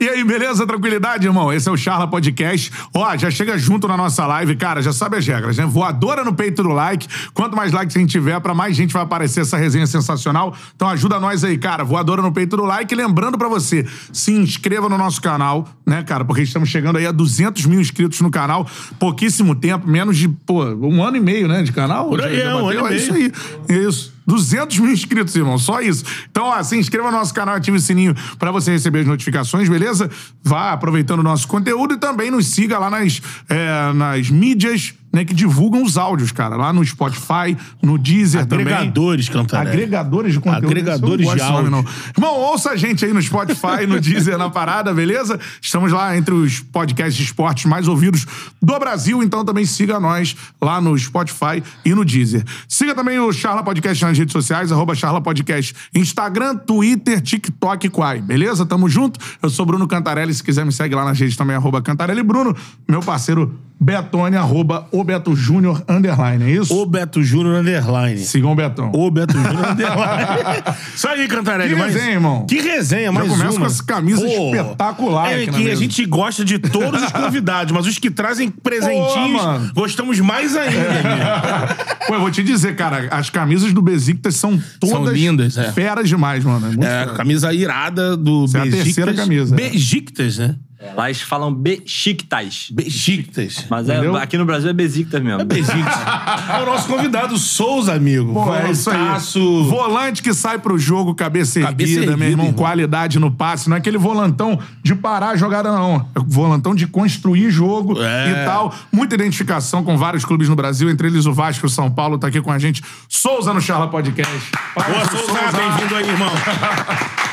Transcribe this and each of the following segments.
E aí, beleza? Tranquilidade, irmão? Esse é o Charla Podcast. Ó, já chega junto na nossa live, cara, já sabe as regras, né? Voadora no peito do like. Quanto mais likes a gente tiver, pra mais gente vai aparecer essa resenha sensacional. Então ajuda nós aí, cara. Voadora no peito do like. Lembrando pra você, se inscreva no nosso canal, né, cara? Porque estamos chegando aí a 200 mil inscritos no canal. Pouquíssimo tempo, menos de, pô, um ano e meio, né, de canal? Por aí, Já é, um ano e É isso aí. Isso. 200 mil inscritos, irmão. Só isso. Então, ó, se inscreva no nosso canal, ative o sininho pra você receber as notificações, beleza? Vá aproveitando o nosso conteúdo e também nos siga lá nas, é, nas mídias né, que divulgam os áudios, cara. Lá no Spotify, no Deezer Agregadores, também. Cantarelli. Agregadores de conteúdo. Agregadores de nome, áudio. não. Irmão, ouça a gente aí no Spotify, no Deezer, na parada, beleza? Estamos lá entre os podcasts de esportes mais ouvidos do Brasil, então também siga nós lá no Spotify e no Deezer. Siga também o Charla Podcast nas redes sociais, arroba Charla Podcast, Instagram, Twitter, TikTok e Quai, beleza? Tamo junto. Eu sou Bruno Cantarelli, se quiser me segue lá nas redes também, arroba Cantarelli Bruno. Meu parceiro Betone, arroba o Beto Júnior, underline, é isso? O Beto Júnior Underline. Sigam o Betão. O Beto Júnior Underline. Isso aí, Cantarelli. Que mas- resenha, irmão. Que resenha, mais começa uma. com essa camisa espetacular É que a mesa. gente gosta de todos os convidados, mas os que trazem presentinhos, Pô, gostamos mais ainda. amigo. Pô, eu vou te dizer, cara, as camisas do Besiktas são todas São lindas, é. feras demais, mano. É É, a camisa irada do Essa é a Besiktas. terceira camisa. Besiktas, né? Lá eles falam Besiktas. Besiktas. Mas é, Entendeu? aqui no Brasil é Besiktas mesmo. É Besiktas. é o nosso convidado, Souza, amigo. Pô, é isso aí. Voltaço. Volante que sai pro jogo, cabeça, Cabeça erguida, meu irmão, irmão. qualidade no passe. Não é aquele volantão de parar a jogada, não. É volantão de construir jogo É. e tal. Muita identificação com vários clubes no Brasil, entre eles o Vasco e o São Paulo. Tá aqui com a gente. Souza no Charla Podcast. Boa, pro Souza, bem-vindo aí, irmão.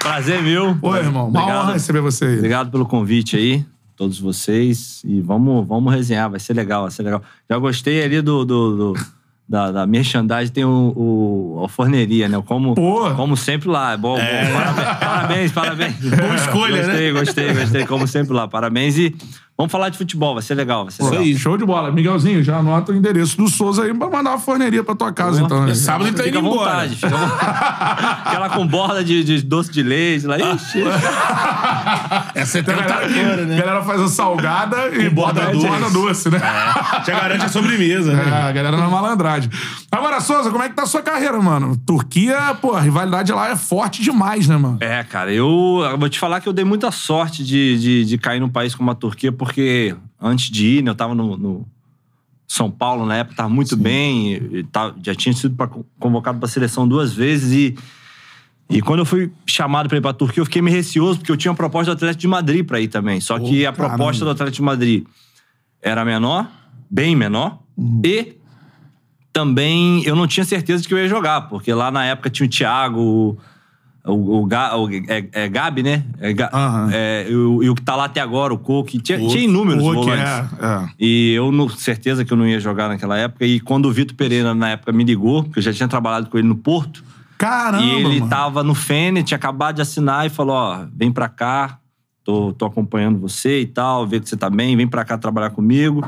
Prazer, meu. Oi, irmão. Uma Obrigado. honra receber você aí. Obrigado pelo convite aí, todos vocês. E vamos, vamos resenhar, vai ser legal, vai ser legal. Já gostei ali do. do, do- da, da merchandising, tem o, o- a forneria, né? Como, Pô. como sempre lá. É bom, bom. Parabéns, parabéns, parabéns. Boa escolha, gostei, né? Gostei, gostei, como sempre lá. Parabéns e vamos falar de futebol, vai ser legal, vai ser legal. aí. Show de bola. Miguelzinho, já anota o endereço do Souza aí pra mandar uma forneria pra tua casa, então. né? Sábado ele tá indo embora. vontade, fica à vontade. Aquela com borda de, de doce de leite lá. Ixi, Essa é A galera, tentadora, a né? galera faz a salgada e borda, borda borda doce. doce, né? Já garante a sobremesa, É, né? a galera na malandragem. Agora, Souza, como é que tá a sua carreira, mano? Turquia, pô, a rivalidade lá é forte demais, né, mano? É, cara, eu, eu vou te falar que eu dei muita sorte de, de, de cair num país como a Turquia, porque antes de ir, né, eu tava no, no São Paulo na época, tava muito bem, e, e tava- já tinha sido pra- convocado pra seleção duas vezes e. E quando eu fui chamado pra ir pra Turquia, eu fiquei meio receoso, porque eu tinha uma proposta do Atlético de Madrid pra ir também. Só que a caramba. proposta do Atlético de Madrid era menor, bem menor, e também eu não tinha certeza de que eu ia jogar, porque lá na época tinha o Thiago, o, o, Ga- o- é, é Gabi, né? É, Aham. é, e, o, e o que tá lá até agora, o Coque. Tinha, Coque. tinha inúmeros que volantes. é, é. E eu, não, certeza que eu não ia jogar naquela época. E quando o Vitor Pereira, na época, me ligou, porque eu já tinha trabalhado com ele no Porto, Caramba, e ele mano. tava no Fene, tinha acabado de assinar e falou: Ó, vem pra cá, tô, tô acompanhando você e tal, ver que você tá bem, vem pra cá trabalhar comigo.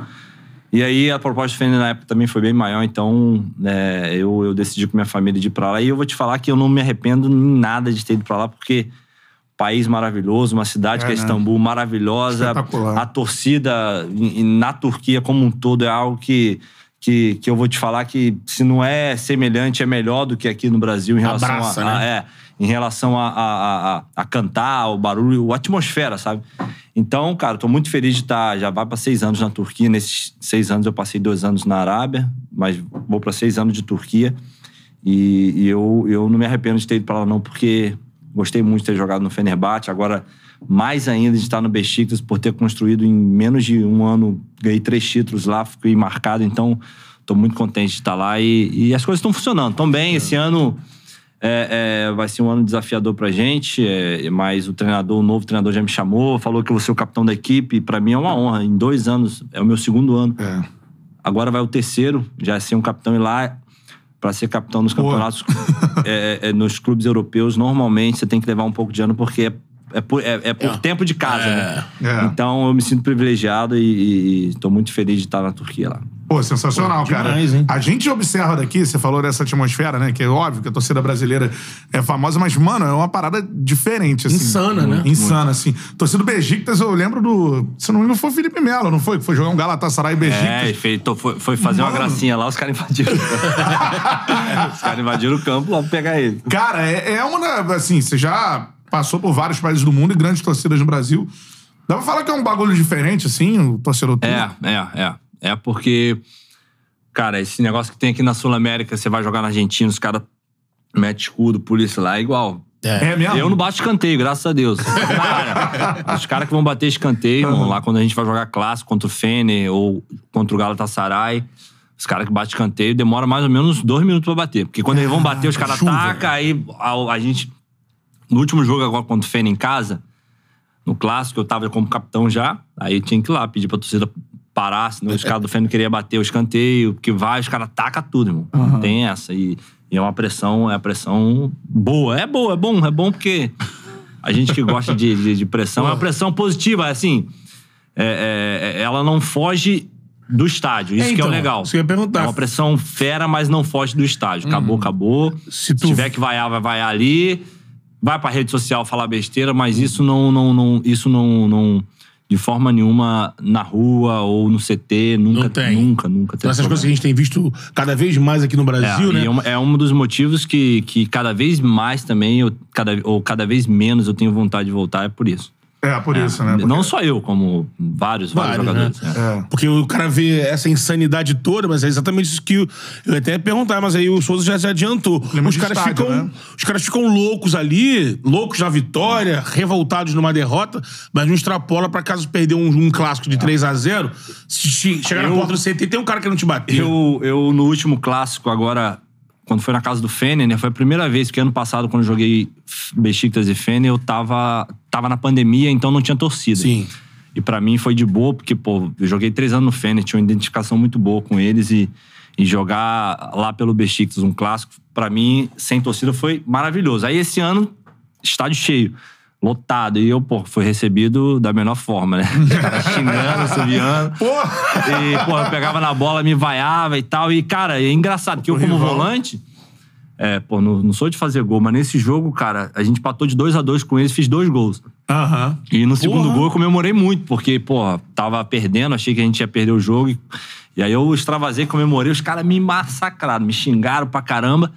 E aí a proposta do Fene na época também foi bem maior, então né, eu, eu decidi com minha família de ir pra lá. E eu vou te falar que eu não me arrependo em nada de ter ido pra lá, porque país maravilhoso, uma cidade É, que é né? Istambul maravilhosa, a torcida na Turquia como um todo é algo que, que, que eu vou te falar que se não é semelhante, é melhor do que aqui no Brasil em relação Abraça, a, a- né? é, em relação a, a, a, a cantar, o barulho, a atmosfera, sabe? Então, cara, tô muito feliz de estar. Já vai para seis anos na Turquia. Nesses seis anos eu passei dois anos na Arábia, mas vou para seis anos de Turquia. E, e eu, eu não me arrependo de ter ido para lá, não, porque gostei muito de ter jogado no Fenerbahçe. Agora, mais ainda de estar no Besiktas, por ter construído em menos de um ano, ganhei três títulos lá, fiquei marcado. Então, tô muito contente de estar lá. E, e as coisas estão funcionando. Estão bem. Esse ano é, é, vai ser um ano desafiador pra gente, é, mas o treinador, o novo treinador já me chamou, falou que eu vou ser o capitão da equipe. Pra mim é uma honra. Em dois anos, é o meu segundo ano. É. Agora vai o terceiro, já é ser um capitão e lá para ser capitão nos campeonatos, é, é, nos clubes europeus, normalmente você tem que levar um pouco de ano porque é, é por, é- é por tempo de casa, né? É. Então eu me sinto privilegiado e estou muito feliz de estar na Turquia lá. Pô, sensacional, Pô, cara. demais, hein? A gente observa daqui, você falou dessa atmosfera, né? Que é óbvio que a torcida brasileira é famosa, mas, mano, é uma parada diferente, assim. Insana, né? Insana, assim. Torcida do Besiktas, eu lembro do... Se não me engano, foi o Felipe Melo, não foi? Que foi jogar um Galatasaray e É, tô- foi, foi fazer uma Mano. gracinha lá, os caras invadiram. os caras invadiram o campo lá pra pegar ele. Cara, é, é uma... Assim, você já passou por vários países do mundo e grandes torcidas no Brasil. Dá pra falar que é um bagulho diferente, assim, o torcedor? É, é, é. É porque, cara, esse negócio que tem aqui na Sul América, você vai jogar na Argentina, os caras metem escudo, polícia lá, é igual. É mesmo? Eu não bato escanteio, graças a Deus. Cara, os caras que vão bater escanteio, vão lá quando a gente vai jogar clássico contra o Fener ou contra o Galatasaray, os caras que batem escanteio demora mais ou menos dois minutos pra bater. Porque quando eles vão bater, os caras atacam, aí a, a gente. No último jogo agora contra o Fener em casa, no clássico, eu tava como capitão já, aí tinha que ir lá pedir pra torcida parar, senão os caras do não queriam bater o escanteio, porque vai, os caras atacam tudo, irmão. Não tem essa. E, e é uma pressão, é uma pressão boa. É boa, é bom, é bom porque a gente que gosta de, de, de pressão, é uma pressão positiva, é assim. é- é- ela não foge do estádio, isso É, que é então, o legal. isso que eu ia perguntar. É uma pressão fera, mas não foge do estádio. Acabou, acabou. Se tu- tiver que vaiar, vai vaiar ali. Vai pra rede social falar besteira, mas isso não, não, não isso não, não de forma nenhuma na rua ou no CT, nunca, Não tem. nunca, nunca Então, teve essas coisas que a gente tem visto cada vez mais aqui no Brasil, é, né? e é um- é um dos motivos que, que cada vez mais também, eu, cada, ou cada vez menos eu tenho vontade de voltar, é por isso. É, por isso, né? Porque- Não só eu, como vários, vários, Vários, jogadores. É. Porque o cara vê essa insanidade toda, mas é exatamente isso que eu, eu ia até perguntar, mas aí o Souza já se adiantou. Os caras, estádio, ficam, né? os caras ficam loucos ali, loucos na vitória, revoltados numa derrota, mas não extrapola pra caso perder um, um clássico de 3 a 0 se che- chegar na Eu- porta do CT tem um cara que não te bateu. Eu, eu, no último clássico, agora, quando foi na casa do Fener, né? Foi a primeira vez, porque ano passado, quando eu joguei Besiktas e Fener, eu tava, tava na pandemia, então não tinha torcida. Sim. E pra mim foi de boa, porque, pô, eu joguei três anos no Fener, tinha uma identificação muito boa com eles e, e jogar lá pelo Besiktas, um clássico, pra mim, sem torcida, foi maravilhoso. Aí esse ano, estádio cheio. Lotado. E eu, pô, fui recebido da melhor forma, né? Os caras xingando, subiando. Porra! E, pô, eu pegava na bola, me vaiava e tal. E, cara, é engraçado que eu, como volante, é, pô, não, não sou de fazer gol, mas nesse jogo, cara, a gente patou de 2 a 2 com eles, fiz dois gols. Aham. E no segundo Porra. gol eu comemorei muito, porque, pô, tava perdendo, achei que a gente ia perder o jogo. E, e aí eu extravasei, comemorei, os caras me massacraram, me xingaram pra caramba.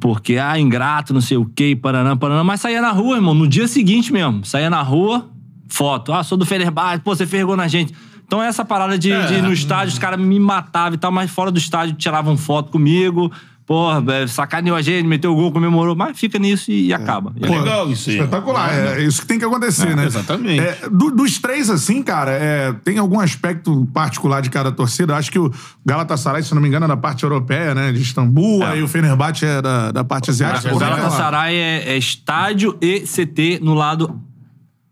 Porque, ah, ingrato, não sei o quê, paranã, paranã. Mas saía na rua, irmão, no dia seguinte mesmo. Saía na rua, foto. Ah, sou do Fenerbahçe, pô, você fez gol na gente. Então essa parada de, de ir no estádio, os caras me matavam e tal, mas fora do estádio tiravam foto comigo. Porra, é, sacaneou a gente, meteu o gol, comemorou. Mas fica nisso e, e acaba. Pô, acaba. legal isso aí. Espetacular. É isso que tem que acontecer, né? exatamente. É, do- dos três, assim, cara, é, tem algum aspecto particular de cada torcida? Acho que o Galatasaray, se não me engano, é da parte europeia, né? De Istambul, aí o Fenerbahçe é da, da parte asiática. O é é lá? Galatasaray é, é estádio e CT no lado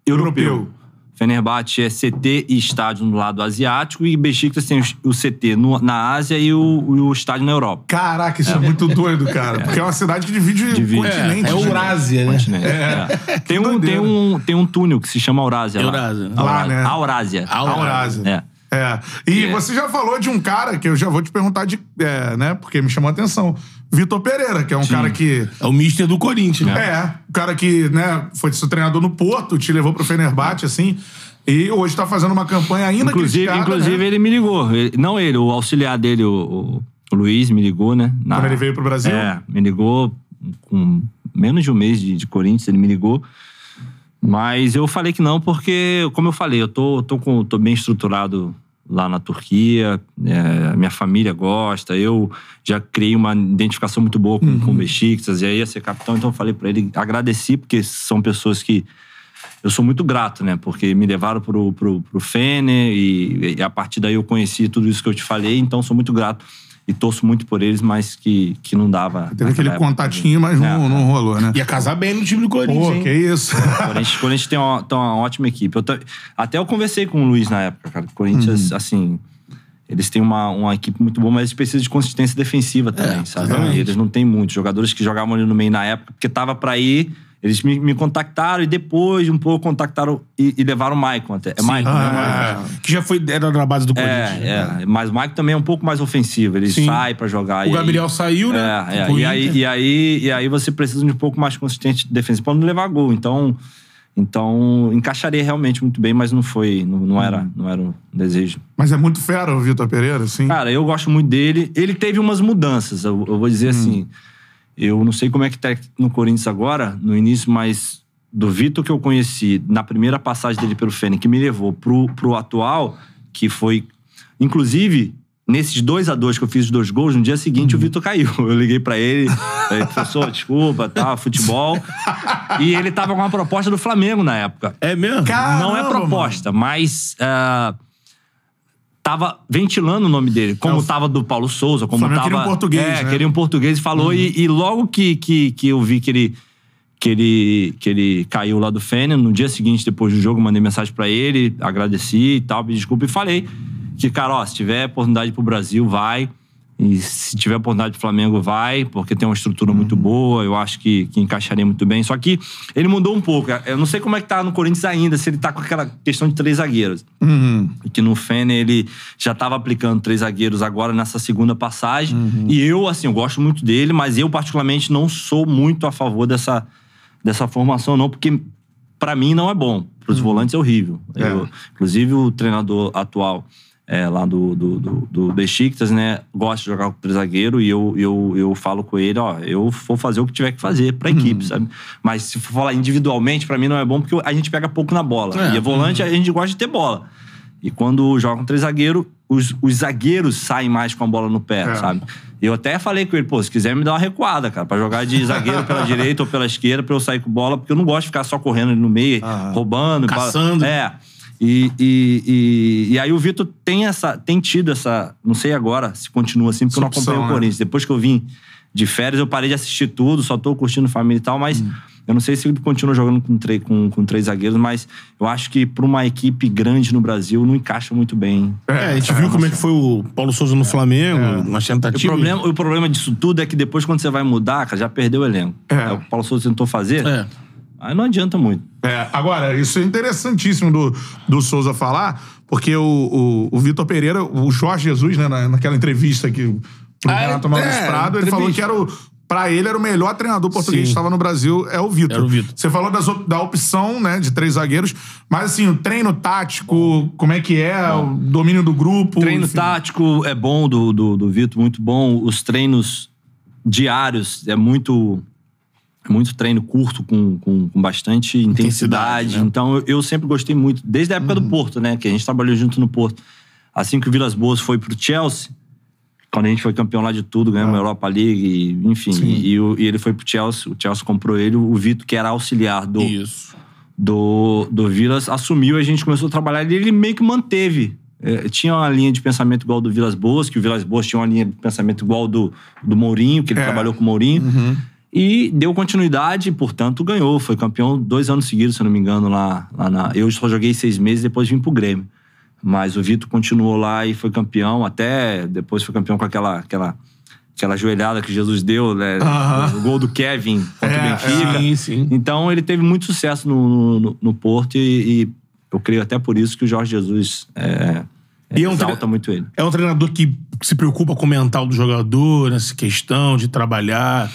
europeu. Europeu. Fenerbahçe é CT e estádio no lado asiático e Besiktas tem o CT no- na Ásia e o, o estádio na Europa. Caraca, isso é. muito doido, cara. Porque é uma cidade que divide, Divide. continente. É né? Eurásia, né? Continente. É. Tem, um, tem, um, tem um túnel que se chama Eurásia. lá. Eurásia. Lá, né? Aurásia. Aurásia. É. É. E É. você já falou de um cara que eu já vou te perguntar de. É, né? Porque me chamou a atenção. Vitor Pereira, que é um cara que. É o mister do Corinthians, né? É, o cara que, né, foi seu treinador no Porto, te levou pro Fenerbahçe, assim. E hoje tá fazendo uma campanha ainda Inclusive, criticada, inclusive né? ele me ligou. Ele- não ele, o auxiliar dele, o, o- o Luiz, me ligou, né? Na- Quando ele veio pro Brasil? É, me ligou com menos de um mês de, de Corinthians, ele me ligou. Mas eu falei que não, porque, como eu falei, eu tô, tô, com, tô bem estruturado lá na Turquia, é, a minha família gosta, eu já criei uma identificação muito boa com, com o Besiktas, e aí ia ser capitão, então eu falei pra ele, agradeci, porque são pessoas que eu sou muito grato, né? Porque me levaram pro, pro, pro Fener e, e a partir daí eu conheci tudo isso que eu te falei, então sou muito grato e torço muito por eles, mas que, que não dava. Teve aquele época. contatinho, mas não, É, não rolou, né? Ia casar bem no time do Corinthians, Pô, hein? que isso. O Corinthians, o Corinthians tem, uma, tem uma ótima equipe. Eu até eu conversei com o Luiz na época, cara. O Corinthians, assim, eles têm uma, uma equipe muito boa, mas eles precisam de consistência defensiva também, sabe? exatamente. E eles não têm muitos jogadores que jogavam ali no meio na época, porque tava pra ir Eles me, me contactaram e depois, um pouco, contactaram e, e levaram o Maicon até. É Maicon, né? Ah, que já foi, era da base do Corinthians. É, é. Mas o Maicon também é um pouco mais ofensivo. Ele Sim. sai pra jogar. O e aí- Gabriel saiu, né? É, é. E, aí, e, aí, e aí você precisa de um pouco mais consistente de defesa pra não levar gol. Então, então encaixaria realmente muito bem, mas não foi, não, não era, não era um desejo. Mas é muito fera o Vitor Pereira, assim. Cara, eu gosto muito dele. Ele teve umas mudanças, eu, eu vou dizer assim. Eu não sei como é que tá no Corinthians agora, no início, mas do Vitor que eu conheci na primeira passagem dele pelo Fênix, que me levou pro, pro atual, que foi. Inclusive, nesses 2 a 2 que eu fiz os dois gols, no dia seguinte o Vitor caiu. Eu liguei pra ele, falei, professor, desculpa, tá, futebol. e ele tava com uma proposta do Flamengo na época. É mesmo? Caramba, Não é proposta, mas ah, tava ventilando o nome dele, como É, tava do Paulo Souza, como Flamengo tava. queria um português, É, né? queria um português e falou. E, e logo que, que, que eu vi que ele, que, ele, que ele caiu lá do Fênix, no dia seguinte, depois do jogo, mandei mensagem pra ele, agradeci e tal, pedi desculpa e falei que, cara, ó, se tiver oportunidade pro Brasil, vai. E se tiver oportunidade pro Flamengo, vai, porque tem uma estrutura muito Uhum. boa, eu acho que, que encaixaria muito bem. Só que ele mudou um pouco. Eu não sei como é que tá no Corinthians ainda, se ele tá com aquela questão de três zagueiros. Uhum. Que no Fene ele já estava aplicando três zagueiros agora nessa segunda passagem. Uhum. E eu, assim, eu gosto muito dele, mas eu, particularmente, não sou muito a favor dessa, dessa formação, não, porque pra mim não é bom. Para os volantes é horrível. Uhum. É. Eu- inclusive, o treinador atual é, lá do, do, do, do Besiktas, né, gosta de jogar com três zagueiros e eu, eu, eu falo com ele, ó, eu vou fazer o que tiver que fazer pra equipe, sabe? Mas se for falar individualmente, pra mim não é bom, porque a gente pega pouco na bola. É. E a volante, a gente gosta de ter bola. E quando joga com três zagueiros, os, os zagueiros saem mais com a bola no pé, É. sabe? Eu até falei com ele, pô, se quiser me dar uma recuada, cara, pra jogar de zagueiro pela direita ou pela esquerda, pra eu sair com bola, porque eu não gosto de ficar só correndo ali no meio, roubando. Caçando. É. E, e, e, e aí o Vitor tem essa, tem tido essa, não sei agora se continua assim, porque eu não opção, acompanho o né? Corinthians. Depois que eu vim de férias, eu parei de assistir tudo, só tô curtindo família e tal, mas Hum. eu não sei se ele continua jogando com, três com, com três zagueiros, mas eu acho que pra uma equipe grande no Brasil não encaixa muito bem. É, a gente viu como é que foi o Paulo Souza no Flamengo, nas O tentativas. problema, o problema disso tudo é que depois, quando você vai mudar, cara, já perdeu o elenco. É. o Paulo Souza tentou fazer, É. aí não adianta muito. É, agora, isso é interessantíssimo do, do Souza falar, porque o, o, o Vitor Pereira, o Jorge Jesus, né, na, naquela entrevista que pro Ah, Renato Maurício é, Prado, ele falou que era o. Pra ele, era o melhor treinador português Sim. que estava no Brasil, é o Vitor. O. Você falou das op- da opção, né, de três zagueiros, mas assim, o treino tático, como é que é, o domínio do grupo. treino enfim. tático é bom do, do, do Vitor, muito bom. Os treinos diários é muito muito treino curto com, com, com bastante intensidade. Intensidade, né? Então eu, eu sempre gostei muito, desde a época do Porto, né? Que a gente trabalhou junto no Porto. Assim que o Vilas Boas foi pro Chelsea, quando a gente foi campeão lá de tudo, ganhamos a Europa League, e, enfim, e, e ele foi pro Chelsea, o Chelsea comprou ele, o Vitor, que era auxiliar do, Isso. do, do Vilas assumiu e a gente começou a trabalhar e ele meio que manteve. É, tinha uma linha de pensamento igual do Vilas Boas, que o Vilas Boas tinha uma linha de pensamento igual do, do Mourinho, que ele É. trabalhou com o Mourinho. E deu continuidade, portanto, ganhou. Foi campeão dois anos seguidos, se não me engano, lá, lá na. Eu só joguei seis meses, depois vim pro Grêmio. Mas o Vitor continuou lá e foi campeão, até depois foi campeão com aquela. aquela Aquela joelhada que Jesus deu, né? O gol do Kevin contra É, o Benfica. Sim, sim. Então ele teve muito sucesso no, no, no Porto e, e eu creio até por isso que o Jorge Jesus é, E é um exalta muito ele. É um treinador que se preocupa com o mental do jogador, nessa questão de trabalhar.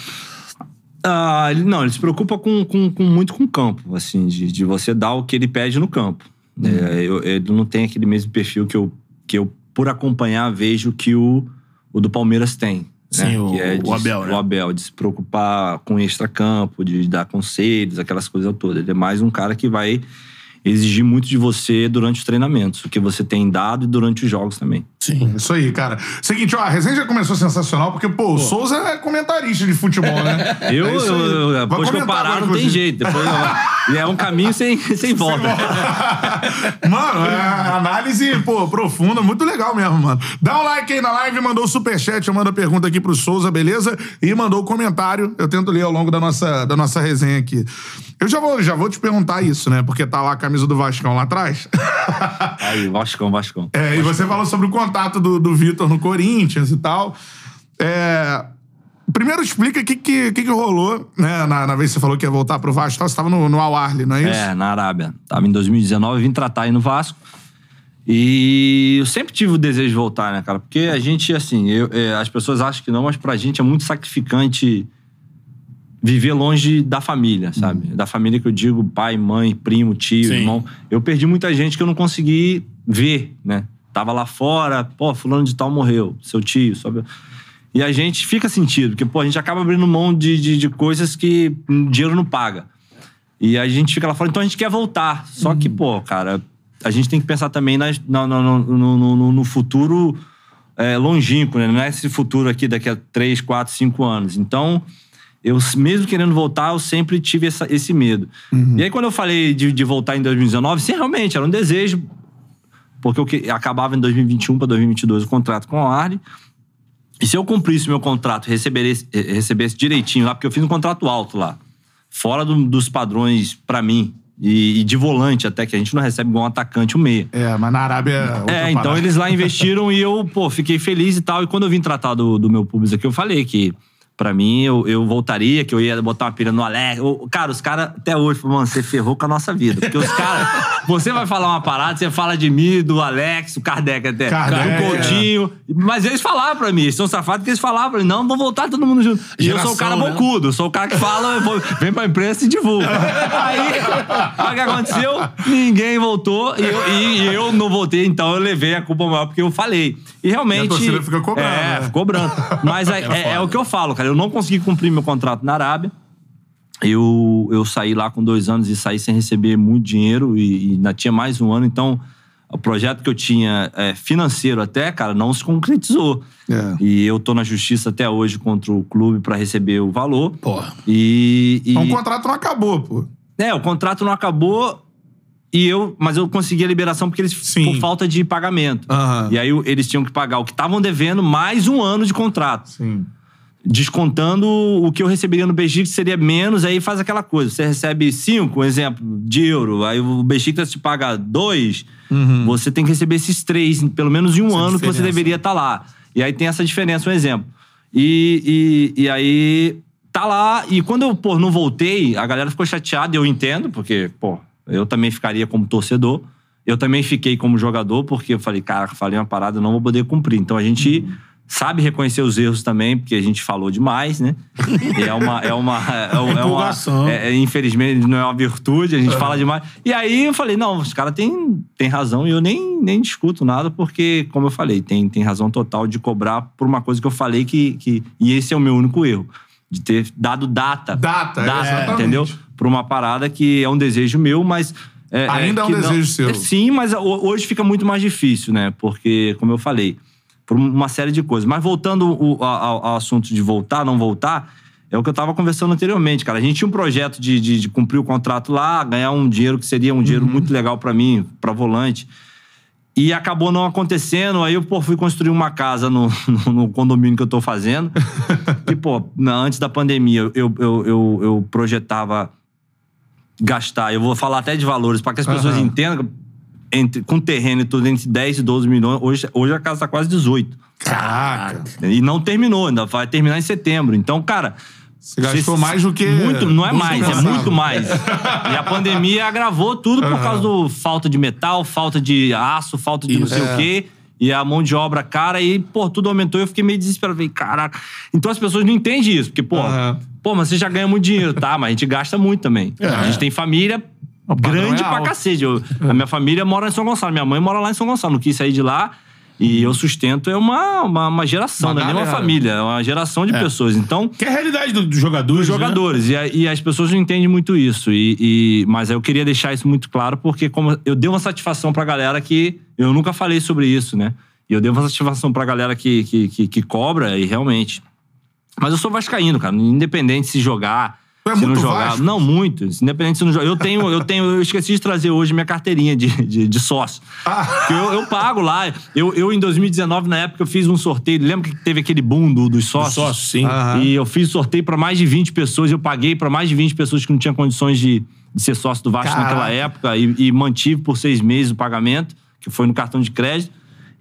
Ah, ele, não, ele se preocupa com, com, com muito com o campo, assim, de, de você dar o que ele pede no campo. Uhum. É, eu- ele não tem aquele mesmo perfil que eu, que eu por acompanhar, vejo que o, o do Palmeiras tem. né? Sim, o- é o de- Abel, né? O Abel, de se preocupar com extra-campo, de dar conselhos, aquelas coisas todas. Ele é mais um cara que vai exigir muito de você durante os treinamentos, o que você tem dado e durante os jogos também. Sim. Isso aí, cara. Seguinte, ó, a resenha já começou sensacional, porque, pô, o Souza é comentarista de futebol, né? Eu, É eu- eu- depois que eu parar, não tem jeito. Depois eu- e é um caminho sem, sem volta. Mano, é análise, pô, profunda, muito legal mesmo, mano. Dá um like aí na live, mandou o superchat, manda pergunta aqui pro Souza, beleza? E mandou o comentário, eu tento ler ao longo da nossa, da nossa resenha aqui. Eu já vou, já vou te perguntar isso, né? Porque tá lá a camisa do Vascão lá atrás. Aí, Vascão, Vascão. É, e você falou sobre o contato do, do Vitor no Corinthians e tal. É, Primeiro explica o que, que, que, rolou, né? Na, na vez que você falou que ia voltar pro Vasco, você tava no, no Al Ahly, não é isso? É, na Arábia. Tava em 2019, vim tratar aí no Vasco. E eu sempre tive o desejo de voltar, né, cara? Porque a gente, assim, eu, é, as pessoas acham que não, mas pra gente é muito sacrificante viver longe da família, sabe? Da família que eu digo pai, mãe, primo, tio, Sim. irmão. Eu perdi muita gente que eu não consegui ver, né? Tava lá fora, pô, fulano de tal morreu, seu tio, sabe? E a gente fica sentido, porque, pô, a gente acaba abrindo mão de, de, de coisas que dinheiro não paga. E a gente fica lá fora, então a gente quer voltar. Só que, pô, cara, a gente tem que pensar também nas- no, no, no, no- no- no futuro é, longínquo, né? Não é esse futuro aqui daqui a 3, 4, 5 anos. Então, eu, mesmo querendo voltar, eu sempre tive essa- esse medo. E aí, quando eu falei de, de voltar em 2019, sim, realmente, era um desejo. Porque eu que- acabava em 2021 para 2022 o contrato com a Arne. E se eu cumprisse meu contrato, recebesse, eh, recebesse direitinho lá, porque eu fiz um contrato alto lá, fora do- dos padrões pra mim, e, e de volante até, que a gente não recebe igual um atacante, um meia. É, mas na Arábia é É, então parada. eles lá investiram e eu, pô, fiquei feliz e tal. E quando eu vim tratar do, do meu público aqui, eu falei que, pra mim, eu, eu voltaria, que eu ia botar uma pilha no Alex. Eu- Cara, os caras até hoje falam, mano, você ferrou com a nossa vida. Porque os caras, você vai falar uma parada, você fala de mim, do Alex, o Kardec até, Kardec, do Coutinho. Mas eles falavam pra mim, eles são safados que eles falavam pra mim, não, vamos voltar todo mundo junto. E eu sou o cara Geração, né? bocudo, sou o cara que fala, vou- vem pra imprensa e divulga. Aí, aí o que aconteceu? Ninguém voltou e eu, e- e eu não voltei, então eu levei a culpa maior porque eu falei. E realmente. E a torcida fica cobrando, É, né? cobrando. Mas é, é- é o que eu falo, cara. Eu não consegui cumprir meu contrato na Arábia. Eu, eu saí lá com dois anos e saí sem receber muito dinheiro e, e ainda tinha mais um ano, então o projeto que eu tinha é, financeiro até, cara, não se concretizou. É. E eu tô na justiça até hoje contra o clube pra receber o valor. Porra. E, e- Então o contrato não acabou, pô. é, o contrato não acabou e eu, mas eu consegui a liberação porque eles Sim. por falta de pagamento. Aham. E aí eles tinham que pagar o que estavam devendo mais um ano de contrato, Sim. Descontando o que eu receberia no Besiktas seria menos, aí faz aquela coisa, você recebe cinco, um exemplo, de euro, aí o Besiktas te paga dois, você tem que receber esses três, pelo menos em um Essa ano que você diferença. deveria estar lá. E aí tem essa diferença, um exemplo. E, e, e aí tá lá, e quando eu, pô, não voltei, a galera ficou chateada, eu entendo, porque, pô, eu também ficaria como torcedor. Eu também fiquei como jogador, porque eu falei, cara, falei uma parada, não vou poder cumprir. Então a gente sabe reconhecer os erros também, porque a gente falou demais, né? É uma. É uma, é, um- é uma é- é, infelizmente, não é uma virtude, a gente fala demais. E aí eu falei, não, os caras têm têm razão e eu nem, nem discuto nada, porque, como eu falei, tem, tem razão total de cobrar por uma coisa que eu falei que, que. E esse é o meu único erro. De ter dado data. Data, é, exatamente. entendeu? Pra uma parada que é um desejo meu, mas. é, Ainda é um que não- desejo seu. é, sim, mas ho- hoje fica muito mais difícil, né? Porque, como eu falei, por uma série de coisas. Mas voltando o- ao, ao assunto de voltar, não voltar, é o que eu tava conversando anteriormente, cara. A gente tinha um projeto de, de- de cumprir o contrato lá, ganhar um dinheiro que seria um dinheiro muito legal pra mim, pra volante. E acabou não acontecendo. Aí eu, pô, fui construir uma casa no, no, no condomínio que eu tô fazendo. e, pô, antes da pandemia, eu, eu, eu, eu projetava gastar, eu vou falar até de valores, para que as pessoas entendam, entre, com terreno e tudo, entre 10 e 12 milhões. Hoje, hoje a casa tá quase 18. Caraca. E não terminou, ainda vai terminar em setembro. Então, cara. Você gastou mais do que- Muito, não é mais, é pensava. muito mais. e a pandemia agravou tudo por causa do falta de metal, falta de aço, falta de não sei É. o quê. E a mão de obra cara, e, pô, tudo aumentou. Eu fiquei meio desesperado. Falei, caraca. Então as pessoas não entendem isso, porque, pô, Aham. pô, mas você já ganha muito dinheiro, tá? Mas a gente gasta muito também. A gente tem família grande é pra alto. cacete. Eu- a minha família mora em São Gonçalo, minha mãe mora lá em São Gonçalo. Não quis sair de lá. E eu sustento é uma, uma, uma geração, Uma não é nem uma família, é uma geração de pessoas. Então, Que é a realidade do- dos jogadores. os né? jogadores. E, a- e as pessoas não entendem muito isso. E, e- mas eu queria deixar isso muito claro, porque como eu dei uma satisfação pra galera que eu nunca falei sobre isso, né? E eu dei uma satisfação pra galera que, que, que, que cobra, e realmente. Mas eu sou vascaíno, cara. Independente se jogar. Tu é se muito não jogar. Vasco? Não, muito. Independente se não jogar. Eu tenho, eu tenho, eu esqueci de trazer hoje minha carteirinha de, de, de sócio. Ah. Eu, eu pago lá. Eu, eu, em 2019, na época, eu fiz um sorteio. Lembra que teve aquele boom do- dos sócios? Sócio, sim. Aham. E eu fiz sorteio pra mais de 20 pessoas. Eu paguei pra mais de 20 pessoas que não tinham condições de, de ser sócio do Vasco Caraca. naquela época. E, e mantive por seis meses o pagamento, que foi no cartão de crédito.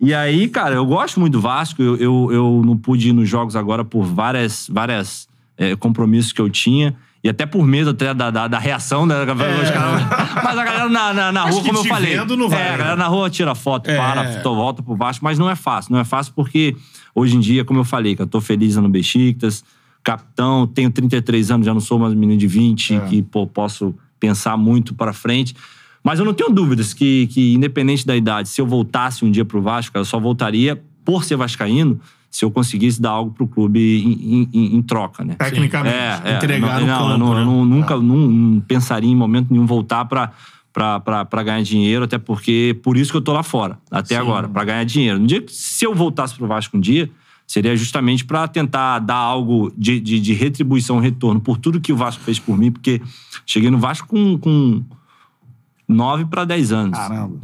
E aí, cara, eu gosto muito do Vasco. Eu, eu, eu não pude ir nos jogos agora por várias, várias é, compromissos que eu tinha. E até por medo até da, da, da reação, né? Caras- Mas a galera na, na, na rua, como eu falei. vendo, não vai, é, a galera na rua tira foto, É. para, volta pro Vasco. Mas não é fácil. Não é fácil porque hoje em dia, como eu falei, que eu tô feliz no Besiktas, capitão, tenho 33 anos, já não sou mais um menino de 20, que, pô, posso pensar muito para frente. Mas eu não tenho dúvidas que, que, independente da idade, se eu voltasse um dia pro Vasco, eu só voltaria por ser vascaíno se eu conseguisse dar algo pro clube em, em- em troca, né? Tecnicamente. É, é. Entregar não, no não, campo, eu não- né? não- nunca não, não pensaria em momento nenhum voltar pra, pra ganhar dinheiro, até porque por isso que eu tô lá fora, até agora, pra ganhar dinheiro. No dia que, se eu voltasse pro Vasco um dia, seria justamente pra tentar dar algo de, de, de retribuição, retorno por tudo que o Vasco fez por mim, porque cheguei no Vasco com, com 9 pra 10 anos. Caramba.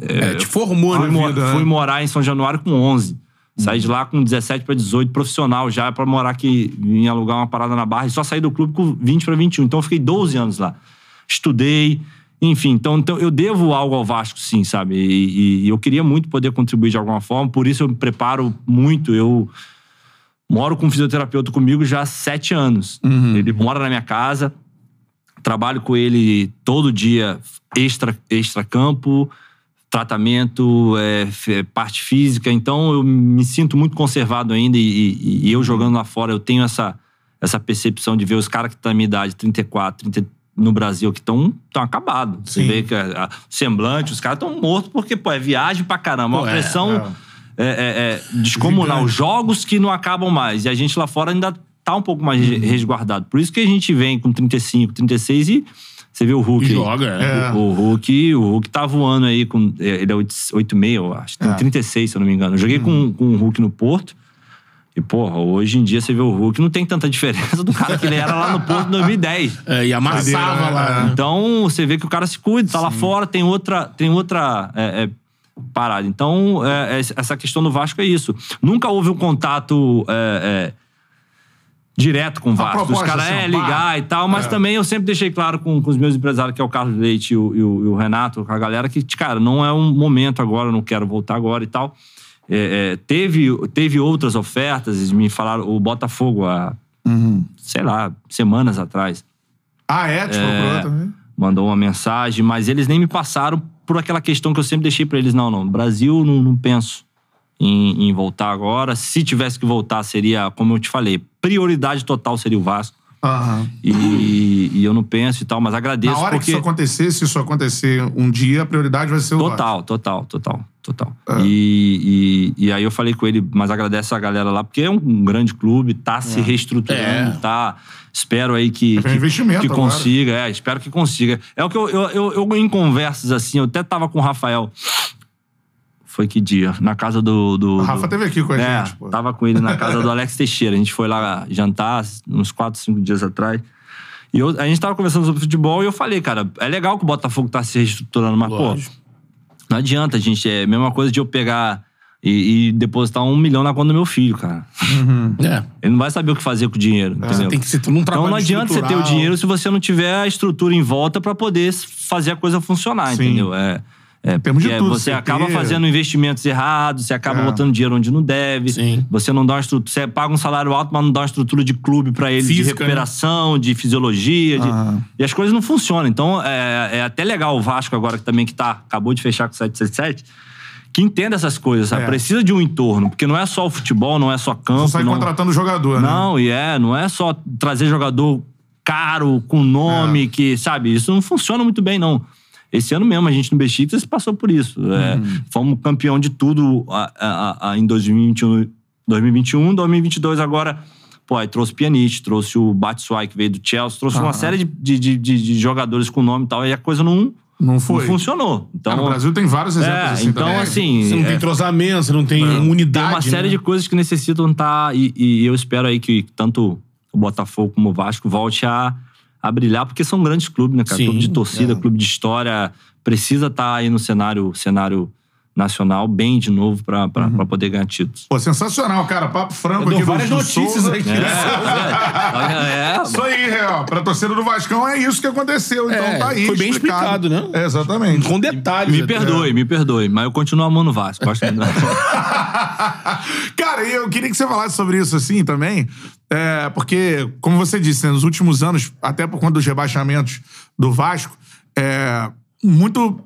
É, te formou, Fui, né? mo- vida, né? fui morar em São Januário com 11. Saí de lá com 17 para 18, profissional já, pra morar aqui, em alugar uma parada na Barra. E só saí do clube com 20 para 21. Então eu fiquei 12 anos lá. Estudei, enfim. Então, então eu devo algo ao Vasco, sim, sabe? E, e- eu queria muito poder contribuir de alguma forma. Por isso eu me preparo muito. Eu moro com um fisioterapeuta comigo já há sete anos. Ele mora na minha casa. Trabalho com ele todo dia, extra, extra campo, tratamento, é, f- parte física. Então eu me sinto muito conservado ainda e, e- e eu jogando lá fora eu tenho essa, essa percepção de ver os caras que estão na minha idade, 34, 30, no Brasil, que estão acabados. Você Sim. vê que a, a- semblante, os caras estão mortos porque, pô, é viagem pra caramba. Pô, uma é, pressão é, é, é, descomunal. Gigante. Jogos que não acabam mais. E a gente lá fora ainda tá um pouco mais Uhum. resguardado. Por isso que a gente vem com 35, 36 e você vê o Hulk. Aí. joga, é. É. O Hulk, o Hulk tá voando aí com. Ele é 8,6, eu acho. Tem É. 36, se eu não me engano. Eu joguei com, com o Hulk no Porto. E, porra, hoje em dia você vê o Hulk, não tem tanta diferença do cara que ele era lá no Porto em 2010. É, e amassava lá. é. né? Então, você vê que o cara se cuida, tá lá fora, tem outra, tem outra é, é, parada. Então, é, é, essa questão do Vasco é isso. Nunca houve um contato é, é, direto com o Vasco. Os caras assim, é ligar e tal, mas É. também eu sempre deixei claro com, com os meus empresários, que é o Carlos Leite e o, e o- e o Renato, com a galera, que, cara, não é um momento agora, não quero voltar agora e tal. É, é, teve, teve outras ofertas, eles me falaram, o Botafogo, há, sei lá, semanas atrás Ah, é? Te também? mandou uma mensagem, mas eles nem me passaram por aquela questão que eu sempre deixei pra eles. Não, não, Brasil não, não penso em, em voltar agora. Se tivesse que voltar, seria, como eu te falei, prioridade total seria o Vasco. Aham. E, e eu não penso e tal, mas agradeço Na hora que porque... isso acontecer, se isso acontecer um dia, a prioridade vai ser o Total, total, total, total. É. E, e, e aí eu falei com ele, mas agradece a galera lá, porque é um grande clube, tá se reestruturando, É. tá. Espero aí que, É que, investimento que consiga, é, espero que consiga. É o que eu, eu, eu, eu, em conversas assim, eu até tava com o Rafael. Foi que dia? Na casa do. do O Rafa do- teve aqui com a é, gente, pô. tava com ele na casa do Alex Teixeira. A gente foi lá jantar uns 4, 5 dias atrás. E eu- a gente tava conversando sobre futebol e eu falei, cara, é legal que o Botafogo tá se reestruturando, mas, Lógico. pô, não adianta, gente. É a mesma coisa de eu pegar e, e depositar um milhão na conta do meu filho, cara. É. Ele não vai saber o que fazer com o dinheiro, entendeu? Tem que ser um Então não adianta você ter o dinheiro se você não tiver a estrutura em volta pra poder fazer a coisa funcionar, Sim. entendeu? É, é, de porque tudo, você acaba fazendo investimentos errados, você acaba É. botando dinheiro onde não deve. Sim. Você não dá uma estrutura, você paga um salário alto, mas não dá uma estrutura de clube pra ele de Física, né? recuperação, de fisiologia, de- e as coisas não funcionam. Então é, é até legal o Vasco agora que também que tá acabou de fechar com o 777. Que entenda essas coisas, sabe? É. Precisa de um entorno, porque não é só o futebol, não é só campo. Não sai não- contratando jogador, né? não, e é, não é só trazer jogador caro, com nome, É. que, sabe, isso não funciona muito bem, não. Esse ano mesmo, a gente no Besiktas passou por isso. É, Uhum. fomos campeão de tudo a- a- a- em 2021, 2021, 2022 agora. Pô, aí trouxe o Pjanic, trouxe o Batshuayi, que veio do Chelsea, trouxe uma Aham. série de, de, de- de- de jogadores com nome e tal, e a coisa não, Não não foi. funcionou. Então, Ah, no Brasil tem vários exemplos é, assim então também. assim... Você não é, tem entrosamento, você não tem Não. unidade. tem uma série né? de coisas que necessitam estar. E, e eu espero aí que tanto o Botafogo como o Vasco volte a, a brilhar, porque são grandes clubes, né, cara? Sim, clube de torcida, é. clube de história. Precisa estar aí no cenário, cenário nacional bem de novo pra, pra, pra poder ganhar títulos. Pô, sensacional, cara. Papo franco aqui várias do notícias Souza. aqui. É, Isso aí, real. Pra torcida do Vascão é isso que aconteceu. Então É, tá aí. foi bem explicado, né? É, exatamente. Com detalhes. me perdoe, me perdoe, mas eu continuo amando o Vasco. Vasco. Cara, e eu queria que você falasse sobre isso assim também, é, porque, como você disse, né, nos últimos anos, até por conta dos rebaixamentos do Vasco, é, muito.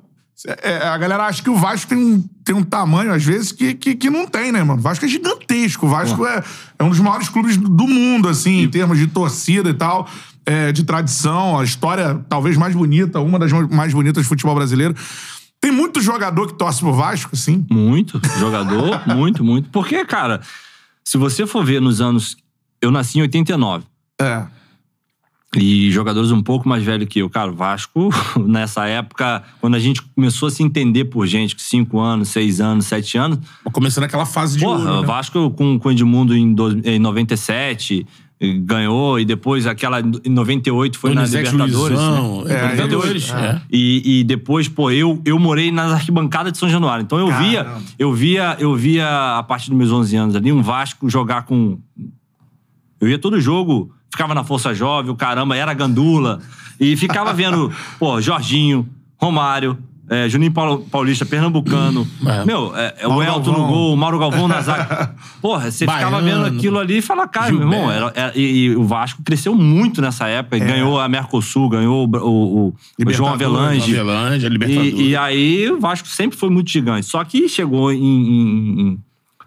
É, a galera acha que o Vasco tem um, tem um tamanho, às vezes, que, que, que não tem, né, mano? O Vasco é gigantesco. O Vasco é, é um dos maiores clubes do mundo, assim, em termos de torcida e tal, é, de tradição, a história talvez mais bonita, uma das mais bonitas do futebol brasileiro. Tem muito jogador que torce pro Vasco, assim. Muito. Jogador, muito, muito. Porque, cara, se você for ver nos anos. Eu nasci em 89. É. E jogadores um pouco mais velhos que eu. Cara, o Vasco, nessa época, quando a gente começou a se entender por gente, com 5 anos, 6 anos, 7 anos. Começando aquela fase de Porra, ouro, né? Vasco com, com o Edmundo em, dois- em 97 eh, ganhou, e depois aquela em 98 foi na Donizete Libertadores. Luizão, né? é, Libertadores. é. E, e depois, pô, eu, eu morei nas arquibancadas de São Januário. Então eu via, Caramba. eu via, eu via a partir dos meus 11 anos ali um Vasco jogar com eu ia todo jogo, ficava na Força Jovem, o caramba, era gandula. E ficava vendo, pô, Jorginho, Romário, é, Juninho Paulista, Pernambucano. É. Meu, é, é o Elton no Galvão. gol, o Mauro Galvão na zaga. Porra, você ficava Baiano. vendo aquilo ali e falava, cara, meu irmão, era- era- e, e o Vasco cresceu muito nessa época. e Ganhou a Mercosul, ganhou o, o- o João Avelange. Avelange, Libertadores. E, e aí o Vasco sempre foi muito gigante. Só que chegou em, em- em-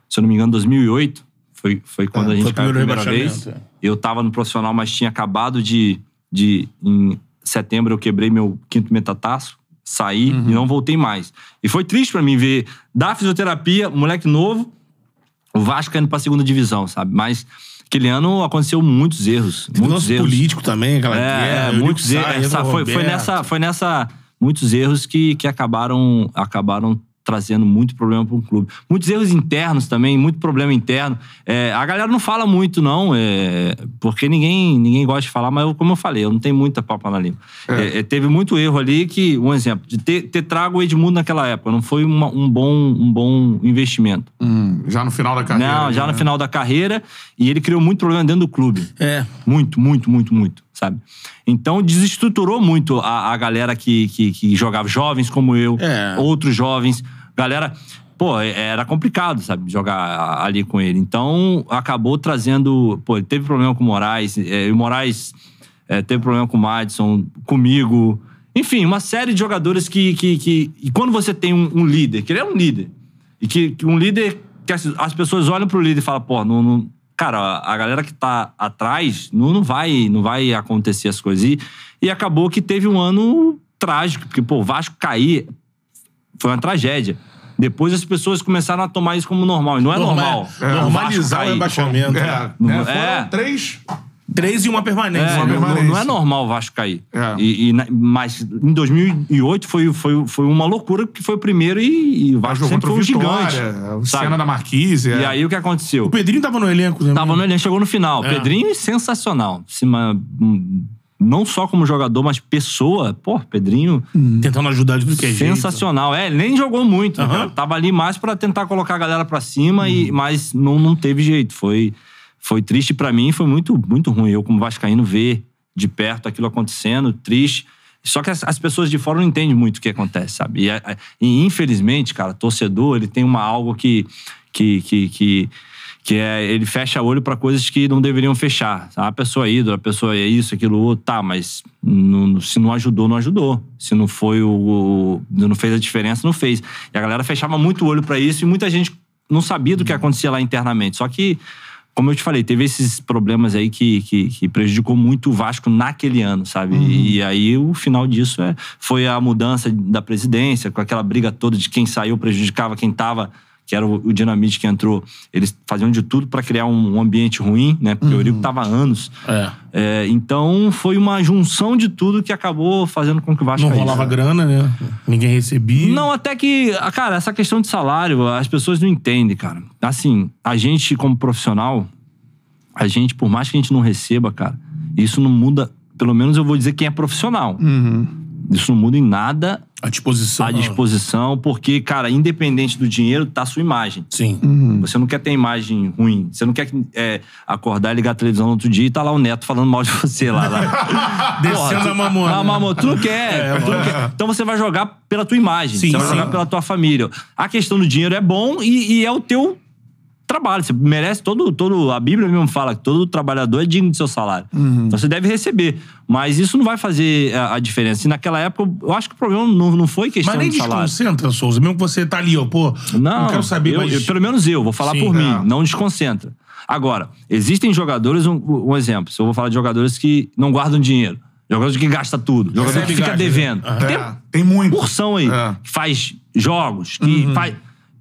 se eu não me engano, 2008. Foi, foi quando É, a gente foi caiu a primeira vez. Eu tava no profissional, mas tinha acabado de, de... Em setembro eu quebrei meu quinto metatarso. Saí Uhum. e não voltei mais. E foi triste pra mim ver da fisioterapia, moleque novo, o Vasco indo pra segunda divisão, sabe? Mas aquele ano aconteceu muitos erros. Teve muitos nosso erros. político também, aquela É, guerra, muitos erros. Foi, foi nessa, foi nessa muitos erros que, que acabaram, acabaram trazendo muito problema para o clube. Muitos erros internos também, muito problema interno. É, a galera não fala muito, não, é, porque ninguém, ninguém gosta de falar, mas eu, como eu falei, eu não tenho muita papa na língua. É, é, teve muito erro ali que, um exemplo, de ter, ter trago o Edmundo naquela época, não foi uma- um, bom, um bom investimento. Hum, já no final da carreira. não, já né? no final da carreira, e ele criou muito problema dentro do clube. É. Muito, muito, muito, muito, sabe? Então desestruturou muito a, a galera que, que, que jogava, jovens como eu, É. outros jovens. Galera, pô, é- era complicado, sabe, jogar ali com ele. Então acabou trazendo. Pô, ele teve problema com o Moraes, é, e o Moraes é, teve problema com o Madison, comigo. Enfim, uma série de jogadores que. que, que e quando você tem um, um líder, que ele é um líder, e que, que um líder que as, as pessoas olham pro líder e falam, pô, não, não- cara, a galera que tá atrás não, não vai não vai acontecer as coisas. E, e acabou que teve um ano trágico, porque, pô, o Vasco cair foi uma tragédia. Depois as pessoas começaram a tomar isso como normal. E não é normal. É, o Vasco normalizar o cair. rebaixamento. É, né? Foram É. três. Três e uma permanência. É, Uma não, permanência. não é normal o Vasco cair. É. E, e mas em 2008 foi, foi, foi uma loucura, que foi o primeiro e, e o Vasco Jogou sempre contra foi o um Vitória, gigante. o sabe? Cena da Marquise. E é. aí o que aconteceu? O Pedrinho tava no elenco, né? Tava no elenco, chegou no final. É. Pedrinho, sensacional. Cima, hum, não só como jogador, mas pessoa. Pô, Pedrinho, Tentando ajudar de tudo que é jeito. sensacional. É, ele nem jogou muito. Aham. né? Tava ali mais pra tentar colocar a galera pra cima, e, mas não, não teve jeito. Foi, foi triste pra mim, foi muito, muito ruim. Eu, como vascaíno, ver de perto aquilo acontecendo, triste. Só que as, as pessoas de fora não entendem muito o que acontece, sabe? E, e, infelizmente, cara, torcedor, ele tem uma algo que que, que, que, que é ele fecha olho pra coisas que não deveriam fechar. Ah, A pessoa é a pessoa é isso, aquilo, outro, tá, mas não- se não ajudou, não ajudou. Se não foi o, o- não fez a diferença, não fez. E a galera fechava muito olho pra isso e muita gente não sabia do que acontecia lá internamente. Só que como eu te falei, teve esses problemas aí que, que, que prejudicou muito o Vasco naquele ano, sabe? E aí o final disso é, foi a mudança da presidência, com aquela briga toda de quem saiu prejudicava quem tava, que era o, o Dinamite que entrou. Eles faziam de tudo para criar um, um ambiente ruim, né? Porque o Eurico tava há anos. É. É, então foi uma junção de tudo que acabou fazendo com que o Vasco Não rolava grana, né? Ninguém recebia. Não, até que, ah, cara, essa questão de salário, as pessoas não entendem, cara. Assim, a gente, como profissional, a gente, por mais que a gente não receba, cara, isso não muda. Pelo menos eu vou dizer quem é profissional. Isso não muda em nada A disposição. à disposição, porque, cara, independente do dinheiro, tá a sua imagem. Sim. Você não quer ter imagem ruim. Você não quer é, acordar e ligar a televisão no outro dia e tá lá o neto falando mal de você lá. lá. Descendo a mamona. Ah, mamona, tu não quer. tu não quer. Então você vai jogar pela tua imagem. Sim, você vai sim. jogar pela tua família. A questão do dinheiro é bom e, e é o teu trabalho. Você merece todo, todo. A Bíblia mesmo fala que todo trabalhador é digno do seu salário. Então você deve receber. Mas isso não vai fazer a, a diferença. E naquela época, eu acho que o problema não, não foi questão Mas nem de salário. desconcentra, Souza. Mesmo que você tá ali, ó, pô. Não, Não quero saber eu- mais. eu- pelo menos eu, vou falar Sim, por mim, é. não desconcentra. Agora, existem jogadores, um, um exemplo, se eu vou falar de jogadores que não guardam dinheiro, jogadores que gastam tudo, jogador Recebe que fica gás, devendo. né? Tem É, tem muito. porção aí, É. que faz jogos, que Uhum. faz,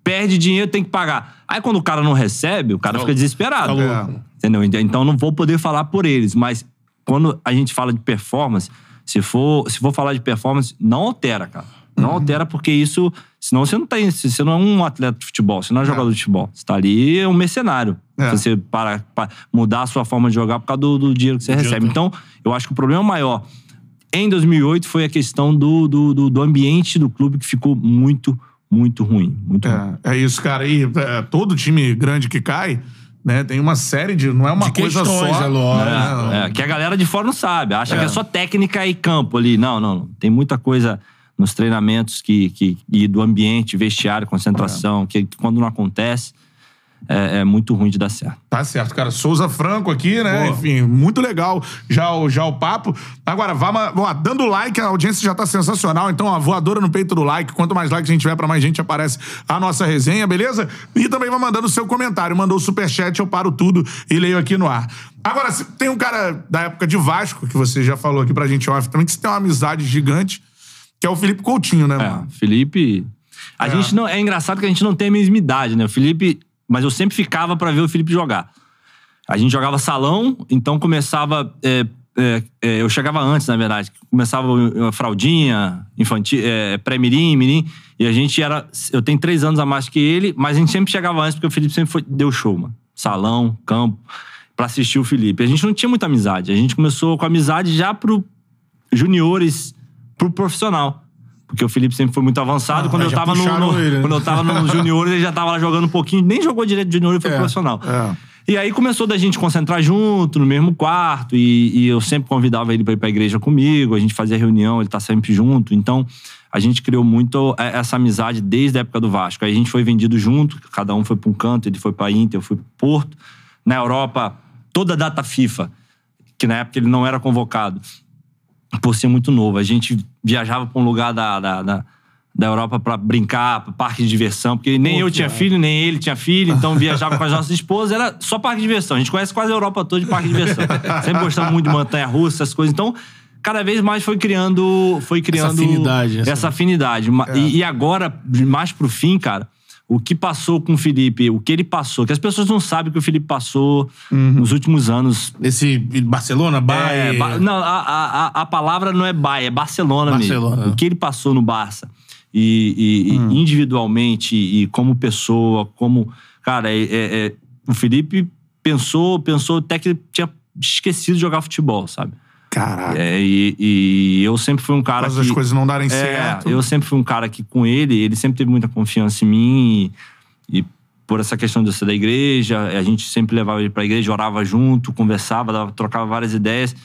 perde dinheiro, tem que pagar. Aí quando o cara não recebe, o cara fica desesperado. tá louco. Entendeu? Então não vou poder falar por eles, mas quando a gente fala de performance, se for, se for falar de performance, não altera, cara. Não Uhum. altera porque isso, senão você não tem, você não é um atleta de futebol, você não é jogador de futebol. Você tá ali é um mercenário. É. Você para, para mudar a sua forma de jogar por causa do, do dinheiro que você recebe. Então, eu acho que o problema maior em 2008 foi a questão do, do, do, do ambiente do clube que ficou muito, muito ruim. Muito ruim. É, é isso, cara. E é, todo time grande que cai, né, tem uma série de. Não é uma De coisa só. é lógico. né? É, que a galera de fora não sabe. Acha que é só técnica e campo ali. Não, não, não. Tem muita coisa nos treinamentos que, que, e do ambiente, vestiário, concentração, que, que quando não acontece, é, é muito ruim de dar certo. Tá certo, cara. Souza Franco aqui, né? Enfim, muito legal já o, já o papo. Agora, vá, ó, dando like, a audiência já tá sensacional. Então, a voadora no peito do like. Quanto mais like a gente tiver, pra mais gente aparece a nossa resenha, beleza? E também vai mandando o seu comentário. Mandou o superchat, eu paro tudo e leio aqui no ar. Agora, tem um cara da época de Vasco, que você já falou aqui pra gente off também, que você tem uma amizade gigante, que é o Felipe Coutinho, né, É, mano? Felipe. A gente não. É engraçado que a gente não tem a mesma idade, né? O Felipe. Mas eu sempre ficava pra ver o Felipe jogar. A gente jogava salão, então começava. é, é, é, eu chegava antes, na verdade. Começava fraldinha, infantil, é, pré-mirim, mirim. E a gente era. Eu tenho três anos a mais que ele, mas a gente sempre chegava antes, porque o Felipe sempre foi, deu show, mano. Salão, campo, pra assistir o Felipe. A gente não tinha muita amizade. A gente começou com amizade já pro juniores, pro profissional. Porque o Felipe sempre foi muito avançado. quando, eu tava no, no- ele, né? quando eu tava nos juniores, ele já tava lá jogando um pouquinho. Nem jogou direito de junior e foi É, profissional. é. E aí começou da gente concentrar junto, no mesmo quarto. E, e eu sempre convidava ele pra ir pra igreja comigo. A gente fazia reunião, ele tá sempre junto. Então, a gente criou muito é, essa amizade desde a época do Vasco. Aí a gente foi vendido junto. Cada um foi pra um canto. Ele foi pra Inter, eu fui pro Porto. Na Europa, toda a data FIFA, que na época ele não era convocado por ser muito novo. A gente viajava pra um lugar da, da, da, da Europa pra brincar, pra parque de diversão, porque nem eu tinha filho, nem ele tinha filho, então viajava com as nossas esposas, era só parque de diversão. A gente conhece quase a Europa toda de parque de diversão. Sempre gostamos muito de montanha-russa, essas coisas. Então, cada vez mais foi criando. Foi criando afinidade, essa- Essa afinidade. Ma- E, e agora, mais pro fim, cara. O que passou com o Felipe, o que ele passou, que as pessoas não sabem o que o Felipe passou nos últimos anos Esse Barcelona, Bayern. é, Ba- não, a, a, a- palavra não é Bahia, é Barcelona, Barcelona. mesmo. O que ele passou no Barça. E, e- e Hum. individualmente, e como pessoa, como. Cara, é- é- é- o Felipe pensou, pensou até que ele tinha esquecido de jogar futebol, sabe? Caralho. É, e, e eu sempre fui um cara Faz que. as coisas não darem É, certo. eu sempre fui um cara que, com ele, ele sempre teve muita confiança em mim. E, e por essa questão de eu ser da igreja, a gente sempre levava ele pra igreja, orava junto, conversava, dava- trocava várias ideias.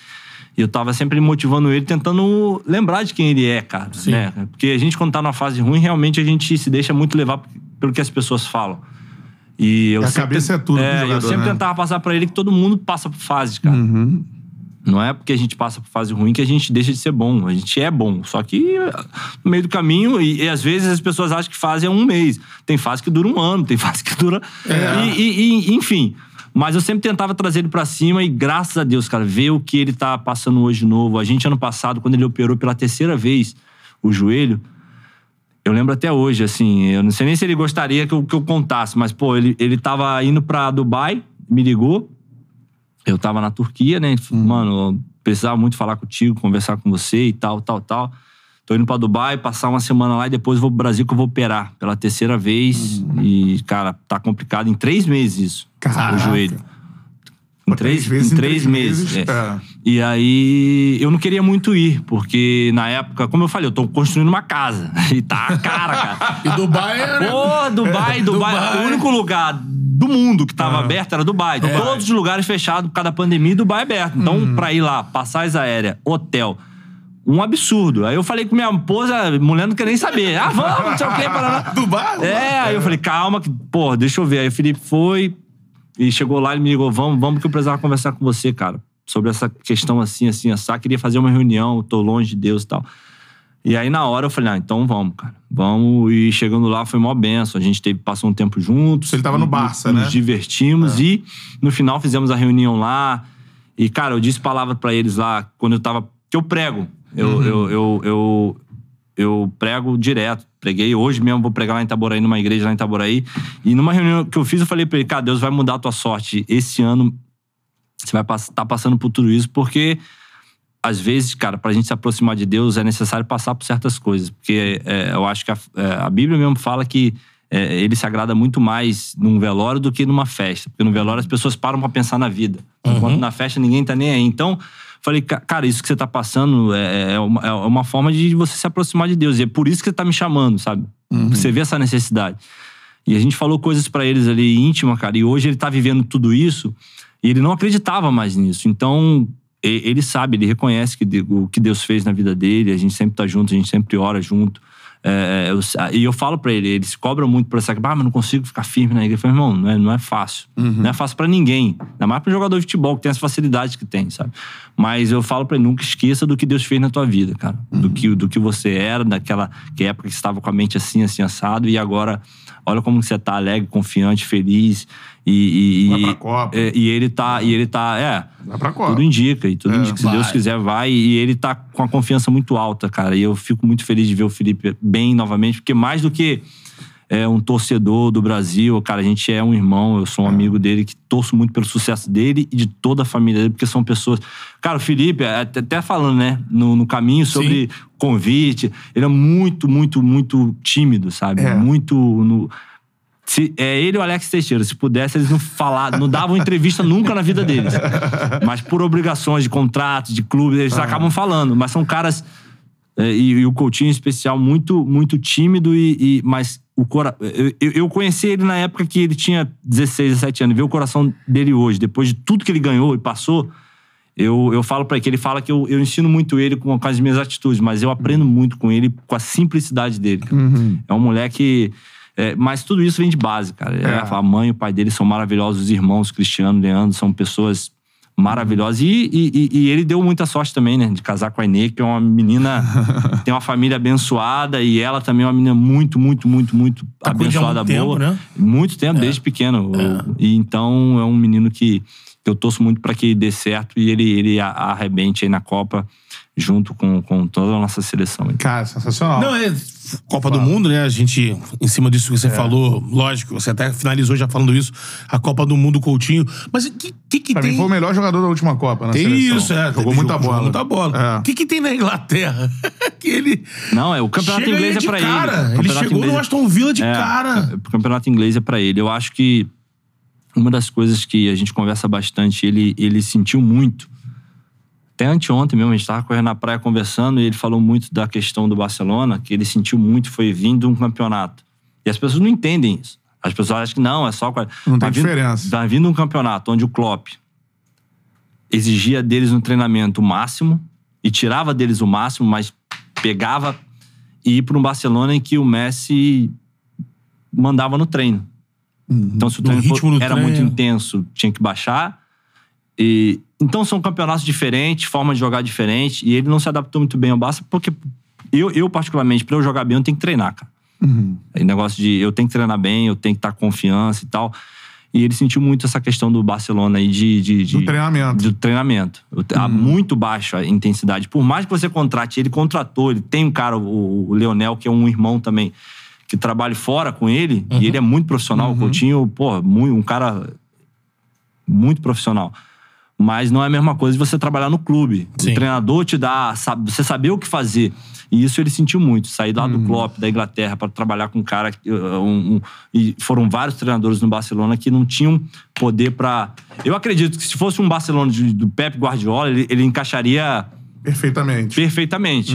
E eu tava sempre motivando ele, tentando lembrar de quem ele é, cara. Né? Porque a gente, quando tá numa fase ruim, realmente a gente se deixa muito levar pelo que as pessoas falam. E eu A sempre- cabeça é tudo É, eu jogador, sempre né? tentava passar pra ele que todo mundo passa por fases, cara. Uhum. Não é porque a gente passa por fase ruim que a gente deixa de ser bom. A gente é bom. Só que no meio do caminho, e, e às vezes as pessoas acham que fase é um mês. Tem fase que dura um ano, tem fase que dura. É. E, e- enfim. Mas eu sempre tentava trazer ele pra cima e, graças a Deus, cara, ver o que ele tá passando hoje de novo. A gente, ano passado, quando ele operou pela terceira vez o joelho, eu lembro até hoje, assim, eu não sei nem se ele gostaria que eu, que eu contasse, mas, pô, ele, ele tava indo pra Dubai, me ligou. Eu tava na Turquia, né? Falou, Mano, precisava muito falar contigo, conversar com você e tal, tal, tal. Tô indo pra Dubai, passar uma semana lá e depois vou pro Brasil que eu vou operar pela terceira vez. E, cara, tá complicado. Em três meses isso. Caraca. O joelho. Em Pô, três, vezes em três meses. é. é. E aí eu não queria muito ir, porque na época, como eu falei, eu tô construindo uma casa. E tá cara, cara. E Dubai é. né? Pô, Dubai, Dubai. Dubai. O único lugar do mundo que tava aberto era Dubai. Então, Todos os lugares fechados por causa da pandemia e Dubai aberto. Então, pra ir lá, passagem aérea, hotel. Um absurdo. Aí eu falei com minha esposa, mulher não queria nem saber. Ah, vamos, não sei o quê. Paraná. Dubai? É, aí eu falei, calma, que, pô, deixa eu ver. Aí o Felipe foi e chegou lá e me ligou, vamos, vamos que eu precisava conversar com você, cara. Sobre essa questão assim, assim, assar. Queria fazer uma reunião, tô longe de Deus e tal. E aí, na hora, eu falei, ah, então vamos, cara. Vamos. E chegando lá, foi mó benção. A gente teve, passou um tempo juntos. Ele tava no Barça, nos né? divertimos e no final fizemos a reunião lá. E, cara, eu disse palavra pra eles lá quando eu tava. Que eu prego. Eu, eu, eu, eu, eu prego direto. Preguei. Hoje mesmo vou pregar lá em Itaboraí, numa igreja lá em Itaboraí. E numa reunião que eu fiz, eu falei pra ele, cara, Deus vai mudar a tua sorte. Esse ano você vai estar passando por tudo isso, porque às vezes, cara, pra gente se aproximar de Deus é necessário passar por certas coisas. Porque é, eu acho que a, é, a Bíblia mesmo fala que é, ele se agrada muito mais num velório do que numa festa. Porque no velório as pessoas param pra pensar na vida. Enquanto na festa ninguém tá nem aí. Então, falei, ca- cara, isso que você tá passando é, é uma, é uma forma de você se aproximar de Deus. E é por isso que você tá me chamando, sabe? Você vê essa necessidade. E a gente falou coisas pra eles ali íntima, cara. E hoje ele tá vivendo tudo isso e ele não acreditava mais nisso. Então, ele sabe, ele reconhece que o que Deus fez na vida dele. A gente sempre tá junto, a gente sempre ora junto. É, eu- e eu falo pra ele, ele se cobra muito por essa. Ah, mas não consigo ficar firme na igreja. Eu falo, irmão, não é, não é fácil. Não é fácil pra ninguém. Ainda mais pra um jogador de futebol que tem as facilidades que tem, sabe? Mas eu falo pra ele, nunca esqueça do que Deus fez na tua vida, cara. Do, que, do que você era, daquela que época que você estava com a mente assim, assim, assado. E agora, olha como você tá alegre, confiante, feliz. E, e, Vai e- pra Copa. é, e ele tá. E ele tá. É. Vai pra Copa. Tudo indica, e tudo É, indica se Deus vai. quiser vai. E ele tá com a confiança muito alta, cara. E eu fico muito feliz de ver o Felipe bem novamente, porque mais do que é, um torcedor do Brasil, cara, a gente é um irmão, eu sou um amigo dele que torço muito pelo sucesso dele e de toda a família dele, porque são pessoas. Cara, o Felipe, é, até falando, né, no, no caminho sobre convite, ele é muito, muito, muito tímido, sabe? É. Muito. no- se, é ele e o Alex Teixeira. Se pudesse, eles não falavam, não davam entrevista nunca na vida deles. Mas por obrigações de contratos, de clubes, eles acabam falando. Mas são caras. É, e, e o Coutinho, em especial, muito, muito tímido e. e- mas o cora... eu, eu- conheci ele na época que ele tinha 16, 17 anos. Ver o coração dele hoje, depois de tudo que ele ganhou e passou. Eu, eu falo pra ele que ele fala que eu, eu ensino muito ele com, com as minhas atitudes, mas eu aprendo muito com ele com a simplicidade dele. É um moleque. é, mas tudo isso vem de base, cara. É. A mãe e o pai dele são maravilhosos, os irmãos, Cristiano, Leandro, são pessoas maravilhosas. E, e- e- ele deu muita sorte também, né? De casar com a Inê, que é uma menina. tem uma família abençoada e ela também é uma menina muito, muito, muito, muito Tá abençoada, muito boa. tempo, né? Muito tempo, desde pequeno. E então é um menino que, que eu torço muito pra que dê certo e ele, ele arrebente aí na Copa junto com, com toda a nossa seleção. Cara, sensacional. Não, é Copa do Mundo, né? A gente, em cima disso É. que você falou, lógico, você até finalizou já falando isso, a Copa do Mundo Coutinho. Mas o que, que, que pra tem. mim foi o melhor jogador da última Copa na Tem seleção. isso, é. Jogou muita bola. jogou Muita bola. É. O que, que tem na Inglaterra? que ele. Não, é o campeonato chega inglês é de pra cara. ele. Ele chegou inglês no é- Aston Villa de É, cara. O campeonato inglês é pra ele. Eu acho que uma das coisas que a gente conversa bastante, ele, ele sentiu muito. Até anteontem mesmo, a gente tava correndo na praia conversando e ele falou muito da questão do Barcelona, que ele sentiu muito foi vindo um campeonato. E as pessoas não entendem isso. As pessoas acham que não, é só. Não Tá tem vindo- diferença. Tá vindo um campeonato onde o Klopp exigia deles no treinamento o máximo e tirava deles o máximo, mas pegava e ir para um Barcelona em que o Messi mandava no treino. Então, se o No treino do era treino. muito intenso, tinha que baixar. E, então, são campeonatos diferentes, forma de jogar diferente. E ele não se adaptou muito bem ao Barça, porque eu, eu particularmente, para eu jogar bem, eu tenho que treinar, cara. Aí, negócio de eu tenho que treinar bem, eu tenho que estar com confiança e tal. E ele sentiu muito essa questão do Barcelona aí de. de, de Do treinamento. Do treinamento. Tá muito baixa intensidade. Por mais que você contrate, ele contratou, ele tem um cara, o, o Leonel, que é um irmão também, que trabalha fora com ele, e ele é muito profissional. O Coutinho, pô, muito, um cara muito profissional. Mas não é a mesma coisa de você trabalhar no clube. Sim. O treinador te dá, sabe, você saber o que fazer. E isso ele sentiu muito. Sair lá do Klopp, da Inglaterra, para trabalhar com um cara. que, uh, um- um- e foram vários treinadores no Barcelona que não tinham poder para. Eu acredito que se fosse um Barcelona de- do Pep Guardiola, ele, ele encaixaria Perfeitamente. perfeitamente.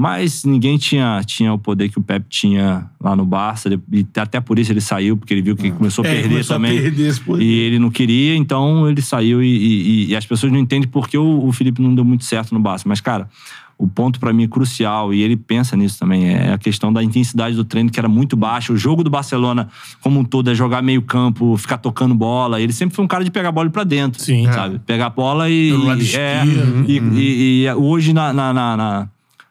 Mas ninguém tinha, tinha o poder que o Pep tinha lá no Barça. E até por isso ele saiu, porque ele viu que começou a É, perder começou a também. perder esse poder. e ele não queria, então ele saiu. E, e- e as pessoas não entendem por que o, o Felipe não deu muito certo no Barça. Mas, cara, o ponto pra mim crucial, e ele pensa nisso também, é a questão da intensidade do treino, que era muito baixa. O jogo do Barcelona, como um todo, é jogar meio campo, ficar tocando bola. Ele sempre foi um cara de pegar a bola pra dentro. Sim. Sabe? Pegar a bola e. Pelo lado é, esquerdo. e, e- e hoje na, na, na, na,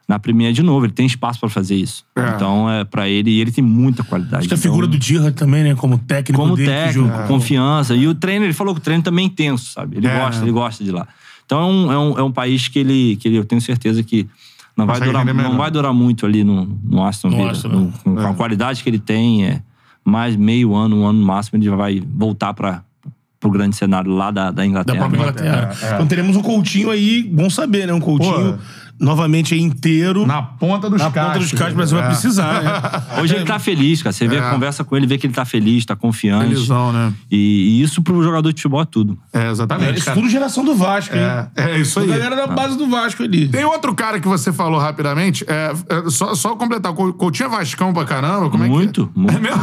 na Premier, de novo, ele tem espaço pra fazer isso. É. Então, é pra ele, e ele tem muita qualidade. Acho que a Então, figura do Dirra também, né? Como técnico como dele. que técnico, jogou. confiança. E o treino, ele falou que o treino também é intenso, sabe? Ele É. gosta, ele gosta de lá. Então é um, é um, é um país que ele, que ele, eu tenho certeza que não vai, Consegue durar, melhor. não vai durar muito ali no, no Aston Villa. Aston, No- né? com, com É. a qualidade que ele tem, é mais meio ano, um ano no máximo, ele já vai voltar para o grande cenário lá da, da Da Inglaterra. própria Inglaterra. É, é. Então teremos um Coutinho aí, bom saber, né? Um Coutinho Pô. Novamente aí inteiro. Na ponta dos Na cascos. ponta dos cascos, o Brasil vai É. precisar, né? Hoje ele tá feliz, cara. Você vê, É. conversa com ele, vê que ele tá feliz, tá confiante. Felizão, né? E, e isso pro jogador de futebol é tudo. É, exatamente. Isso cara. tudo geração do Vasco, hein? É, é isso A aí. galera da base do Vasco ali. Tem outro cara que você falou rapidamente, é, é, só, só completar, o Coutinho é Vascão pra caramba, como é muito, que... muito. É mesmo?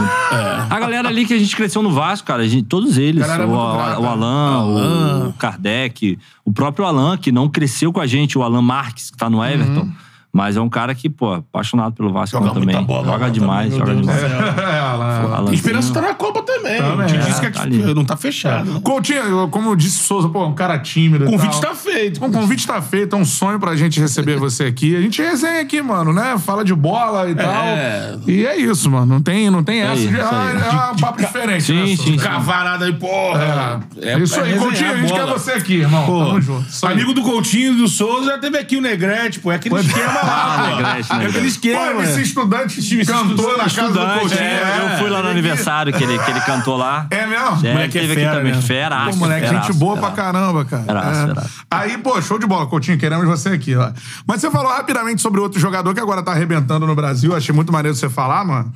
A galera ali que a gente cresceu no Vasco, cara, a gente- todos eles. É o, grata. o Alan, Alan. o Kardec, o próprio Alan, que não cresceu com a gente, o Alan Marques, que tá no Everton. Mas é um cara que, pô, apaixonado pelo Vasco Joga também. muita bola, joga Alan, demais, também, joga Deus demais. É. Tem esperança estar na Copa também. Também, é, disse que tá ali. não tá fechado. né? Coutinho, eu- como disse o Souza, pô, um cara tímido O e convite tal. tá feito. O convite tá feito, é um sonho pra gente receber você aqui. A gente resenha aqui, mano, né? Fala de bola e tal. E é isso, mano. Não tem, não tem essa de. isso Ah, é um papo diferente, Sim, né? sim. Cavar nada aí, porra. É, isso aí, Coutinho, a gente quer você aqui, irmão. Pô, Tamo junto. Amigo do Coutinho e do Souza já teve aqui o Negrete, pô. É aquele esquema lá, pô. É aquele esquema. Pô, esse é. estudante Esse cantou na casa do Estudante, Coutinho. é, eu fui lá no aniversário que ele, que ele cantou lá. É mesmo? É, Moleque é teve fera, aqui também. né? Fera, Pô, moleque, gente boa pra caramba, cara. Feraço, É. feraço. Aí, pô, show de bola, Coutinho, queremos você aqui, ó. Mas você falou rapidamente sobre outro jogador que agora tá arrebentando no Brasil, achei muito maneiro você falar, mano.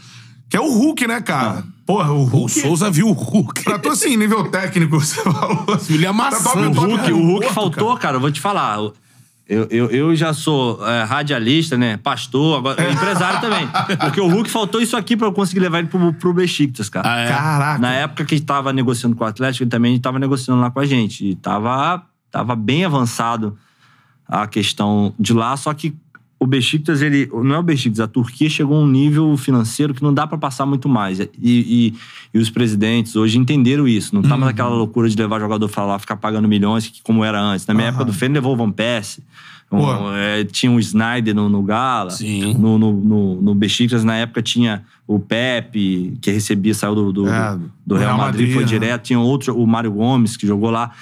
Que é o Hulk, né, cara? Porra, o O Hulk. Souza viu o Hulk. Pra tu, assim, nível técnico, você falou. Ele amassando Tá top, o top, Hulk, o Hulk faltou, cara. eu vou te falar. Eu, eu, eu já sou é, radialista, né? Pastor, agora, empresário também. Porque o Hulk faltou isso aqui pra eu conseguir levar ele pro, pro Besiktas, cara. Ah, é? Caraca. Na época que ele tava negociando com o Atlético, ele também tava negociando lá com a gente. E tava, tava bem avançado a questão de lá, só que o Besiktas, ele. Não é o Besiktas, a Turquia chegou a um nível financeiro que não dá pra passar muito mais. E, e, e os presidentes hoje entenderam isso. Não tá mais aquela loucura de levar jogador pra lá, ficar pagando milhões, que- como era antes. Na minha época do Feno levou o Van Persie. Um, é, tinha o Snyder no, no Gala. Sim. No, no, no, no Besiktas, na época, tinha o Pepe, que recebia, saiu do, do, É, do- do Real Madrid, foi né? direto. Tinha outro, o Mário Gomes, que jogou lá.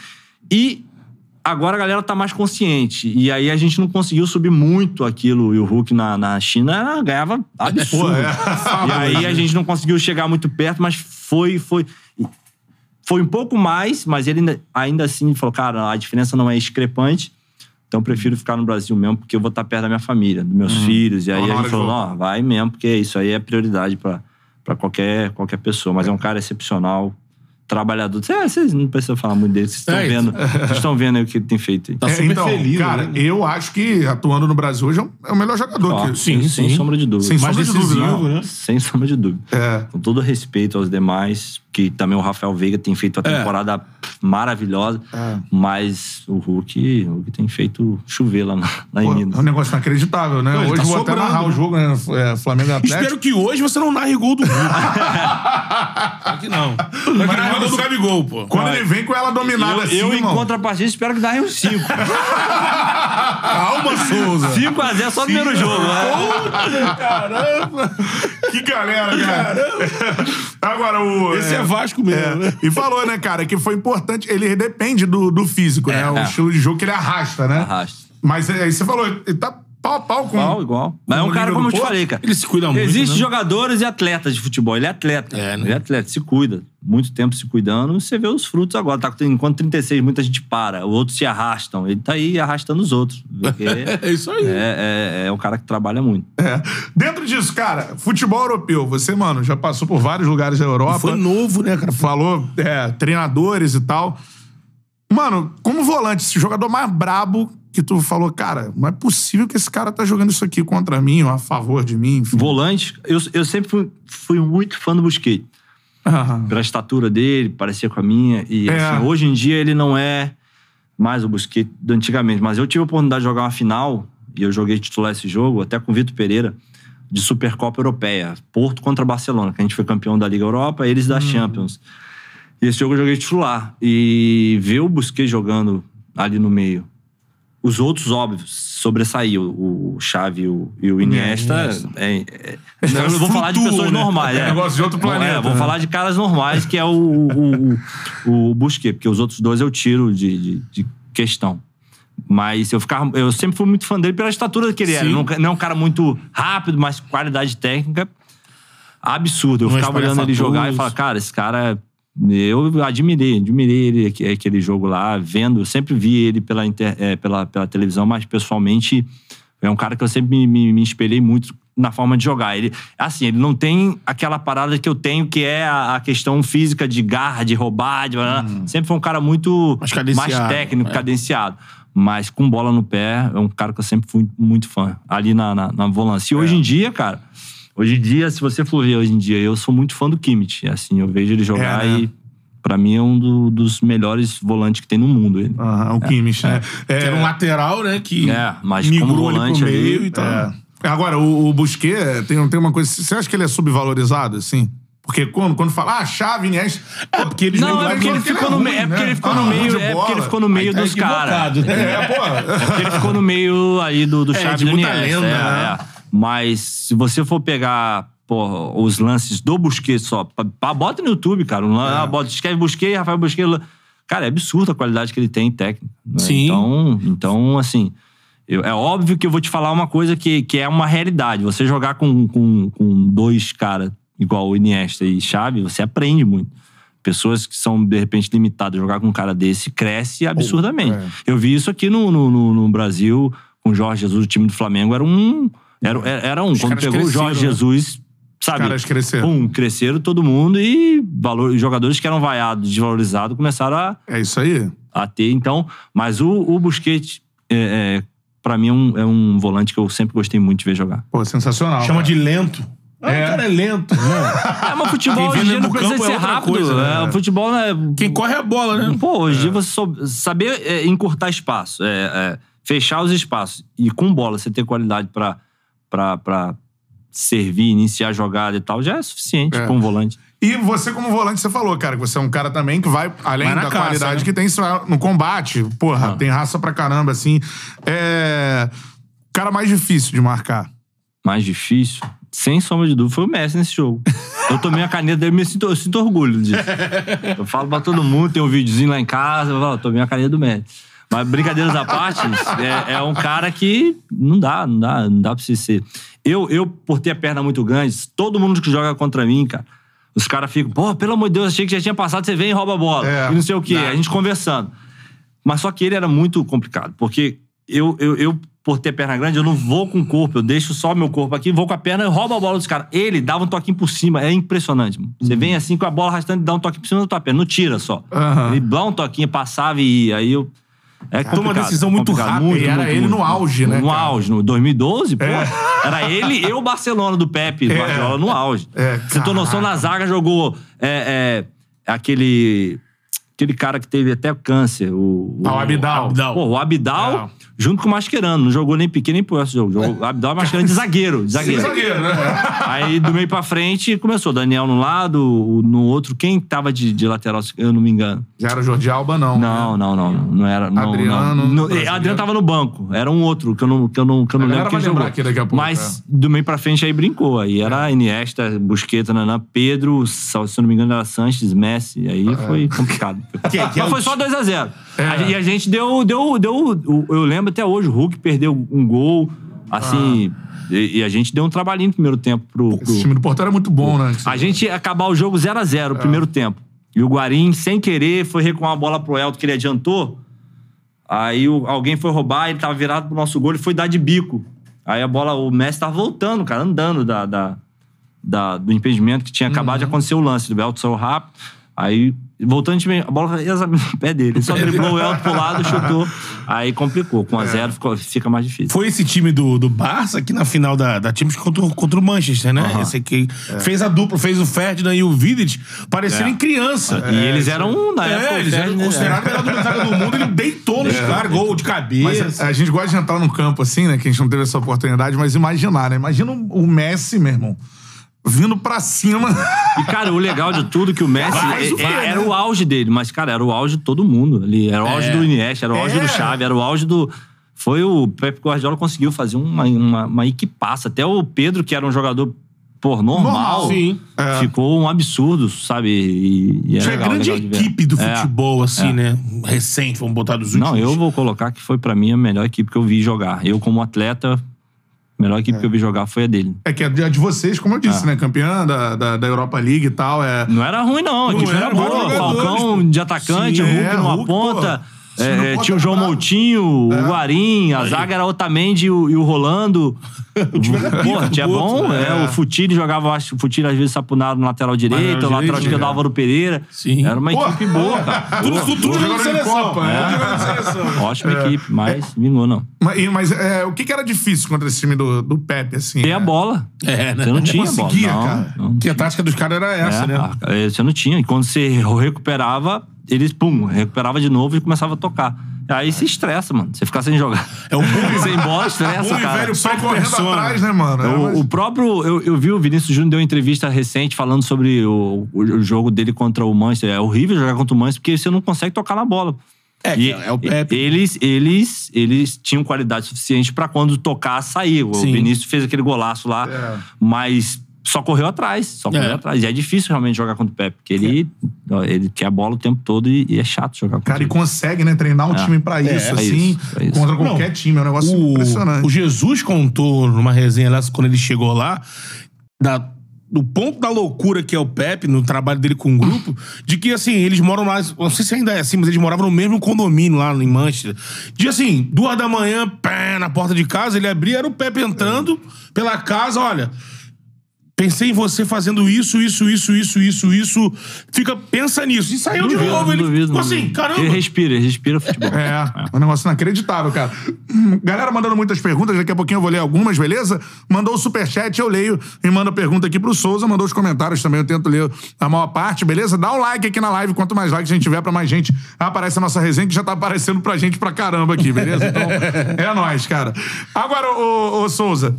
E agora a galera tá mais consciente. E aí a gente não conseguiu subir muito aquilo. E o Hulk na, na China ganhava absurdo. Pô, é. E aí a gente não conseguiu chegar muito perto, mas foi, foi. Foi um pouco mais, mas ele ainda, ainda assim falou: cara, a diferença não é discrepante. Então eu prefiro ficar no Brasil mesmo, porque eu vou estar perto da minha família, dos meus filhos. E aí Tá na a gente falou: não, vai mesmo, porque isso aí é prioridade pra qualquer, qualquer pessoa. Mas é um cara excepcional, trabalhador. Cê- Vocês não precisam falar muito dele, vocês estão É, vendo. Vocês estão vendo aí o que ele tem feito aí. Tá É, super então, feliz, cara, né? eu acho que atuando no Brasil hoje é o- é o melhor jogador. Ó, que, sim, sem sim. sombra de dúvida. Sem Mais sombra de dúvida, decisivo, não. né? Sem sombra de dúvida. É. Com todo respeito aos demais, que também o Rafael Veiga tem feito a É. temporada maravilhosa, É. mas o Hulk, o Hulk tem feito chover lá, na, lá em Pô, Minas. é um negócio inacreditável, né? Não, hoje tá vou até sobrando, narrar o né? jogo, né? É, Flamengo e Atlético. Espero que hoje você não narre gol do Hulk. Claro que não. Que narre gol do Gabigol, pô. Quando ele vem com ela dominada Eu, assim, eu em irmão. contrapartida, espero que dê uns 5. Calma, Souza. 5x0 só no primeiro jogo. né? Caramba! Que galera, cara. Agora, o. Esse é Vasco mesmo, é, né? E falou, né, cara, que foi importante. Ele depende do, do físico, né? O é. estilo de jogo que ele arrasta, né? Arrasta. Mas é, aí você falou, ele tá pau a pau com. Igual, igual. Mas é um cara, como eu te Porto? falei, cara. Ele se cuida muito, Existem né? jogadores e atletas de futebol. Ele é atleta. É, né? Ele é atleta, se cuida. muito tempo se cuidando, você vê os frutos agora. Tá, enquanto 36 muita gente para, os outros se arrastam. Ele tá aí arrastando os outros. É isso aí. é, é, é o cara que trabalha muito. É. Dentro disso, cara, futebol europeu. Você, mano, já passou por vários lugares da Europa. Foi novo, né, cara? Falou, é, treinadores e tal. Mano, como volante, esse jogador mais brabo que tu falou, cara, não é possível que esse cara tá jogando isso aqui contra mim ou a favor de mim, enfim. Volante, eu, eu sempre fui, fui muito fã do Busquets. Pela estatura dele, parecia com a minha. E É. assim, hoje em dia ele não é mais o Busquets de antigamente. Mas eu tive a oportunidade de jogar uma final, e eu joguei titular esse jogo, até com o Vitor Pereira, de Supercopa Europeia. Porto contra Barcelona, que a gente foi campeão da Liga Europa, eles da Champions. E esse jogo eu joguei titular. E ver o Busquets jogando ali no meio. Os outros, óbvio, sobressaíam. O Xavi e o, e o Iniesta. Iniesta. É, é, eu não vou falar de pessoas né? normais. É É, negócio de outro Vou- planeta, É, vou né? falar de caras normais, que é o, o, o, o Busquets, porque os outros dois eu tiro de, de, de questão. Mas eu, ficava, eu sempre fui muito fã dele pela estatura que ele era. Sim. Não, não é um cara muito rápido, mas qualidade técnica absurda. Eu Não é ficava olhando ele jogar e falava, cara, esse cara. Eu admirei, admirei ele aque- aquele jogo lá, vendo. Sempre vi ele pela, inter- eh, pela, pela televisão, mas pessoalmente é um cara que eu sempre me, me, me espelhei muito na forma de jogar. Ele, assim, ele não tem aquela parada que eu tenho, que é a, a questão física de garra, de roubar. De, Sempre foi um cara muito Mais técnico, é. cadenciado. Mas com bola no pé, é um cara que eu sempre fui muito fã. Ali na, na, na volância. E hoje em dia, cara, hoje em dia, se você for ver hoje em dia, eu sou muito fã do Kimmich. Assim, eu vejo ele jogar É, né? e, pra mim, é um do- dos melhores volantes que tem no mundo. Ele. Aham, o Kimmich, né? É, Que era um lateral, né? Que É, mas migrou como ali pro volante ali, meio e tal. é. Agora, o, o Busquets tem, tem uma coisa... Você acha que ele é subvalorizado, assim? Porque quando, quando fala, ah, chave, Iniesta... É, porque eles Não, é porque ele porque ele ficou é no ruim, meio. É porque né? ele ficou Ah, no meio. É porque ele ficou no meio dos caras. né? É, pô. Ele ficou no meio aí do, do É, Xavi de muita lenda, é, né? É. Mas se você for pegar pô, os lances do Busquets só, bota no YouTube, cara. Um, lan- ah, bota, escreve Busquets, Rafael Busquets. Cara, é absurda a qualidade que ele tem em técnica. né? Sim. Então, então assim, eu- é óbvio que eu vou te falar uma coisa que, que é uma realidade. Você jogar com, com, com dois caras igual o Iniesta e Xavi, você aprende muito. Pessoas que são, de repente, limitadas, jogar com um cara desse cresce absurdamente. é. Eu vi isso aqui no, no, no- no Brasil, com o Jorge Jesus, o time do Flamengo era um. Era, era um. Quando caras pegou o Jorge né? Jesus, sabe? caras cresceram. Pum, cresceram todo mundo e valor, jogadores que eram vaiados, desvalorizados, começaram a, É isso aí. a ter. Então, mas o, o Busquets, é, é, pra mim, é um, é um volante que eu sempre gostei muito de ver jogar. Pô, sensacional. Chama cara. de lento. Ah, É. o cara é lento. Né? É, mas futebol hoje dia não do precisa campo é ser outra rápido. coisa, né? é, futebol é. Quem corre é a bola, né? Pô, hoje em dia você sou- saber é, encurtar espaço, é, é, fechar os espaços. E com bola, você ter qualidade pra, pra, pra servir, iniciar a jogada e tal, já é suficiente É. com um volante. E você, como volante, você falou, cara, que você é um cara também que vai, além Vai da caça, qualidade né? que tem, no combate. Porra, Ah. tem raça pra caramba, assim. É. O cara mais difícil de marcar. Mais difícil, sem sombra de dúvida, foi o Messi nesse jogo. Eu tomei a caneta dele, me sinto, eu sinto orgulho disso. Eu falo pra todo mundo, tem um videozinho lá em casa, eu falo, "Eu tomei a caneta do Messi. Mas brincadeiras à parte, é, é um cara que não dá, não dá, não dá pra você ser. Eu, eu, por ter a perna muito grande, todo mundo que joga contra mim, cara, os caras ficam, pô, pelo amor de Deus, achei que já tinha passado, você vem e rouba a bola. É. e não sei o quê. A gente conversando. Mas só que ele era muito complicado, porque eu, eu, eu, por ter perna grande, eu não vou com o corpo, eu deixo só meu corpo aqui, vou com a perna e roubo a bola dos caras. Ele dava um toquinho por cima, é impressionante. mano. Você vem assim com a bola arrastando e dá um toquinho por cima da tua perna, não tira só. Aham. Ele dá um toquinho, passava e ia. Aí eu. É Toma complicado, decisão muito complicado, rápida. E era ele no auge, né, No cara? auge, no 2012, pô. É. Era ele e o Barcelona do Pepe, É. Guardiola no auge. É, Você tem noção, na zaga jogou é, é, aquele. Aquele cara que teve até câncer, o. Ah, o Abidal. Abidal. Pô, o Abidal, É. junto com o Mascherano. Não jogou nem pequeno nem por esse jogo. Jogou Abidal e Mascherano de zagueiro. De zagueiro. Zagueiro, né? Aí do meio pra frente começou. Daniel no lado, o- no outro. Quem tava de, de lateral, se eu não me engano? Já era o Jordi Alba, não. Não, não, não. Não era. Não, Adriano, Não. No- brasileiro. Adriano tava no banco. Era um outro que eu não, que eu não, que eu não lembro quem jogou. aqui daqui a pouco, Mas do meio pra frente aí brincou. Aí era Iniesta, Busquets, Nanã, Pedro, se eu não me engano era Sanches, Messi. Aí foi complicado. Que- que é Mas o foi só 2x0. É. E a gente deu, deu, deu. Eu lembro até hoje, o Hulk perdeu um gol. Assim. E, e a gente deu um trabalhinho no primeiro tempo pro. pro- Esse time do Porto era muito bom, né? a gente ia acabar o jogo 0x0 o primeiro tempo. E o Guarim, sem querer, foi recuar a bola pro Elton, que ele adiantou. Aí o- alguém foi roubar, ele tava virado pro nosso gol, ele foi dar de bico. Aí a bola, o Messi tava voltando, cara, andando da, da- da- do impedimento que tinha acabado de acontecer o lance. O Elton saiu rápido. Aí, voltando de meio, a bola ia no pé dele. Ele só driblou o Elton pro lado, chutou. Aí complicou. Com 1 a 0 ficou- fica mais difícil. Foi esse time do, do Barça que na final da, da Champions contra, o- contra o Manchester, né? Esse aqui fez a dupla, fez o Ferdinand e o Vidic parecerem criança. E eles eram, na época, É, o eles eram considerados o melhor do mundo, ele deitou nos caras, gol de cabeça. Mas a, a gente gosta de entrar num campo assim, né? Que a gente não teve essa oportunidade, mas imaginar, né? Imagina o Messi, meu irmão, vindo pra cima. E, cara, o legal de tudo é que o Messi Vai, é- é- né? era o auge dele, mas, cara, era o auge de todo mundo ali. Era o auge É. do Iniesta, era o auge É. do Xavi, era o auge do. Foi o Pep Guardiola conseguiu fazer uma, uma, uma equipaça. Até o Pedro, que era um jogador, pô, normal, Normal, sim. É. ficou um absurdo, sabe? E, e é Tinha legal, grande equipe do É. futebol, assim, né? Recente, vamos botar dos últimos. Não, eu vou colocar que foi pra mim a melhor equipe que eu vi jogar. Eu, como atleta, a melhor equipe que eu vi jogar foi a dele. É que é de a de vocês, como eu disse, Ah. né? Campeã da, da, da Europa League e tal. É... Não era ruim, não. A Não equipe era, era bons boa. Falcão de atacante, Sim, Hulk é, numa Hulk, ponta. pô. É, ponta tinha o João. Moutinho, o Guarim, a zaga era Otamendi e o, e o Rolando. Tinha do bom. né? é, o Futile jogava, acho, o Futile às vezes sapunado no lateral direito, o Lateral direito, esquerdo é. Álvaro Pereira. Sim. Era uma Pô. equipe boa, cara. Tudo, tudo, tudo jogando seleção. Copa, É. é. Tudo jogando seleção. Ótima equipe, mas vingou, não. Mas, mas é, o que, que era difícil contra esse time do, do Pepe, assim? Tem a bola. É, né? Você não tinha conseguia, bola. Não, cara. não Que a tática dos caras era essa, É, né? é, Você não tinha. E quando você recuperava, eles, pum, recuperava de novo e começava a tocar. Aí se estressa, mano. Você ficar sem jogar. É um bom- Sem bola, estressa, e cara. velho Só correndo Persona. atrás, né, mano? É, O, mas- o próprio. Eu, eu vi o Vinícius Júnior deu uma entrevista recente falando sobre o, o, o jogo dele contra o Manchester. É horrível jogar contra o Manchester porque você não consegue tocar na bola. É, E é o Pepe. Eles, eles, eles tinham qualidade suficiente pra quando tocar, sair. O Sim. Vinícius fez aquele golaço lá, É. mas só correu atrás. Só correu É. atrás. E é difícil realmente jogar contra o Pepe, porque ele, ó, ele quer a bola o tempo todo e, e é chato jogar contra Cara, e ele. consegue, né, treinar o É. time pra isso, é assim, isso, é isso. contra qualquer Não, time. É um negócio O, impressionante. o Jesus contou numa resenha lá, quando ele chegou lá, da, do ponto da loucura que é o Pepe, no trabalho dele com o grupo, de que, assim, eles moram lá, não sei se ainda é assim, mas eles moravam no mesmo condomínio lá em Manchester. De, assim, duas da manhã, pé, na porta de casa, ele abria, era o Pepe entrando pela casa, olha... Pensei em você fazendo isso, isso, isso, isso, isso, isso. Fica, pensa nisso. E saiu de Duvido, novo. Ele duvido, ficou assim, caramba. Ele respira, ele respira futebol. É, é um negócio inacreditável, cara. Hum, Galera mandando muitas perguntas, daqui a pouquinho eu vou ler algumas, beleza? Mandou o superchat, eu leio e mando a pergunta aqui pro Souza, mandou os comentários também, eu tento ler a maior parte, beleza? Dá um like aqui na live, quanto mais likes a gente tiver pra mais gente, aparece a nossa resenha, que já tá aparecendo pra gente pra caramba aqui, beleza? Então, é nóis, cara. Agora, ô, ô Souza,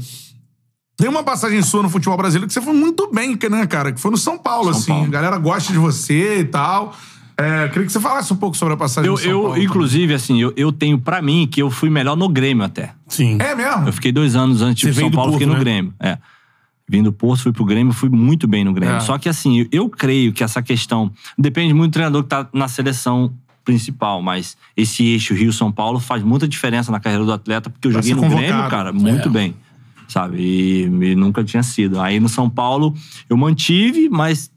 tem uma passagem sua no futebol brasileiro que você foi muito bem, né, cara? Que foi no São Paulo, São assim. Paulo. A galera gosta de você e tal. É, queria que você falasse um pouco sobre a passagem Eu, no São eu Paulo. inclusive, assim, eu, eu tenho pra mim que eu fui melhor no Grêmio até. Sim. É mesmo? Eu fiquei dois anos antes Você de São do Paulo, Porto, fiquei no né? Grêmio. É. Vim do Porto, fui pro Grêmio, fui muito bem no Grêmio. É. Só que assim, eu, eu creio que essa questão depende muito do treinador que tá na seleção principal, mas esse eixo Rio-São Paulo faz muita diferença na carreira do atleta, porque eu Pra joguei no convocado. Grêmio, cara, muito É. bem. Sabe? E, e nunca tinha sido. Aí no São Paulo eu mantive, mas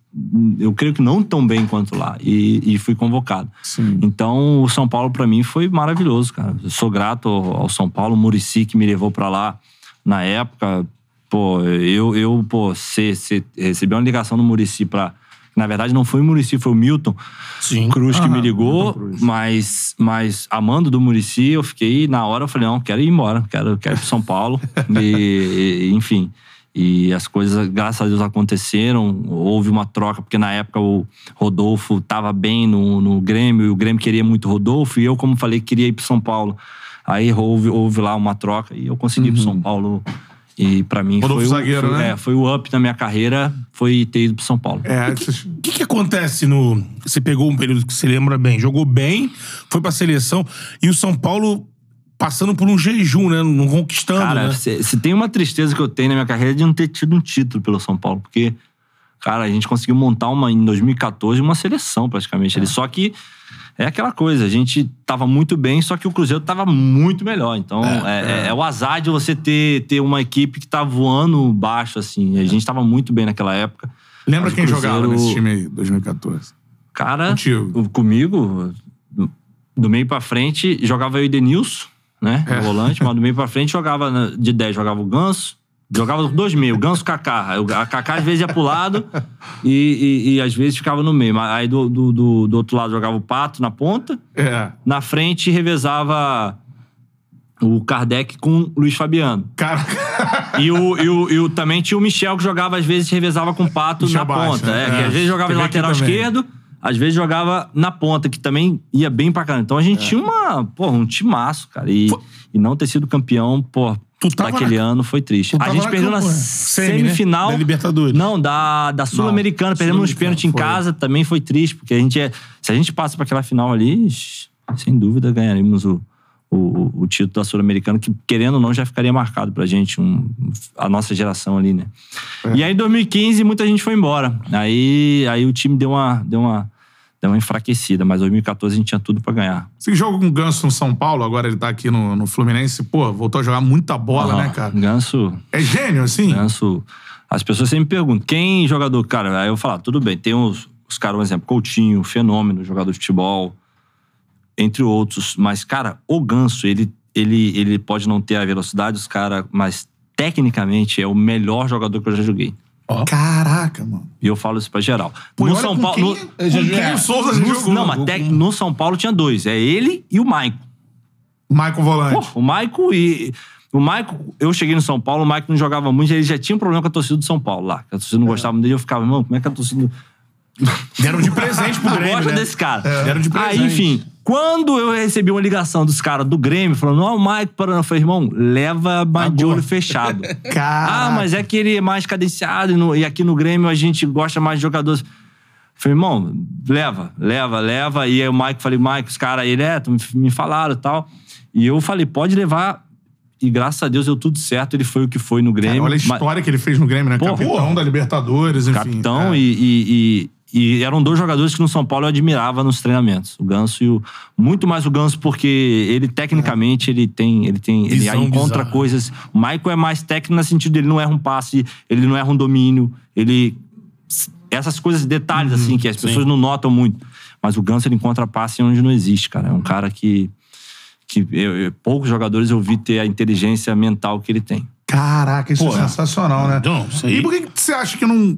eu creio que não tão bem quanto lá. E, e fui convocado. Sim. Então, o São Paulo, pra mim, foi maravilhoso, cara. Eu sou grato ao São Paulo, o Murici que me levou pra lá na época. Pô, eu, eu pô, cê, recebi uma ligação do Murici pra. Na verdade, não foi o Murici, foi o Milton Sim. Cruz que Aham, me ligou, mas, mas amando do Murici, eu fiquei, na hora, eu falei, não, quero ir embora, quero, quero ir pro São Paulo. e, e, enfim. E as coisas, graças a Deus, aconteceram. Houve uma troca, porque na época o Rodolfo tava bem no, no Grêmio, e o Grêmio queria muito o Rodolfo, e eu, como falei, queria ir pro São Paulo. Aí houve, houve lá uma troca e eu consegui ir pro São Paulo. E pra mim Rodolfo foi, o, zagueiro, foi, né? é, foi o up da minha carreira, foi ter ido pro São Paulo. É, O que, que acontece no. Você pegou um período que você lembra bem, jogou bem, foi pra seleção, e o São Paulo passando por um jejum, né? Não conquistando, Cara, né? se, tem uma tristeza que eu tenho na minha carreira é de não ter tido um título pelo São Paulo, porque, cara, a gente conseguiu montar uma, em 2014 uma seleção praticamente ali. Só que é aquela coisa, a gente tava muito bem, só que o Cruzeiro tava muito melhor. Então, é, é- é o azar de você ter, ter uma equipe que tá voando baixo, assim. A gente tava muito bem naquela época. Lembra o quem jogava Cruzeiro- nesse time aí, 2014? Cara, Contigo. o- comigo, do, meio pra frente, jogava eu e Denilson, né? É. No volante, mas do meio pra frente jogava na- de 10, jogava o Ganso. Jogava os dois meio, Ganso Kaká. A Kaká às vezes ia pro lado e, e- e às vezes ficava no meio. Aí do, do, do- do outro lado jogava o Pato na ponta. É. Na frente revezava o Kardec com o Luiz Fabiano. Cara, E, o, e, o, e o- também tinha o Michel que jogava, às vezes, revezava com o Pato Michel na Baixa, ponta. É, é. que às vezes jogava de lateral esquerdo, às vezes jogava na ponta, que também ia bem pra caramba. Então a É. gente tinha uma, porra, um timaço, cara. E, e não ter sido campeão, tava naquele na- ano foi triste. A gente na perdeu na campanha. Semi, né? semifinal. Da Libertadores. Não, da, da Sul-Americana. Perdemos nos Sul-Americana, pênaltis em casa, também foi triste, porque a gente é. Se a gente passa pra aquela final ali, sem dúvida ganharemos o, o, o título da Sul-Americana, que querendo ou não já ficaria marcado pra gente, um, a nossa geração ali, né? E aí em 2015 muita gente foi embora. Aí, aí o time deu uma, deu uma, deu uma enfraquecida, mas 2014 a gente tinha tudo pra ganhar. Você joga com o Ganso no São Paulo, agora ele tá aqui no, no Fluminense. Pô, voltou a jogar muita bola, né, cara? Ganso. É gênio, assim? Ganso. As pessoas sempre perguntam, quem jogador? Cara, aí eu falo, ah, tudo bem, tem os, os caras, um exemplo, Coutinho, Fenômeno, jogador de futebol, entre outros. Mas, cara, o Ganso, ele, ele, ele pode não ter a velocidade dos caras, mas tecnicamente é o melhor jogador que eu já joguei. Caraca, mano. E eu falo isso pra geral. Pô, no São Paulo. quem- no- com quem o Souza já no- jogou? não, mas tec- no São Paulo tinha dois. É ele e o Maicon. Michael Volante. Pô, o Maicon e. O Maicon, eu cheguei no São Paulo, o Maicon não jogava muito, ele já tinha um problema com a torcida do São Paulo lá. A torcida não gostava muito dele, eu ficava, irmão, como é que a torcida. Deram de presente pro Grêmio, gosta né? desse cara. Deram de presente. Aí, enfim, quando eu recebi uma ligação dos caras do Grêmio, falando, ó, o Maicon parando, eu falei, irmão, leva mais de olho fechado. Caraca. Ah, mas é que ele é mais cadenciado e, no- e aqui no Grêmio a gente gosta mais de jogadores. Falei, irmão, leva, leva, leva. E aí o Mike, falei, Mike, os caras, ele é, tu me- falaram e tal. E eu falei, pode levar. E graças a Deus deu tudo certo, ele foi o que foi no Grêmio. Cara, olha a Mas- história que ele fez no Grêmio, né? Pô, Capitão pô. da Libertadores, enfim. capitão É. e, e- e- eram dois jogadores que no São Paulo eu admirava nos treinamentos. O Ganso e o. Muito mais o Ganso, porque ele, tecnicamente, ele tem. Ele tem. Ele Visão encontra bizarra. coisas. O Michael é mais técnico no sentido dele não erra um passe, ele não erra um domínio, ele. Essas coisas, detalhes, assim, que as pessoas não notam muito. Mas o Ganso, ele encontra passe onde não existe, cara. É um cara que. que eu- eu- poucos jogadores eu vi ter a inteligência mental que ele tem. Caraca, isso Pô, é sensacional, né? Não, isso aí- E por que, que você acha que não,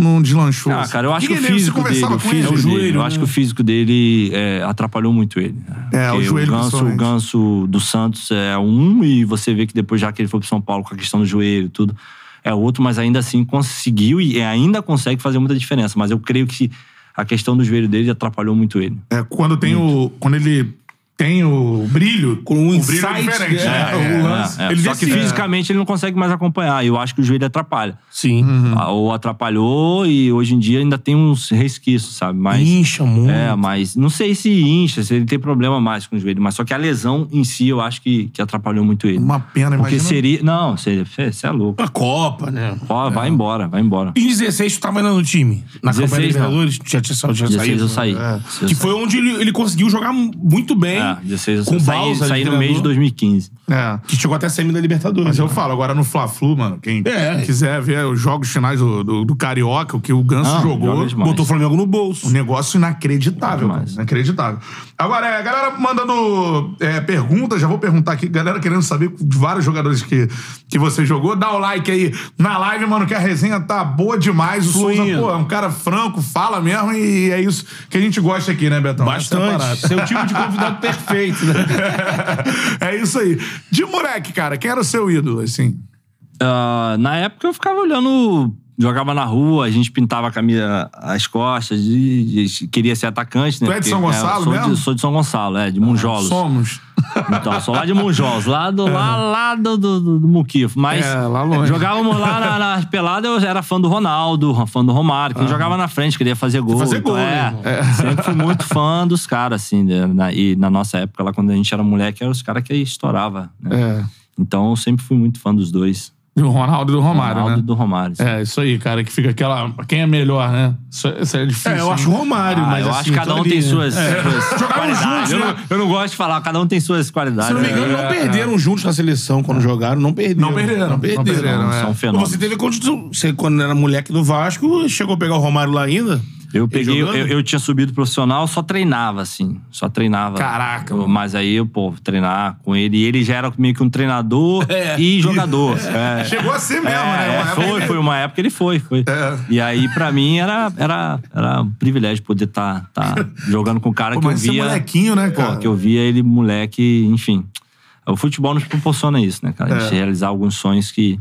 não deslanchou? Ah, cara, eu acho que, Porque o físico dele, conversava o físico? É o dele, joelho, eu né? acho que o físico dele é, atrapalhou muito ele. né? É, o joelho, o ganso, o ganso do Santos é um e você vê que depois já que ele foi pro São Paulo com a questão do joelho e tudo, é outro, mas ainda assim conseguiu e ainda consegue fazer muita diferença. Mas eu creio que a questão do joelho dele atrapalhou muito ele. É, quando tem o. Quando ele tem o brilho. Com um o brilho é insight, diferente. é, né? o lance. É, é. Ele Só que fisicamente ele não consegue mais acompanhar. E eu acho que o joelho atrapalha. Sim. Ah, Ou atrapalhou e hoje em dia ainda tem uns resquícios, sabe? Mas. Incha muito. É, mas não sei se incha, se ele tem problema mais com o joelho, mas só que a lesão em si eu acho que, que atrapalhou muito ele. Uma pena, Porque imagina. seria. Não, você é louco. A Copa, né? Ó, vai embora, vai embora. Em 16, tu tava ainda no time? Na 16 Copa. Libertadores? Já tinha, já 16 saído? eu saí. É. 16 eu Que saí. foi onde ele, ele conseguiu jogar muito bem. É, 16 eu com saí, Balsa saí no mês de treinador. 2015. É. Que chegou até a semi da Libertadores. Mas eu falo, agora no Fla-Flu, mano, quem É. quiser ver os jogos finais do, do, do Carioca, o que o Ganso Não, jogou. Botou o Flamengo no bolso. um negócio inacreditável, inacreditável. Agora, é, a galera mandando é, perguntas, já vou perguntar aqui, galera querendo saber de vários jogadores que, que você jogou. Dá o like aí na live, mano, que a resenha tá boa demais. O Souza, pô, é um cara franco, fala mesmo e é isso que a gente gosta aqui, né, Betão? É Bastante. Seu tipo de convidado perfeito, né? é isso aí. De moleque, cara, quem era o seu ídolo, assim? Ah, na época eu ficava olhando. Jogava na rua, a gente pintava a camisa, as costas, e, e queria ser atacante, né? Tu é de Porque, São Gonçalo sou mesmo? De, sou de São Gonçalo, é, de Monjolos. Somos. Então, sou lá de Monjolos, lá do, lá, lá do, do, do, do Muquifo. Mas É, lá longe. jogávamos lá na, nas peladas, eu era fã do Ronaldo, fã do Romário. Quem jogava na frente, queria fazer gol. fazer então, gol, é, né, Sempre fui muito fã dos caras, assim. né, na- e na nossa época, lá quando a gente era moleque, eram os caras que estourava. Né? É. Então, eu sempre fui muito fã dos dois. Do Ronaldo e do Romário, Ronaldo né? e do Romário. assim. É, isso aí, cara, que fica aquela. Quem é melhor, né? Isso, isso é difícil. É, eu acho o Romário, Ah, mas eu assim, acho que cada um ali, tem né? suas, É. suas Jogaram qualidades. juntos, eu, né? não, eu não gosto de falar, cada um tem suas qualidades. Se não me engano, não perderam juntos na seleção quando jogaram. Não perderam. Não perderam, Não perderam. não perderam, é. São Pô, fenômenos. Você teve condição. Você, quando era moleque do Vasco, chegou a pegar o Romário lá ainda? Eu peguei, eu, eu tinha subido profissional, só treinava, assim. Só treinava. Caraca, Eu-. Mas aí eu, pô, treinar com ele. E ele já era meio que um treinador e jogador. É. Chegou a ser mesmo, É, né? Uma é, foi, foi uma época ele foi, foi. É. E aí, pra mim, era, era, era um privilégio poder estar jogando com um cara Pô, que eu é via. molequinho, né, Pô, cara? que eu via ele, moleque, enfim. O futebol nos proporciona isso, né, cara? A gente É. realizar alguns sonhos que,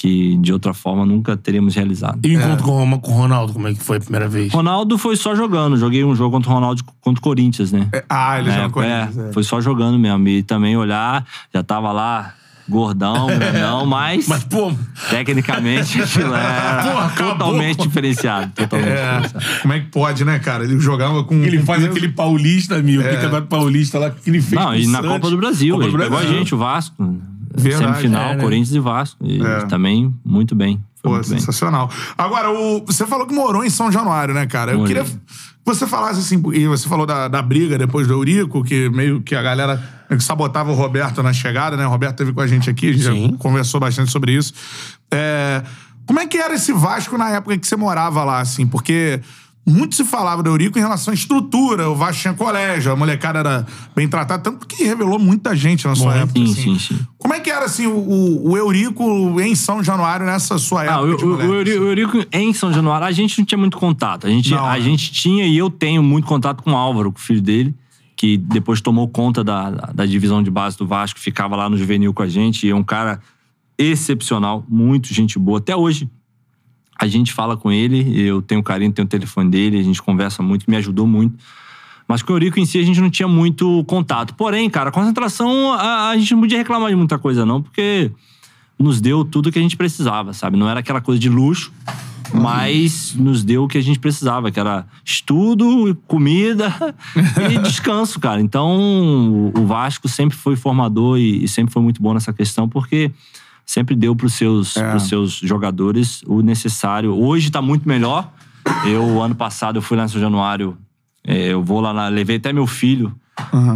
que de outra forma nunca teríamos realizado. E o É. encontro com, com o Ronaldo, como é que foi a primeira vez? Ronaldo foi só jogando. Joguei um jogo contra o Ronaldo contra o Corinthians, né? Ah, ele É, no Corinthians. é, é. Foi só jogando mesmo. E também olhar, já tava lá, gordão, grandão, mas, Mas, pô, tecnicamente aquilo era Porra, totalmente diferenciado. Totalmente É, diferenciado. como é que pode, né, cara? Ele jogava com. ele com faz peso. aquele paulista, amigo, É. aquele campeonato paulista lá que ele fez Não, com e na Santos. Copa do Brasil. Copa do ele pegou a Brasil. gente, o Vasco. Verdade, semifinal, é, né? Corinthians e Vasco. E É. também muito bem. Foi Pô, muito bem. sensacional. Agora, o, você falou que morou em São Januário, né, cara? Eu Morei. queria que você falasse assim, e você falou da, da briga depois do Eurico, que meio que a galera meio que sabotava o Roberto na chegada, né? O Roberto teve com a gente aqui, a gente Sim. já conversou bastante sobre isso. É, como é que era esse Vasco na época que você morava lá, assim? Porque muito se falava do Eurico em relação à estrutura, o Vasco tinha colégio, a molecada era bem tratada, tanto que revelou muita gente na sua Bom, época. Sim, assim. sim, sim. Como é que era, assim, o, o- Eurico em São Januário nessa sua época? Ah, o, moleque, o Euri- o Eurico em São Januário, a gente não tinha muito contato. A gente, Não, a né? gente tinha e eu tenho muito contato com o Álvaro, com o filho dele, que depois tomou conta da, da, da divisão de base do Vasco, ficava lá no juvenil com a gente. E é um cara excepcional, muito gente boa. Até hoje, a gente fala com ele, eu tenho carinho, tenho o telefone dele, a gente conversa muito, me ajudou muito. Mas com o Eurico em si a gente não tinha muito contato. Porém, cara, a concentração, a, a gente não podia reclamar de muita coisa, não, porque nos deu tudo que a gente precisava, sabe? Não era aquela coisa de luxo, mas nos deu o que a gente precisava, que era estudo, comida e descanso, cara. Então, o- Vasco sempre foi formador e, e sempre foi muito bom nessa questão, porque sempre deu para os seus, É. pros seus jogadores o necessário. Hoje tá muito melhor. Eu, ano passado, eu fui lá em São Januário, é, eu vou lá, na, levei até meu filho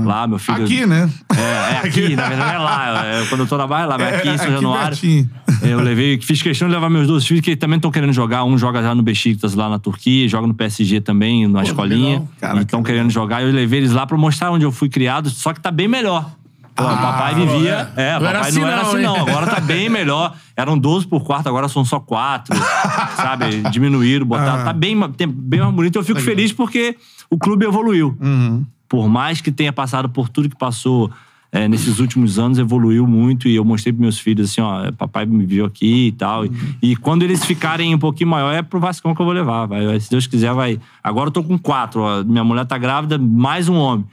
lá, meu filho... Aqui, né? É, é aqui, na verdade não é lá. É, quando eu tô na Baia, é lá, mas aqui em São aqui Januário. pertinho. Eu levei, fiz questão de levar meus dois filhos, que também estão querendo jogar. Um joga já no Besiktas lá na Turquia, joga no PSG também, na escolinha. legal. Caraca, e estão querendo jogar. Eu levei eles lá pra mostrar onde eu fui criado, só que tá bem melhor. Pô, Ah, papai vivia. é. É, Não papai era assim não era não, assim, hein? não. Agora tá bem melhor. Eram 12 por quarto, agora são só quatro. sabe? Diminuíram, botaram. Ah. Tá bem, bem mais bonito. Eu fico feliz porque o clube evoluiu Uhum. por mais que tenha passado por tudo que passou é, nesses últimos anos, evoluiu muito e eu mostrei pros meus filhos assim, ó, papai me viu aqui e tal. Uhum. E, e quando eles ficarem um pouquinho maior, é pro Vascão que eu vou levar. Vai, se Deus quiser, vai. Agora eu tô com quatro, ó, minha mulher tá grávida, mais um homem.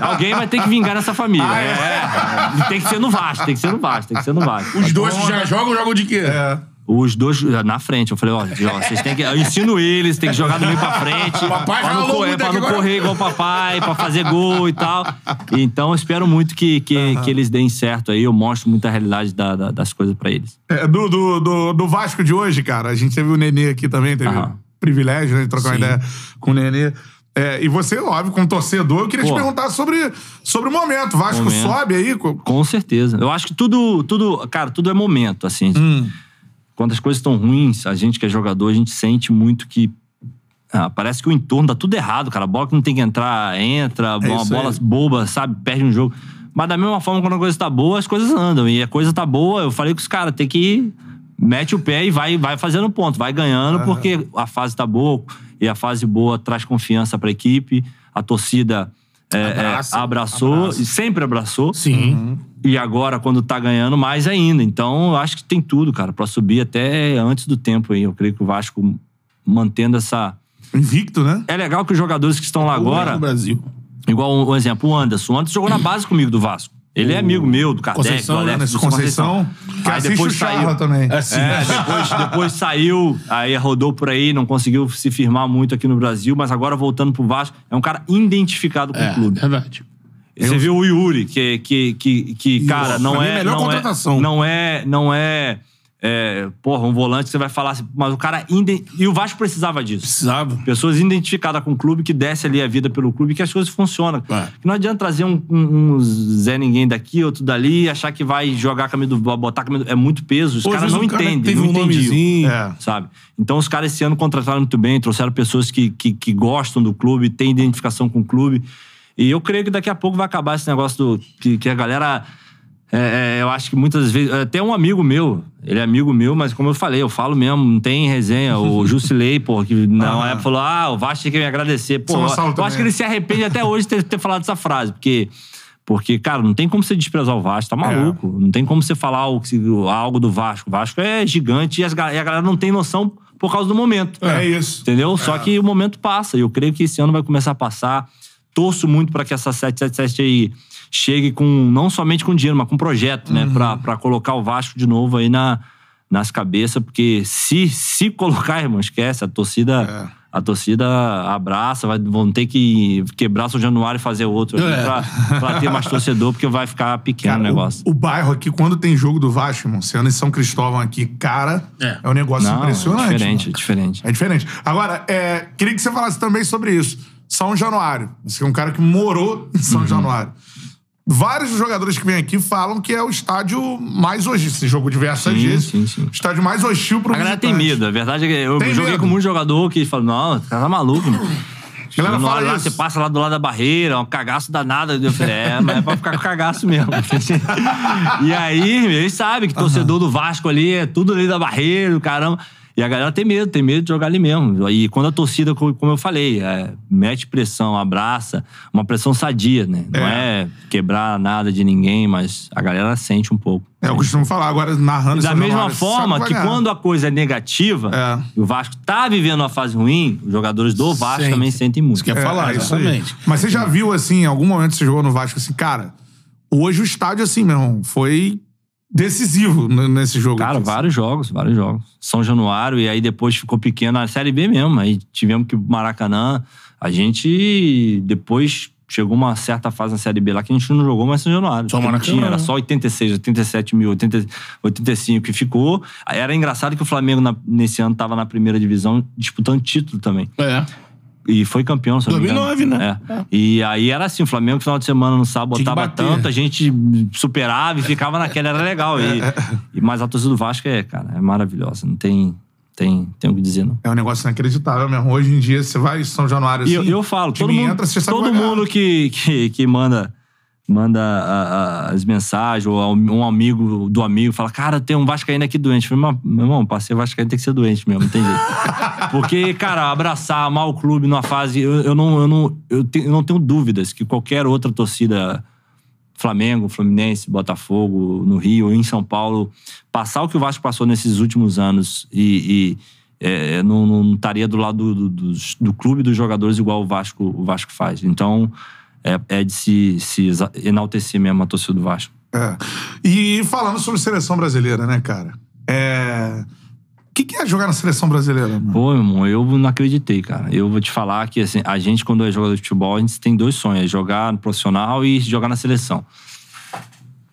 Alguém vai ter que vingar nessa família. Ah, é. E tem que ser no Vasco, tem que ser no Vasco, tem que ser no Vasco. Os dois que já jogam, jogam de quê? É. Os dois na frente. Eu falei, ó, ó, vocês têm que. Eu ensino eles, tem que jogar do meio pra frente. Papai pra não, correr, pra não correr igual o papai, pra fazer gol e tal. Então, eu espero muito que, que, que eles deem certo aí. Eu mostro muita realidade da- da- das coisas pra eles. É, do, do, do, do Vasco de hoje, cara, a gente teve o Nenê aqui também, teve o privilégio né, de trocar uma Sim. ideia com o Nenê. É, e você, óbvio, como torcedor, eu queria te Pô. perguntar sobre, sobre o momento. O Vasco Momento. sobe aí? co- Com certeza. Eu acho que tudo, tudo, cara, tudo é momento, assim. Hum. Quando as coisas estão ruins, a gente que é jogador, a gente sente muito que. ah, parece que o entorno dá tudo errado, cara. A bola que não tem que entrar, entra, uma É isso bola aí. boba, sabe? Perde um jogo. Mas da mesma forma, quando a coisa tá boa, as coisas andam. E a coisa tá boa, eu falei com os caras, tem que. Mete o pé e vai, vai fazendo ponto, vai ganhando, porque a fase tá boa e a fase boa traz confiança pra equipe. A torcida é, é, Abraça. abraçou, Abraça. e sempre abraçou. Sim. E agora, quando tá ganhando, mais ainda. Então, eu acho que tem tudo, cara, pra subir até antes do tempo aí. Eu creio que o Vasco mantendo essa. Invicto, né? É legal que os jogadores que estão lá agora, No Brasil. igual um, um exemplo, o Anderson. O Anderson jogou na base comigo do Vasco. Ele é amigo meu, do Kardec, Conceição, do né? Alex, Nesse do Conceição, que Aí depois o Charla saiu. também. É, sim. É, depois, depois saiu, aí rodou por aí, não conseguiu se firmar muito aqui no Brasil, mas agora voltando pro Vasco, é um cara identificado com É, o clube. verdade. Você viu o Yuri, que, que, que, que cara, não é. melhor não contratação. É, não é. Não é é, porra, um volante, você vai falar assim, mas o cara. E o Vasco precisava disso. Precisava. Pessoas identificadas com o clube, que desce ali a vida pelo clube, que as coisas funcionam. É. Que Não adianta trazer um, um- um Zé Ninguém daqui, outro dali, e achar que vai jogar a camisa do. botar a camisa do, É muito peso. Os Pô, caras não o cara entendem. Teve não um entendiam nomezinho. É. sabe? Então os caras esse ano contrataram muito bem, trouxeram pessoas que, que, que gostam do clube, têm identificação com o clube. E eu creio que daqui a pouco vai acabar esse negócio do. que, que a galera. é, é, eu acho que muitas vezes. Até um amigo meu, ele é amigo meu, mas como eu falei, eu falo mesmo, não tem resenha. O Jusilei, pô, que na Ah. época falou: ah, o Vasco tem que me agradecer. Pô, eu, Gonçalo eu acho que ele se arrepende até hoje de ter, ter falado essa frase, porque. Porque, cara, não tem como você desprezar o Vasco, tá maluco. Não tem como você falar algo, do Vasco. O Vasco é gigante e, as e a galera não tem noção por causa do momento. É isso. Entendeu? Só que o momento passa. E eu creio que esse ano vai começar a passar. Torço muito para que essa 777 aí chegue com não somente com dinheiro, mas com projeto, né? Pra, pra colocar o Vasco de novo aí na, nas cabeças. Porque se, se colocar, irmão, esquece. A torcida. A torcida abraça, vai, vão ter que quebrar São Januário e fazer outro aqui É. pra, pra ter mais torcedor, porque vai ficar pequeno Cara, o negócio. O, o bairro aqui, quando tem jogo do Vasco, irmão, sendo em São Cristóvão aqui, cara, é, É. um negócio Não, impressionante. é diferente, mano. é diferente. É diferente. Agora, é, queria que você falasse também sobre isso. São Januário. Você é um cara que morou em Uhum. São Januário. Vários dos jogadores que vêm aqui falam que é o estádio mais hostil. Você jogou diversas Sim, vezes. sim, sim. O estádio mais hostil pro A galera tem visitante. medo. A verdade é que eu Tem joguei medo. com muito jogador que fala, não, o cara tá maluco, mano. galera Não, fala lá, você passa lá do lado da barreira, um cagaço danado. Eu falei, é, mas é pra ficar com cagaço mesmo. e aí, eles sabem que torcedor do Vasco ali é tudo ali da barreira, o caramba. E a galera tem medo, tem medo de jogar ali mesmo. E quando a torcida, co- como eu falei, é, mete pressão, abraça, uma pressão sadia, né? Não é. quebrar nada de ninguém, mas a galera sente um pouco. É, eu costumo falar agora, narrando Da mesma forma que vai ganhar. quando a coisa é negativa, É. e o Vasco tá vivendo uma fase ruim, os jogadores do Vasco Sente. também sentem muito. Isso que é falar, isso aí. exatamente. Mas você já viu, assim, em algum momento você jogou no Vasco, assim, cara, hoje o estádio, assim, meu irmão, foi decisivo nesse jogo. Cara, assim. vários jogos, vários jogos. São Januário, e aí depois ficou pequeno a Série B mesmo. Aí tivemos que Maracanã. A gente depois chegou uma certa fase na Série B lá que a gente não jogou mais São Januário. Só Maracanã, tinha, era só 86, 87 mil, 80, 85 que ficou. Aí era engraçado que o Flamengo na- nesse ano tava na primeira divisão disputando título também. É. E foi campeão, se eu não me engano. 2009, né? É. E aí era assim, o Flamengo, final de semana, no sábado, Tinha que botava bater. tanto, a gente superava e ficava naquela, era legal. E, e- mas a torcida do Vasco é, cara, é maravilhosa. Não tem, tem, tem o que dizer, não. É um negócio inacreditável mesmo. Hoje em dia, você vai em São Januário, assim... E eu, eu falo, todo mundo, entra, todo ganhar. mundo que, que, que manda, manda a- a- as mensagens, ou um amigo do amigo fala, cara, tem um Vascaíno aqui doente. Eu falei, "Mas, meu irmão, pra ser Vascaíno tem que ser doente mesmo, não tem jeito. Porque, cara, abraçar, amar o clube numa fase. Eu, eu não, eu, não, eu, te- eu não tenho dúvidas que qualquer outra torcida. Flamengo, Fluminense, Botafogo, no Rio, em São Paulo, passar o que o Vasco passou nesses últimos anos e, e, é, não, não estaria do lado do, do, dos- do clube dos jogadores igual o Vasco, o Vasco faz. Então, é, é de se, se enaltecer mesmo a torcida do Vasco. É. E falando sobre seleção brasileira, né, cara? É... O que, que é jogar na seleção brasileira, mano? Pô, meu irmão, eu não acreditei, cara. Eu vou te falar que assim, a gente, quando é jogador de futebol, a gente tem dois sonhos: é jogar no profissional e jogar na seleção.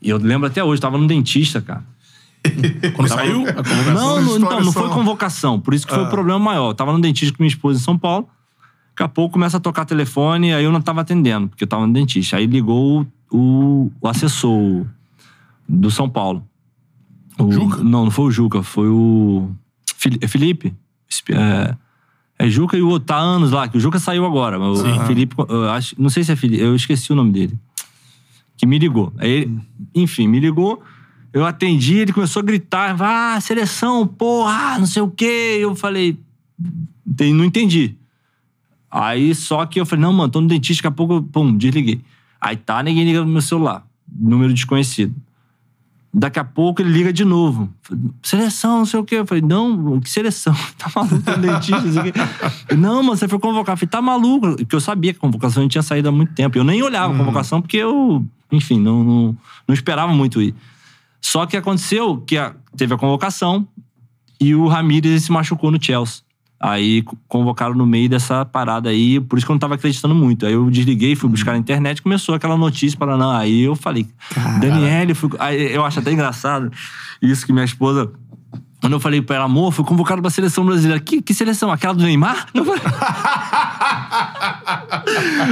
E eu lembro até hoje, tava no dentista, cara. Quando saiu. Não, não, então, não foi convocação. Por isso que foi o problema maior. Eu tava no dentista com minha esposa em São Paulo. Daqui a pouco começa a tocar telefone, aí eu não tava atendendo, porque eu tava no dentista. Aí ligou o, o assessor do São Paulo. O, Juca? Não, não foi o Juca, foi o é Felipe. É, é Juca e o outro, tá anos lá, que o Juca saiu agora. Mas o Felipe, acho, não sei se é Felipe, eu esqueci o nome dele. Que me ligou. Aí, enfim, me ligou. Eu atendi, ele começou a gritar, ah, seleção, porra, não sei o quê. Eu falei, "Tem- não entendi. Aí só que eu falei, não, mano, tô no dentista, daqui a pouco, pum, desliguei. Aí tá, ninguém liga no meu celular. Número desconhecido. Daqui a pouco ele liga de novo. Falei, Seleção, não sei o quê. Eu falei, não, que seleção? Tá maluco, no dentista, não mano, você foi convocar. Eu falei, tá maluco? Porque eu sabia que a convocação não tinha saído há muito tempo. Eu nem olhava a convocação porque eu, enfim, não, não, não esperava muito ir. Só que aconteceu que a- teve a convocação e o Ramírez se machucou no Chelsea. Aí co- convocaram no meio dessa parada aí, por isso que eu não tava acreditando muito. Aí eu desliguei, fui buscar na internet, começou aquela notícia para não. Aí eu falei, Daniele, fui... aí eu acho até engraçado isso que minha esposa Quando eu falei pra ela, amor, fui convocado pra seleção brasileira. Que, que seleção? Aquela do Neymar? Eu falei,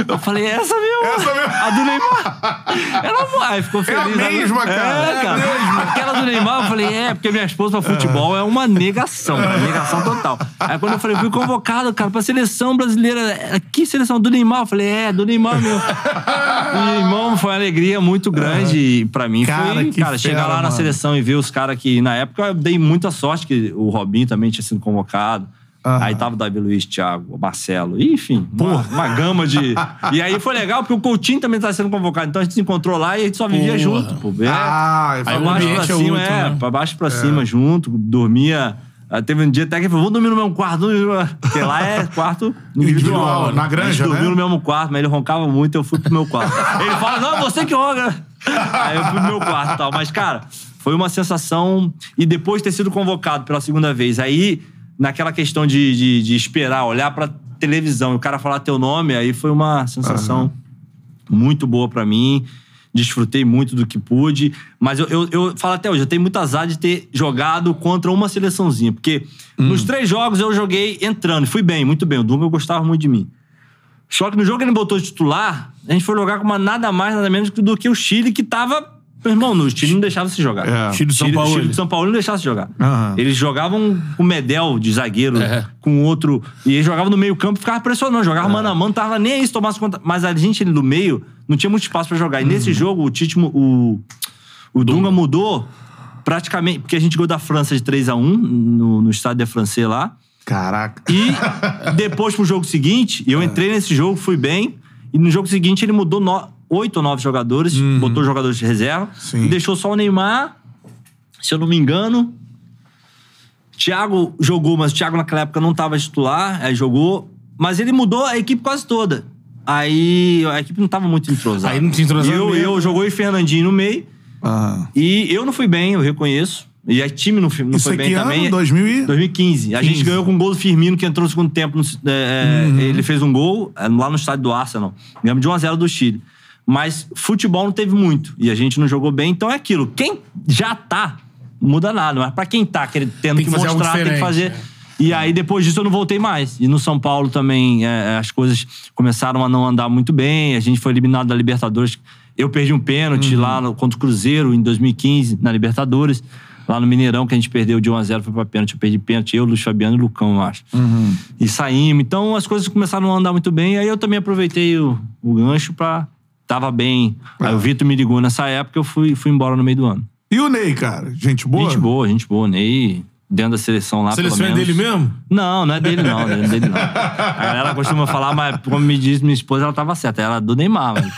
eu falei, essa mesmo. Essa mesmo. A do Neymar. Ela, aí ficou É feliz. a mesma, Ela- cara. É, cara. Aquela do Neymar, eu falei, é, porque minha esposa pra futebol é uma negação, negação total. Aí quando eu falei, fui convocado, cara, pra seleção brasileira. É, Que seleção? Do Neymar? Eu falei, é, do Neymar mesmo. E, irmão, foi uma alegria muito grande e pra mim. Cara, foi, cara, chegar fera, lá na mano. seleção e ver os caras que, na época, eu dei muita sorte que o Robinho também tinha sido convocado. Aham. Aí tava o Davi Luiz, Thiago, o Marcelo, enfim, uma, uma gama de. E aí foi legal, porque o Coutinho também tá sendo convocado. Então a gente se encontrou lá e a gente só vivia Porra. junto, pô. É, Ah, Aí baixo pra é cima, outro, é, né? pra baixo pra cima, junto, dormia. Ah, Teve um dia até que ele falou: vamos dormir no mesmo quarto, vamos dormir no mesmo-" porque lá é quarto individual. Né? na granja, a gente dormiu né? no mesmo quarto, mas ele roncava muito, eu fui pro meu quarto. ele fala: não, você que ronca. Aí eu fui pro meu quarto e tal. Mas, cara, foi uma sensação. E depois de ter sido convocado pela segunda vez, aí, naquela questão de, de, de esperar, olhar pra televisão e o cara falar teu nome, aí foi uma sensação muito boa pra mim. Desfrutei muito do que pude. Mas eu, eu, eu falo até hoje, eu tenho muito azar de ter jogado contra uma seleçãozinha. Porque nos três jogos eu joguei entrando. Fui bem, muito bem. O Dunga gostava muito de mim. Só que no jogo que ele botou titular, a gente foi jogar com uma nada mais, nada menos do que o Chile, que tava. Meu irmão, no Chile não deixava se jogar. É. Chile de São Paulo. Chile de São Paulo não deixava se jogar. Aham. Eles jogavam com o Medel de zagueiro, É. com outro. E eles jogavam no meio-campo e ficava pressionando. Jogava mano a mano, tava nem aí se tomasse conta. Mas a gente ali no meio não tinha muito espaço pra jogar. E nesse jogo, o Tite, o, o Dunga mudou praticamente. Porque a gente ganhou da França de 3x1 no, no estádio de Francês lá. Caraca. E depois pro jogo seguinte, eu entrei nesse jogo, fui bem. E no jogo seguinte ele mudou no- oito ou nove jogadores, botou jogadores de reserva. Sim. E deixou só o Neymar, se eu não me engano. Thiago jogou, mas o Thiago naquela época não estava titular, aí jogou. Mas ele mudou a equipe quase toda. Aí a equipe não estava muito entrosada. Aí não tinha entrosado eu, eu jogou e Fernandinho no meio. Ah. E eu não fui bem, eu reconheço. E a time não, não Isso foi aqui bem ano? também. 2000 e- 2015. A 15. gente ganhou com um gol do Firmino, que entrou no segundo tempo. no- é, é, Ele fez um gol é, lá no estádio do Arsenal. Ganhamos de 1x0 do Chile. Mas futebol não teve muito. E a gente não jogou bem. Então é aquilo. Quem já tá, não muda nada. Mas pra quem tá querendo, tendo Tem que, que mostrar, tem que fazer. E aí, depois disso, eu não voltei mais. E no São Paulo também, é, as coisas começaram a não andar muito bem. A gente foi eliminado da Libertadores. Eu perdi um pênalti lá no- contra o Cruzeiro em 2015, na Libertadores. Lá no Mineirão, que a gente perdeu de 1x0, foi pra pênalti. Eu perdi pênalti, eu, Luiz Fabiano e Lucão, eu acho. E saímos. Então, as coisas começaram a andar muito bem. Aí eu também aproveitei o, o gancho pra... Tava bem. Aí o Vitor me ligou nessa época, eu fui, fui embora no meio do ano. E o Ney, cara? Gente boa? Gente boa, gente boa. Ney, dentro da seleção lá, A seleção pelo é menos. dele mesmo? Não, não é dele não, não é dele não. A galera costuma falar, mas como me diz minha esposa, ela tava certa, ela é do Neymar. Mas,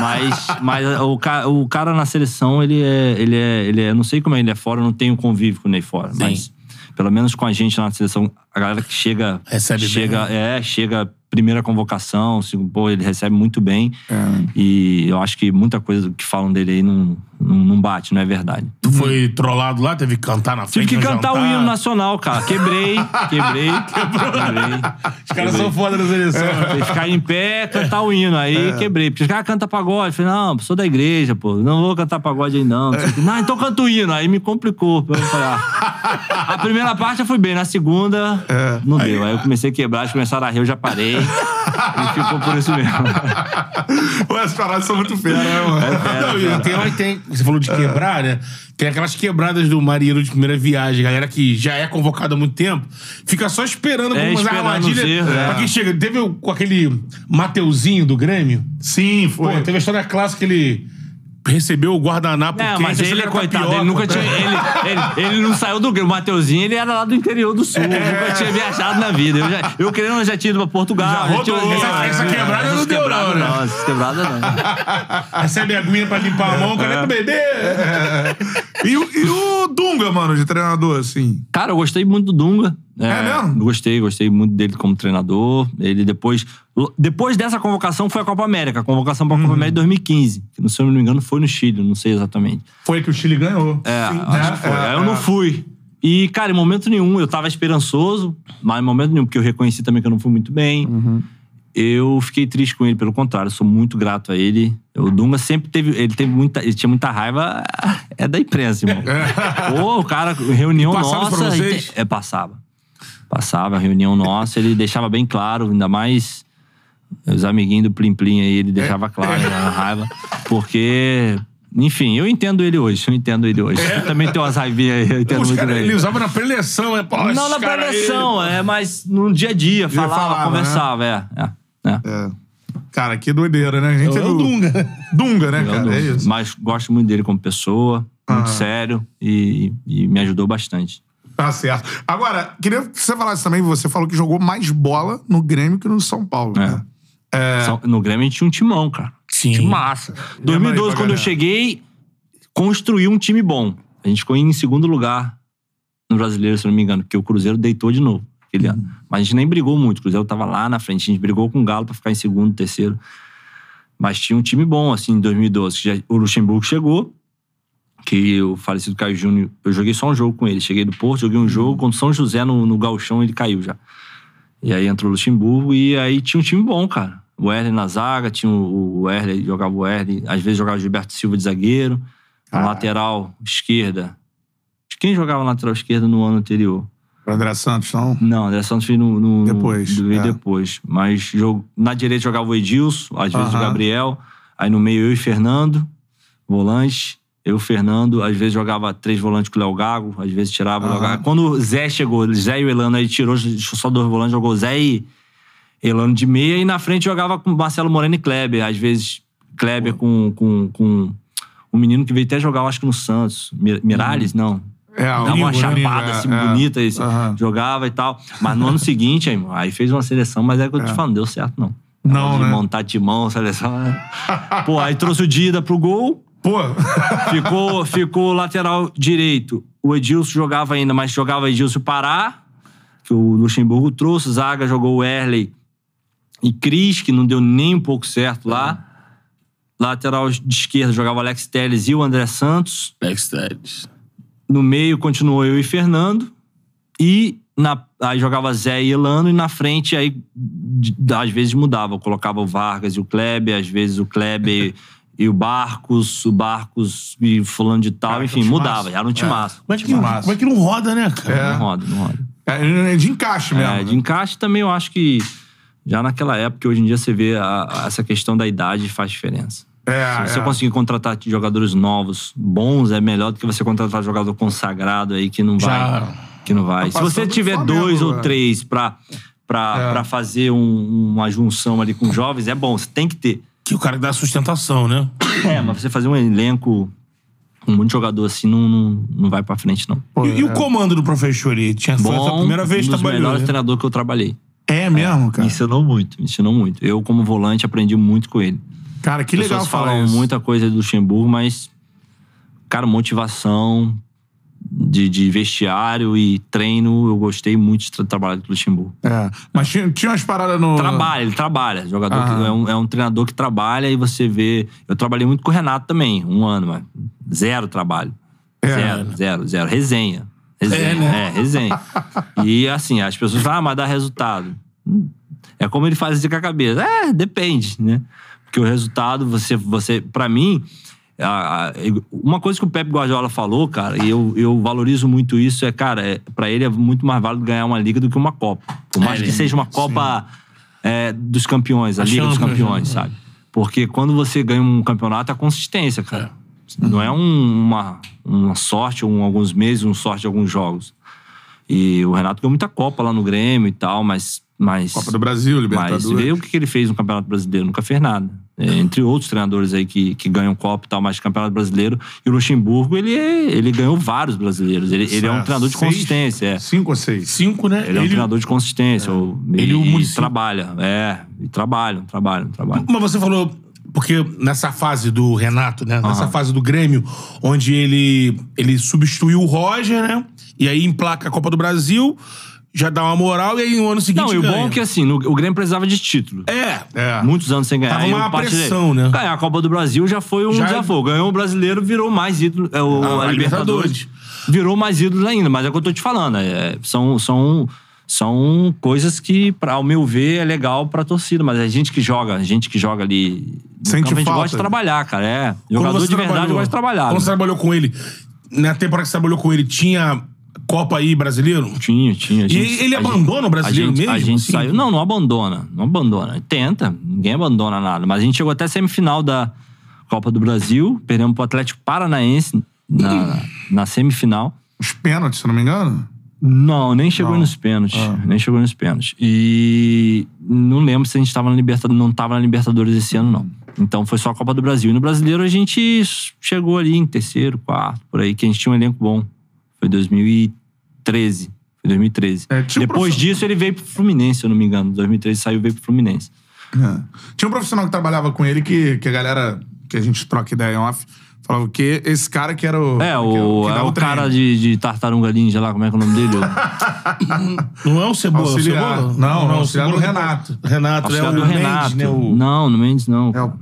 mas, mas o, ca- o cara na seleção, ele é, ele é, ele é, não sei como é, ele é fora, eu não tenho convívio com o Ney fora, mas pelo menos com a gente lá na seleção, a galera que chega, Recebe bem, chega, né? é, chega primeira convocação, segundo, pô, ele recebe muito bem. É. E eu acho que muita coisa que falam dele aí não, não, não bate, não é verdade. Tu foi trollado lá, teve que cantar na Tive frente que no cantar o hino nacional, cara. Quebrei, quebrei, quebrei. Os caras são foda da seleção. Tem que ficar em pé, cantar o hino. Aí quebrei. Porque os caras cantam pagode. Eu falei, não, sou da igreja, pô. Não vou cantar pagode aí, não. Quê. Não, então canta o hino. Aí me complicou. Eu falei, ah. A primeira parte eu fui bem. Na segunda, não deu. Aí eu comecei a quebrar, eles começaram a rir, eu já parei. e ficou por isso mesmo. Ué, As paradas são muito feiras, né, mano? Não, e tem, hora que tem, você falou de quebrar, né? Tem aquelas quebradas do marinheiro de primeira viagem, galera que já é convocada há muito tempo, fica só esperando É, esperando armadilhas os erros, é. pra quem chega. Teve com aquele Mateuzinho do Grêmio? Sim, Pô, foi. teve a história clássica que ele recebeu o guardanapo É, quente, mas ele, era coitado, tapioca, ele nunca tinha. Ele, ele, ele não saiu do Grêmio. O Mateuzinho, ele era lá do interior do sul. Nunca tinha viajado na vida. Eu, já, eu querendo, eu já tinha ido pra Portugal. Já tinha- rodou, essa, né? Essa quebrada essas não deu, não, né? não. Essas quebradas não. Recebe a aguinha pra limpar a mão, cadê pro bebê? E, o- e o Dunga, mano, de treinador, assim? Cara, eu gostei muito do Dunga. É mesmo? Gostei, gostei muito dele como treinador. Ele depois. Depois dessa convocação foi a Copa América. A convocação pra Copa Uhum. América de 2015. Que, se eu não me engano, foi no Chile, não sei exatamente. Foi que o Chile ganhou. É, Sim, acho né? que foi. É, eu não é. fui. E, cara, em momento nenhum, eu tava esperançoso, mas em momento nenhum, porque eu reconheci também que eu não fui muito bem. Uhum. Eu fiquei triste com ele, pelo contrário, sou muito grato a ele. O Dunga sempre teve. Ele teve muita. Ele tinha muita raiva. É da imprensa, irmão. Pô, o cara, reunião nossa. vocês? É, passava. Passava, reunião nossa, ele deixava bem claro, ainda mais os amiguinhos do Plim Plim aí, ele deixava claro a raiva. Porque. Enfim, eu entendo ele hoje, eu entendo ele hoje. Eu também tenho umas raivinhas aí, eu entendo Os muito caras, bem. ele usava na preleção, é pô, Não na preleção, é, mas no dia a dia, falava, né? conversava, é. é, é. É. Cara, que doideira, né? A gente É o Dunga. Dunga, né, Eu cara? É isso. Mas gosto muito dele como pessoa, muito Ah. sério e, e me ajudou bastante. Tá certo. Agora, queria que você falasse também, você falou que jogou mais bola no Grêmio que no São Paulo, né? Só- No Grêmio a gente tinha um timão, cara. Sim. Time massa. aí pra 2012, quando eu cheguei, construí um time bom. A gente ficou em segundo lugar no Brasileiro, se não me engano, porque o Cruzeiro deitou de novo aquele ano. Mas a gente nem brigou muito. O Cruzeiro tava lá na frente. A gente brigou com o Galo pra ficar em segundo, terceiro. Mas tinha um time bom, assim, em 2012. que já- o Luxemburgo chegou, que o falecido Caio Júnior... Eu joguei só um jogo com ele. Cheguei do Porto, joguei um jogo. Contra o São José, no, no Galchão, ele caiu já. E aí entrou o Luxemburgo e aí tinha um time bom, cara. O Erle na zaga, tinha o, o Erle, jogava o Erle, às vezes jogava o Gilberto Silva de zagueiro. Na Ah. lateral esquerda. Quem jogava lateral esquerda no ano anterior? O André Santos, não? Não, André Santos veio no, no, Depois, veio é. depois. Mas jogo, na direita jogava o Edilson, às vezes o Aham. Gabriel. Aí no meio eu e Fernando, volante. Eu, Fernando, às vezes jogava três volantes com o Léo Gago, às vezes tirava o Léo Aham. Gago. Quando o Zé chegou, Zé e o Elano, aí tirou só dois volantes, jogou Zé e Elano de meia. E na frente jogava com Marcelo Moreno e Kleber. Às vezes Kleber com, com, com um menino que veio até jogar, eu acho que no Santos. Mir- Miralles? Não. É, Dava uma chapada É, assim, é. bonita, esse, Aham. jogava e tal. Mas no ano seguinte, aí, aí fez uma seleção, mas é que eu te falo, não deu certo, não. Não, de né? montar timão, seleção. né? Pô, aí trouxe o Dida pro gol, Pô, ficou, ficou lateral direito. O Edilson jogava ainda, mas jogava Edilson Pará, que o Luxemburgo trouxe. Zaga jogou o Erley e Cris, que não deu nem um pouco certo lá. Lateral de esquerda jogava o Alex Telles e o André Santos. Backstage. No meio continuou eu e Fernando. E na, aí jogava Zé e Elano. E na frente, aí às vezes mudava. Eu colocava o Vargas e o Kleber. Às vezes o Kleber e o Barcos. O Barcos e fulano de tal. Cara, enfim, que mudava. timaço. Já era um timaço. Como é, que, Massa. como é que não roda, né, cara? É. Não roda, não roda. é de encaixe mesmo. É, né? de encaixe também eu acho que já naquela época, hoje em dia você vê a- a- essa questão da idade faz diferença. É, Se você é. conseguir contratar jogadores novos, bons, é melhor do que você contratar jogador consagrado aí que não vai. Já. Que não vai. Se passando você tiver Flamengo, dois ou é. três pra, pra, É. pra fazer um- uma junção ali com jovens, é bom, você tem que ter. Que o cara dá sustentação, né? É, mas você fazer um elenco com muito jogador assim não, não, não vai pra frente, não. Pô, E, e o é. comando do professor ali? Tinha, foi Bom, a primeira vez um que dos trabalhou. melhores né? treinadores que eu trabalhei. É mesmo, Me cara. ensinou muito, me ensinou muito. Eu, como volante, aprendi muito com ele. Cara, que legal falar falam isso. muita coisa do Luxemburgo, mas, cara, motivação de, de vestiário e treino, eu gostei muito de tra- trabalhar com o Luxemburgo. É. Mas tinha, tinha umas paradas no... Trabalha, ele trabalha. Jogador que- é, um, é um treinador que trabalha e você vê. Eu trabalhei muito com o Renato também, um ano, mas zero trabalho. É. Zero, zero, zero. Resenha. Resenha. É, né? É, resenha. e assim, as pessoas falam, ah, mas dá resultado. É como ele faz assim com a cabeça. É, depende, né? Porque o resultado, você, você para mim, uma coisa que o Pepe Guardiola falou, cara, e eu, eu valorizo muito isso, é, cara, é, para ele é muito mais válido ganhar uma liga do que uma Copa. Por mais É, que seja uma Copa é, dos campeões, a, A Liga dos Champions, Campeões, né? sabe? Porque quando você ganha um campeonato, é consistência, cara. Não é um- uma, uma sorte, um, alguns meses, um sorte de alguns jogos. E o Renato ganhou muita Copa lá no Grêmio e tal, mas. mas Copa do Brasil, mas Libertadores. vê o que que ele fez no Campeonato Brasileiro, nunca fez nada. É, entre outros treinadores aí que, que ganham Copa e tal, mas Campeonato Brasileiro. E o Luxemburgo, ele, é- ele ganhou vários brasileiros. Ele, ele é um treinador de Seis? consistência. É. Cinco ou seis? Cinco, né? Ele é um treinador de consistência. ou- Ele e, trabalha. É, e trabalham, trabalham, trabalham. Mas você falou, porque nessa fase do Renato, né? Nessa Aham. fase do Grêmio, onde ele, ele substituiu o Roger, né? E aí emplaca a Copa do Brasil, já dá uma moral, e aí no ano seguinte Não, e o ganha. bom é que assim, no- o Grêmio precisava de título. É. É. Muitos anos sem ganhar. Tava uma pressão, dele- né? Ganhar a Copa do Brasil já foi um Já- desafio. Ganhou o brasileiro, virou mais ídolo. É, o, Ah, a a Libertadores. Libertadores. Virou mais ídolos ainda, mas é o que eu tô te falando. é, são, são, são coisas que, pra, ao meu ver, é legal pra torcida. Mas a gente que joga, a gente que joga ali. Sente campo, a gente falta. gosta de trabalhar, cara. É. Jogador de verdade gosta de trabalhar. Quando né? você trabalhou com ele, na temporada que você trabalhou com ele, tinha Copa aí brasileiro? Tinha, tinha. A E gente- ele a abandona gente- o brasileiro a gente, A mesmo, gente assim? saiu. Não, não abandona. Não abandona. Tenta. Ninguém abandona nada. Mas a gente chegou até a semifinal da Copa do Brasil. Perdemos pro Atlético Paranaense na, na semifinal. Os pênaltis, se não me engano. Não, nem chegou Não. nos pênaltis. Ah. Nem chegou nos pênaltis. E não lembro se a gente tava na Libertadores, não tava na Libertadores esse ano, não. Então foi só a Copa do Brasil. E no brasileiro a gente chegou ali em terceiro, quarto, por aí, que a gente tinha um elenco bom. Foi 2013. Foi 2013. É, Depois profe- disso ele veio pro Fluminense, se eu não me engano. 2013 saiu e veio pro Fluminense. É. Tinha um profissional que trabalhava com ele que, que a galera, que a gente troca ideia em off, falava que esse cara que era o. É, o, que é o treino. cara de, de tartaruga ninja lá, como é que é o nome dele? Não é o Cebola? Auxiliar. O Cebola? Não, não, o auxiliar do Renato. Renato, é Auxiliar o do Mendes, Renato. né? O... Não, no Mendes não. É, o-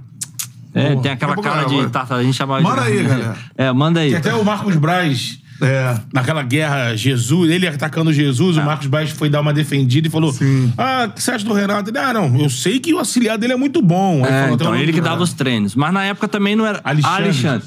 É, tem aquela pouco cara de tartaruga. A gente chama Manda aí, galera. É, manda aí. Tem até o Marcos Braz, é. naquela guerra Jesus, ele atacando Jesus, o Marcos Braz foi dar uma defendida e falou: Sim. Ah, o que você acha do Renato? Ele, ah, não, eu sei que o auxiliar dele é muito bom. Aí É, falou, então, "Tem um- ele que dava os treinos. Mas na época também não era. Alexandre.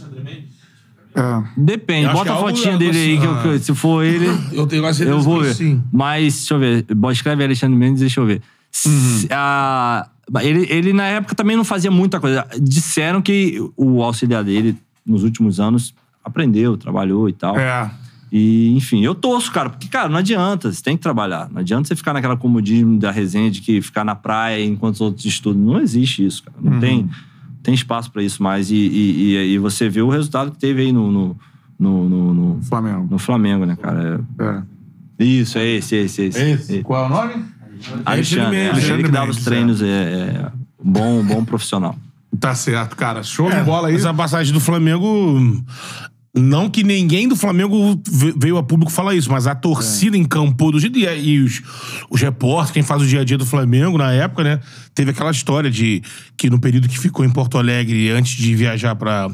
É. Eu Depende, acho bota a que é algo- fotinha dele aí, que eu- que eu- se for ele, Eu tenho eu certeza vou que ver. sim. Mas, deixa eu ver. Bom, Escreve Alexandre Mendes, deixa eu ver. Se- a- ele, ele, na época, também não fazia muita coisa. Disseram que o auxiliar dele, nos últimos anos, aprendeu, trabalhou e tal. É. E, enfim, eu torço, cara, porque, cara, não adianta, você tem que trabalhar. Não adianta você ficar naquela comodismo da resenha de que ficar na praia enquanto os outros estudam. Não existe isso, cara. Não tem, tem espaço pra isso mais. E, e, e- e você vê o resultado que teve aí no, no, no, no- no- Flamengo. no Flamengo, né, cara? É. É- Isso, é esse, é esse, é esse. Esse? Qual é o nome? Alexandre, é, Alexandre ele que dava Mendes, os treinos, é, é bom, bom profissional. Tá certo, cara. Show de bola aí. Essa passagem do Flamengo. Não que ninguém do Flamengo ve- veio a público falar isso, mas a torcida encampou do jeito. E, os, os repórteres, quem faz o dia a dia do Flamengo na época, né? Teve aquela história de que no período que ficou em Porto Alegre, antes de viajar pra,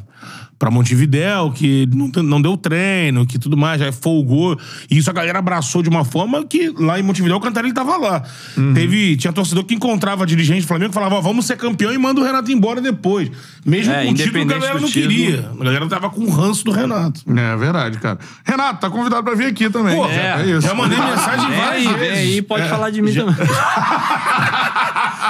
pra Montevidéu, que não, não deu treino, que tudo mais, já folgou. E isso a galera abraçou de uma forma que lá em Montevidéu o Cantarelli tava lá. Uhum. Teve, tinha torcedor que encontrava dirigente do Flamengo e falava: ó, vamos ser campeão e manda o Renato embora depois. Mesmo É, com o título, a galera não título. queria. A galera tava com o ranço do Renato. É verdade, cara. Renato, tá convidado pra vir aqui também. Pô, é, já- isso. já mandei mensagem Vem várias aí, vem vezes. aí, pode É, falar de mim também.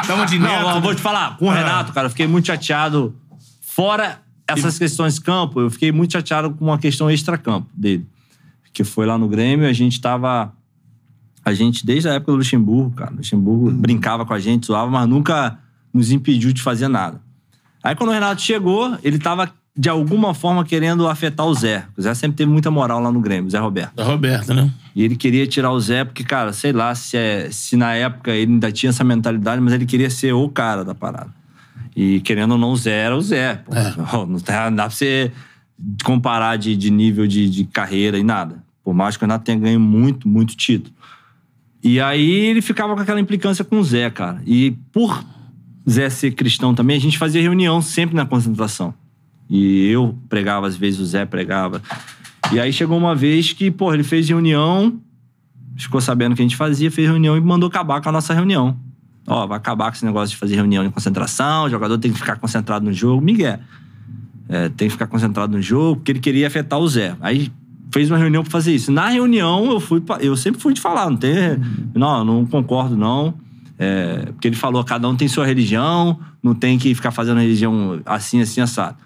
Tava de neto. Não, não, vou te falar. Com o Renato, cara, eu fiquei muito chateado. Fora essas questões campo, eu fiquei muito chateado com uma questão extra-campo dele. Que foi lá no Grêmio, a gente tava. A gente, desde a época do Luxemburgo, cara, Luxemburgo brincava com a gente, zoava, mas nunca nos impediu de fazer nada. Aí quando o Renato chegou, ele tava, de alguma forma, querendo afetar o Zé. O Zé sempre teve muita moral lá no Grêmio, o Zé Roberto. Da Roberta, né? E ele queria tirar o Zé, porque, cara, sei lá se, é, se na época ele ainda tinha essa mentalidade, mas ele queria ser o cara da parada. E querendo ou não, o Zé era o Zé. pô. Não, dá, não dá pra você comparar de, de nível de, de carreira e nada. Por mais que o Renato tenha ganho muito, muito título. E aí ele ficava com aquela implicância com o Zé, cara. E por Zé ser cristão também, a gente fazia reunião sempre na concentração. E eu pregava, às vezes o Zé pregava. E aí chegou uma vez que, pô, ele fez reunião, ficou sabendo o que a gente fazia, fez reunião e mandou acabar com a nossa reunião. Ó, vai acabar com esse negócio de fazer reunião em concentração, o jogador tem que ficar concentrado no jogo. Miguel, é, tem que ficar concentrado no jogo, porque ele queria afetar o Zé. Aí fez uma reunião pra fazer isso. Na reunião, eu fui eu sempre fui de falar, não tem. Não, não concordo, não. É, porque ele falou, cada um tem sua religião, não tem que ficar fazendo religião assim, assim, assado.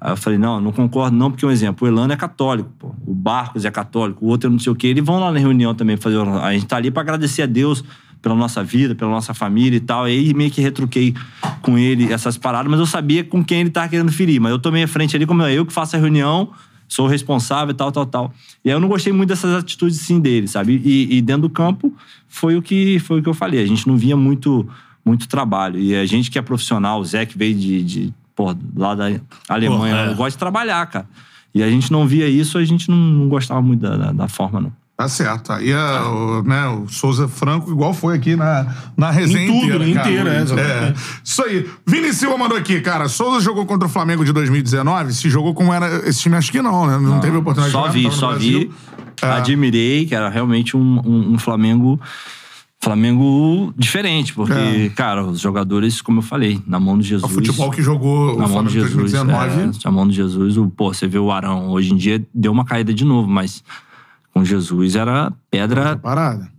Aí eu falei, não, não concordo não, porque um exemplo, o Elano é católico, pô. o Barcos é católico, o outro é não sei o quê. Eles vão lá na reunião também fazer. A gente tá ali pra agradecer a Deus pela nossa vida, pela nossa família e tal. E aí meio que retruquei com ele essas paradas, mas eu sabia com quem ele tava querendo ferir. Mas eu tomei a frente ali, como é eu que faço a reunião, sou o responsável e tal, tal, tal. E aí eu não gostei muito dessas atitudes sim dele, sabe? E, e dentro do campo foi o que foi o que eu falei. A gente não via muito muito trabalho. E a gente que é profissional, o Zé que veio de, de pô, lá da Alemanha, Pô, é. eu gosto de trabalhar, cara. E a gente não via isso, a gente não, não gostava muito da, da, da forma, não. Tá certo. Aí é, o, né, o Souza Franco, igual foi aqui na, na resenha Em tudo, inteira. cara. inteira, é. É. Isso aí. Vini Silva mandou aqui, cara. Souza jogou contra o Flamengo de 2019. Se jogou como era esse time, acho que não, né? Não, teve oportunidade Só de vi, jogar, tava no só vi. admirei, que era realmente um, um- um Flamengo. Flamengo diferente, porque, É. cara, os jogadores, como eu falei, na mão de O Jesus. futebol que jogou o na mão de em Jesus. 2019. É, na mão de Jesus, o, pô, você vê o Arão, hoje em dia deu uma caída de novo, mas com Jesus era pedra Parada.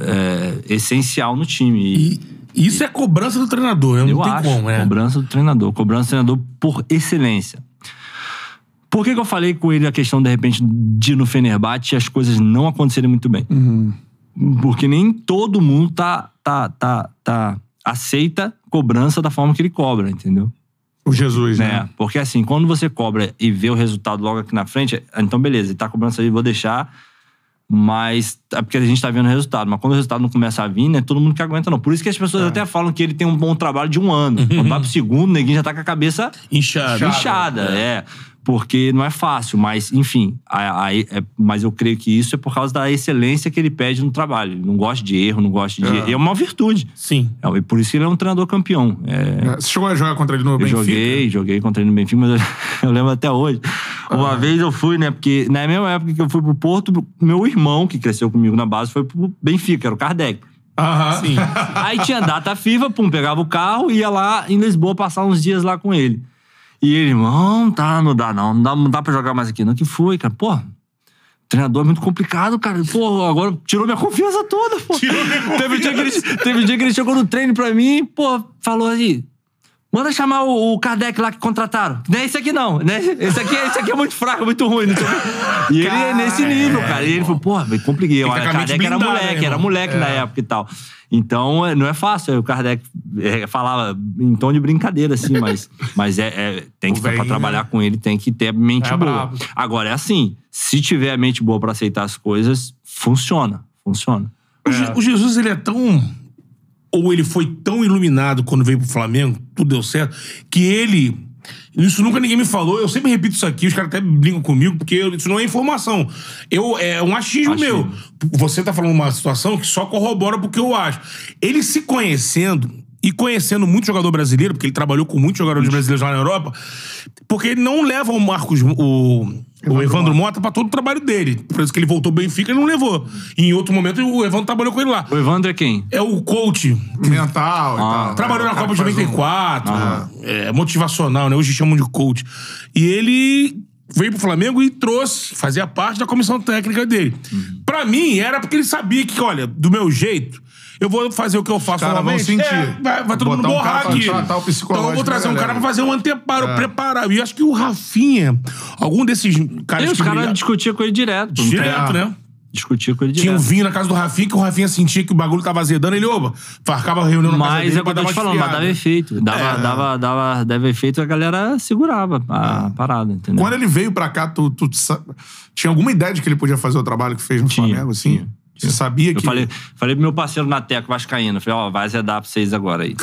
é, essencial no time. E, E isso é cobrança do treinador, né? não eu tem acho, como, né? cobrança do treinador. Cobrança do treinador por excelência. Por que, que eu falei com ele a questão, de repente, de ir no Fenerbahçe e as coisas não acontecerem muito bem? Porque nem todo mundo tá, tá, tá, tá aceita cobrança da forma que ele cobra, entendeu? O Jesus, né? né? Porque assim, quando você cobra e vê o resultado logo aqui na frente, então beleza, ele tá cobrando isso aí, vou deixar. Mas é porque a gente tá vendo o resultado. Mas quando o resultado não começa a vir, né? Todo mundo que aguenta, não. Por isso que as pessoas até falam que ele tem um bom trabalho de um ano. Quando vai pro segundo, o neguinho já tá com a cabeça Inchado. inchada. É. Porque não é fácil, mas, enfim. a- a- é- mas eu creio que isso é por causa da excelência que ele pede no trabalho. Ele não gosta de erro, não gosta de. É. É, uma virtude. Sim. É, e por isso que ele é um treinador campeão. É, Você chegou a jogar contra ele no eu Benfica? joguei, joguei contra ele no Benfica, mas eu, eu lembro até hoje. Uma vez eu fui, né? Porque na mesma época que eu fui pro Porto, meu irmão, que cresceu comigo na base, foi pro Benfica, era o Kardec. Aham. Sim. Aí tinha data FIFA, pum, pegava o carro e ia lá em Lisboa passar uns dias lá com ele. E ele, não, tá, não dá não, não dá, não dá pra jogar mais aqui não. que foi, cara? Pô, treinador é muito complicado, cara. Pô, agora tirou minha confiança toda, pô. Teve, um dia que ele, teve um dia que ele chegou no treino pra mim, pô, falou assim... Manda chamar o, o Kardec lá que contrataram. Não é esse aqui, não. Né? Esse, aqui, esse aqui é muito fraco, muito ruim. não. E ele é nesse nível, cara. E ele falou, pô, me compliquei. O Kardec era moleque, né, era moleque na época e tal. Então, é, não é fácil. O Kardec é, falava em tom de brincadeira, assim, mas, mas é, é- tem que pra velhinho, trabalhar né? com ele, tem que ter a mente É boa. brabo. Agora, é assim, se tiver a mente boa pra aceitar as coisas, funciona. Funciona. O Jesus, ele é tão. Ou ele foi tão iluminado quando veio pro Flamengo, tudo deu certo, que ele. Isso nunca ninguém me falou, eu sempre repito isso aqui, os caras até brincam comigo, porque eu- isso não é informação. Eu, é um achismo, Achismo. meu. Você tá falando uma situação que só corrobora porque eu acho. Ele se conhecendo e conhecendo muito jogador brasileiro, porque ele trabalhou com muitos jogadores brasileiros lá na Europa, porque ele não leva o Marcos, o, o Evandro Mota pra todo o trabalho dele. Por isso que ele voltou bem Benfica, ele não levou. E em outro momento, o Evandro trabalhou com ele lá. O Evandro é quem? É o coach. Mental e Ah. tal. Trabalhou É, na Copa de que faz um- 94. É, motivacional, né? Hoje chamam de coach. E ele veio pro Flamengo e trouxe, fazia parte da comissão técnica dele. Uhum. Pra mim, era porque ele sabia que, olha, do meu jeito, eu vou fazer o que eu faço caras vão normalmente. sentir. É, vai, vai todo Botar mundo um borrar cara pra aqui. Então eu vou trazer um cara pra fazer um anteparo, É. preparar. E acho que o Rafinha, algum desses caras E os que caras discutiam com ele direto. direto, né? Discutia com ele Tinha um direto. vinho na casa do Rafinha, que o Rafinha sentia que o bagulho tava azedando, ele, oba, farcava a reunião na casa Mas dele é o que eu tô te falando, mas dava efeito. Dava, É. dava, dava, dava efeito e a galera segurava a parada, entendeu? Quando ele veio pra cá, tu, tu tinha alguma ideia de que ele podia fazer o trabalho que fez no Tinha, Flamengo, assim? tinha, Você sabia Eu que... falei, falei pro meu parceiro na Teco Vascaíno, falei, ó, vai azedar pra vocês agora aí.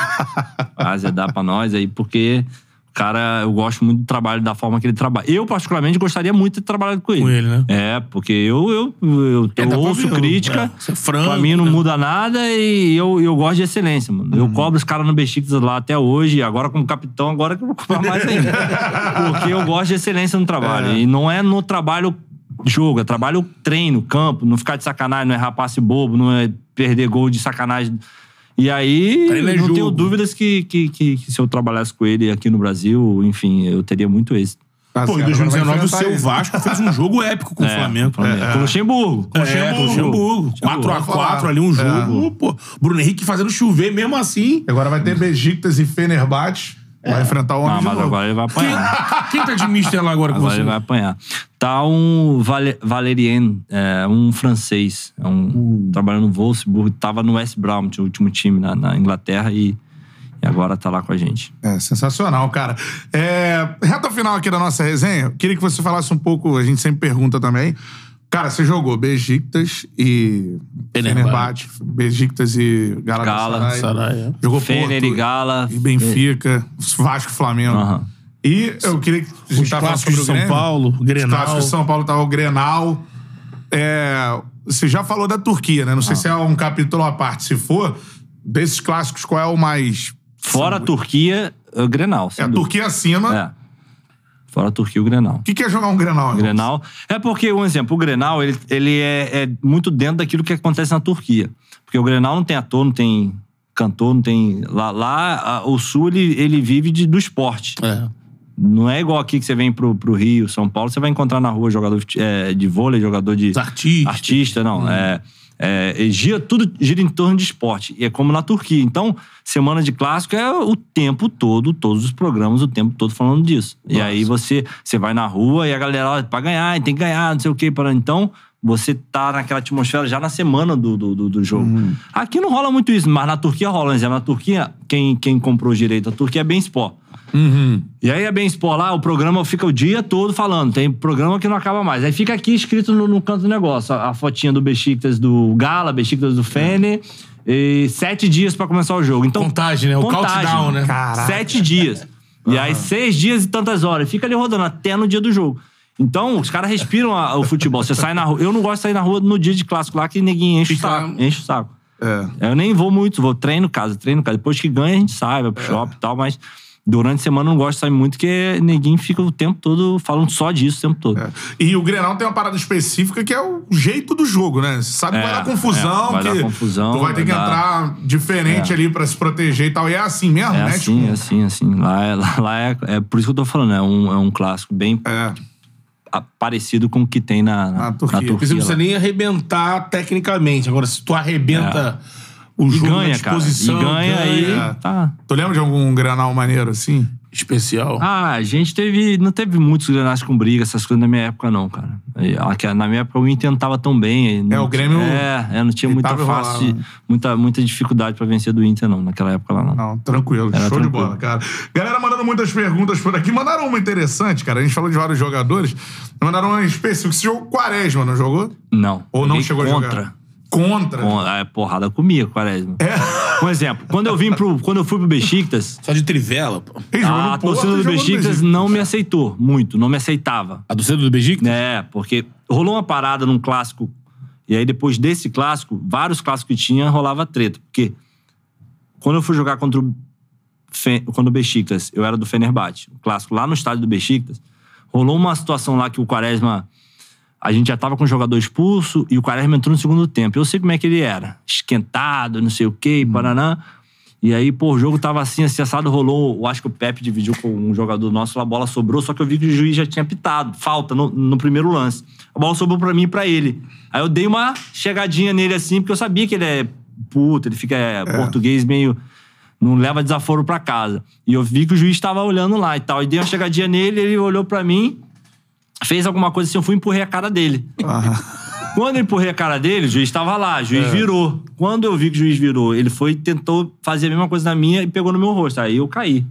vai azedar pra nós aí, porque o cara, eu gosto muito do trabalho, da forma que ele trabalha. Eu, particularmente, gostaria muito de ter trabalhado com ele. Com ele, né? É, porque eu, eu, eu, É, eu dá pra ouço ver, crítica, é, é franco, pra mim não né? muda nada e eu, eu gosto de excelência, mano. Uhum. Eu cobro os caras no Besiktas lá até hoje, agora como capitão, agora que eu vou cobrar mais ainda. porque eu gosto de excelência no trabalho. É. E não é no trabalho jogo, é trabalho treino, campo, não ficar de sacanagem, não errar passe bobo, não é perder gol de sacanagem. E aí, é não tenho jogo. dúvidas que, que, que, que se eu trabalhasse com ele aqui no Brasil, enfim, eu teria muito êxito. Tá Pô, em certo, agora vai 2019 o seu. Vasco fez um jogo épico com o Flamengo. É, Com o Luxemburgo. Com o É, com o Luxemburgo. 4x4 ali, um jogo. Pô, Bruno Henrique fazendo chover mesmo assim. Agora vai ter Besiktas e Fenerbahçe. Vai enfrentar o homem Ah, de mas novo. agora ele vai apanhar. Quem tá de mister lá agora com Agora você? ele vai apanhar. Tá um Vale, Valerien, é, um francês, é um, trabalhando no Wolfsburg, tava no West Brom, o último time na, na Inglaterra, e, e agora tá lá com a gente. É, sensacional, cara. É, reta final aqui da nossa resenha, queria que você falasse um pouco, a gente sempre pergunta também. Cara, você jogou Besiktas e Fenerbahçe. Besiktas e Galatasaray. Galatasaray, é. Jogou Fener e Gala. e Benfica, Vasco e Flamengo. E eu queria que a gente Os tava clássicos sobre de o São Grêmio. Paulo, Os Grenal. clássicos de São Paulo tava o Grenal. É, você já falou da Turquia, né? Não sei se é um capítulo à parte. Se for, desses clássicos, qual é o mais... Fora a Turquia, o Grenal. É a. Turquia acima. É. Fora a Turquia e o Grenal. O que, que é jogar um Grenal? irmão? Grenal. É porque, um exemplo, o Grenal, ele, ele é, é muito dentro daquilo que acontece na Turquia. Porque o Grenal não tem ator, não tem cantor, não tem... Lá, lá a- o Sul, ele, ele vive de- do esporte. É. Não é igual aqui que você vem pro, pro Rio, São Paulo, você vai encontrar na rua jogador de, é, de vôlei, jogador de... Os artistas. Artista, não. É, é, e gira, tudo gira em torno de esporte. E é como na Turquia. Então, semana de clássico é o tempo todo, todos os programas, o tempo todo falando disso. E aí você, você vai na rua e a galera, ó, pra ganhar, tem que ganhar, não sei o quê. Para... Então, você tá naquela atmosfera já na semana do, do, do- do jogo. Aqui não rola muito isso, mas na Turquia rola. Exemplo, na Turquia, quem, quem comprou direito da Turquia é Bem Sport. E aí a Bem Sport lá, o programa fica o dia todo falando. Tem programa que não acaba mais. Aí fica aqui escrito no, no canto do negócio. A, a fotinha do Besiktas do Gala, Besiktas do Fener. E sete dias pra começar o jogo. Então, Contagem, né? O countdown, né? Caraca. Sete dias. E aí seis dias e tantas horas. Fica ali rodando até no dia do jogo. Então, os caras respiram a- o futebol. Você sai na rua. Eu não gosto de sair na rua no dia de clássico lá, que ninguém enche Fica- o saco. Enche o saco. É. Eu nem vou muito, vou treino casa, treino casa. Depois que ganha, a gente sai, vai pro shopping e tal, mas durante a semana eu não gosto de sair muito, porque ninguém fica o tempo todo falando só disso o tempo todo. É. E o Grenal tem uma parada específica que é o jeito do jogo, né? Você sabe que vai É, dar confusão, é, vai que dar confusão, tu vai ter vai que dar- entrar diferente ali pra se proteger e tal. E é assim mesmo, É né? assim, Tipo, é assim, é assim. Lá, é, lá, lá é, é por isso que eu tô falando, é um, é um clássico bem É. parecido com o que tem na, na, Na Turquia. na Porque você não lá. precisa nem arrebentar tecnicamente. Agora, se tu arrebenta o jogo ganha, na cara. E disposição, ganha aí. ganha. Tá. Tu lembra de algum Grenal maneiro assim? especial. Ah, a gente teve. Não teve muitos granais com briga, essas coisas na minha época, não, cara. A- que Na minha época o Inter não tava tão bem. não É, o Grêmio É, é, não tinha muita fácil, né? muita, muita dificuldade pra vencer do Inter, não, naquela época lá, não. Não, tranquilo. Era Show de tranquilo. bola, cara. Galera mandando muitas perguntas por aqui. Mandaram uma interessante, cara. A gente falou de vários jogadores. Mandaram uma específica. Você jogou Quaresma, não jogou? Não. Ou não chegou a contra. jogar? Contra. Com, a porrada comia, Quaresma. É. Um exemplo, quando eu vim pro. Quando eu fui pro Besiktas, Só de trivela, pô. A torcida do Besiktas Besiktas. não me aceitou muito, não me aceitava. A torcida do Besiktas? É, porque rolou uma parada num clássico. E aí, depois desse clássico, vários clássicos que tinha, rolava treta. Porque quando eu fui jogar contra o, Fe... contra o Besiktas, eu era do Fenerbahçe, o clássico lá no estádio do Besiktas, rolou uma situação lá que o Quaresma. A gente já tava com o jogador expulso e o Quaresma entrou no segundo tempo. Eu sei como é que ele era. Esquentado, não sei o quê, Uhum. Paraná. E aí, pô, o jogo tava assim, assim, assado, rolou. Eu acho que o Pepe dividiu com um jogador nosso, a bola sobrou, só que eu vi que o juiz já tinha pitado. Falta no, no primeiro lance. A bola sobrou pra mim e pra ele. Aí eu dei uma chegadinha nele assim, porque eu sabia que ele é puto, ele fica é, português meio. Não leva desaforo pra casa. E eu vi que o juiz tava olhando lá e tal. E dei uma chegadinha nele, ele olhou pra mim, fez alguma coisa assim, eu fui empurrei a cara dele. Quando eu empurrei a cara dele, o juiz estava lá, o juiz virou. Quando eu vi que o juiz virou, ele foi e tentou fazer a mesma coisa na minha e pegou no meu rosto. Aí eu caí.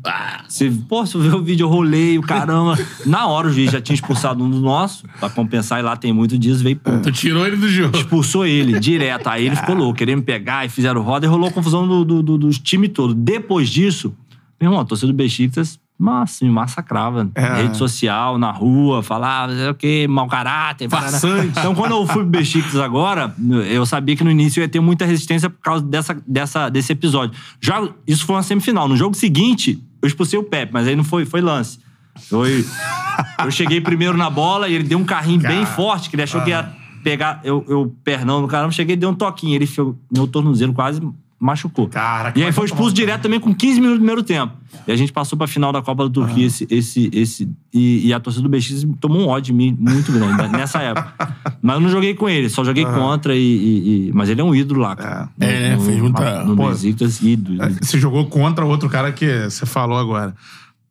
Você, pô, se eu ver o vídeo, eu rolei, o caramba. Na hora o juiz já tinha expulsado um do nosso, pra compensar, e lá tem muito dias, veio pô. Tu tirou ele do jogo. Expulsou ele direto. Aí ele ficou louco, querendo me pegar e fizeram roda e rolou a confusão do, do, do, dos time todo. Depois disso, meu irmão, a torcida do Besiktas, nossa, me massacrava. É. Rede social, na rua, falava, o quê, mau caráter. parará. Farsante. Então, quando eu fui pro Besiktas agora, eu sabia que no início eu ia ter muita resistência por causa dessa, dessa, desse episódio. Já, isso foi uma semifinal. No jogo seguinte, eu expulsei o Pepe, mas aí não foi, foi lance. Foi, eu cheguei primeiro na bola e ele deu um carrinho bem Cara. forte, que ele achou que ia pegar eu, eu pernão no caramba. Cheguei e dei um toquinho. Ele ficou, meu tornozelo quase machucou. Cara, e aí foi vai expulso tomar- direto também com 15 minutos do primeiro tempo. E a gente passou pra final da Copa da Turquia esse, esse, esse, e, e a torcida do Besiktas tomou um ódio de mim muito grande né, nessa época. Mas eu não joguei com ele, só joguei contra e, e- e- Mas ele é um ídolo lá, cara. É, No- fez muita- No Pô, Besiktas, ídolo. É, Você jogou contra outro cara que você falou agora.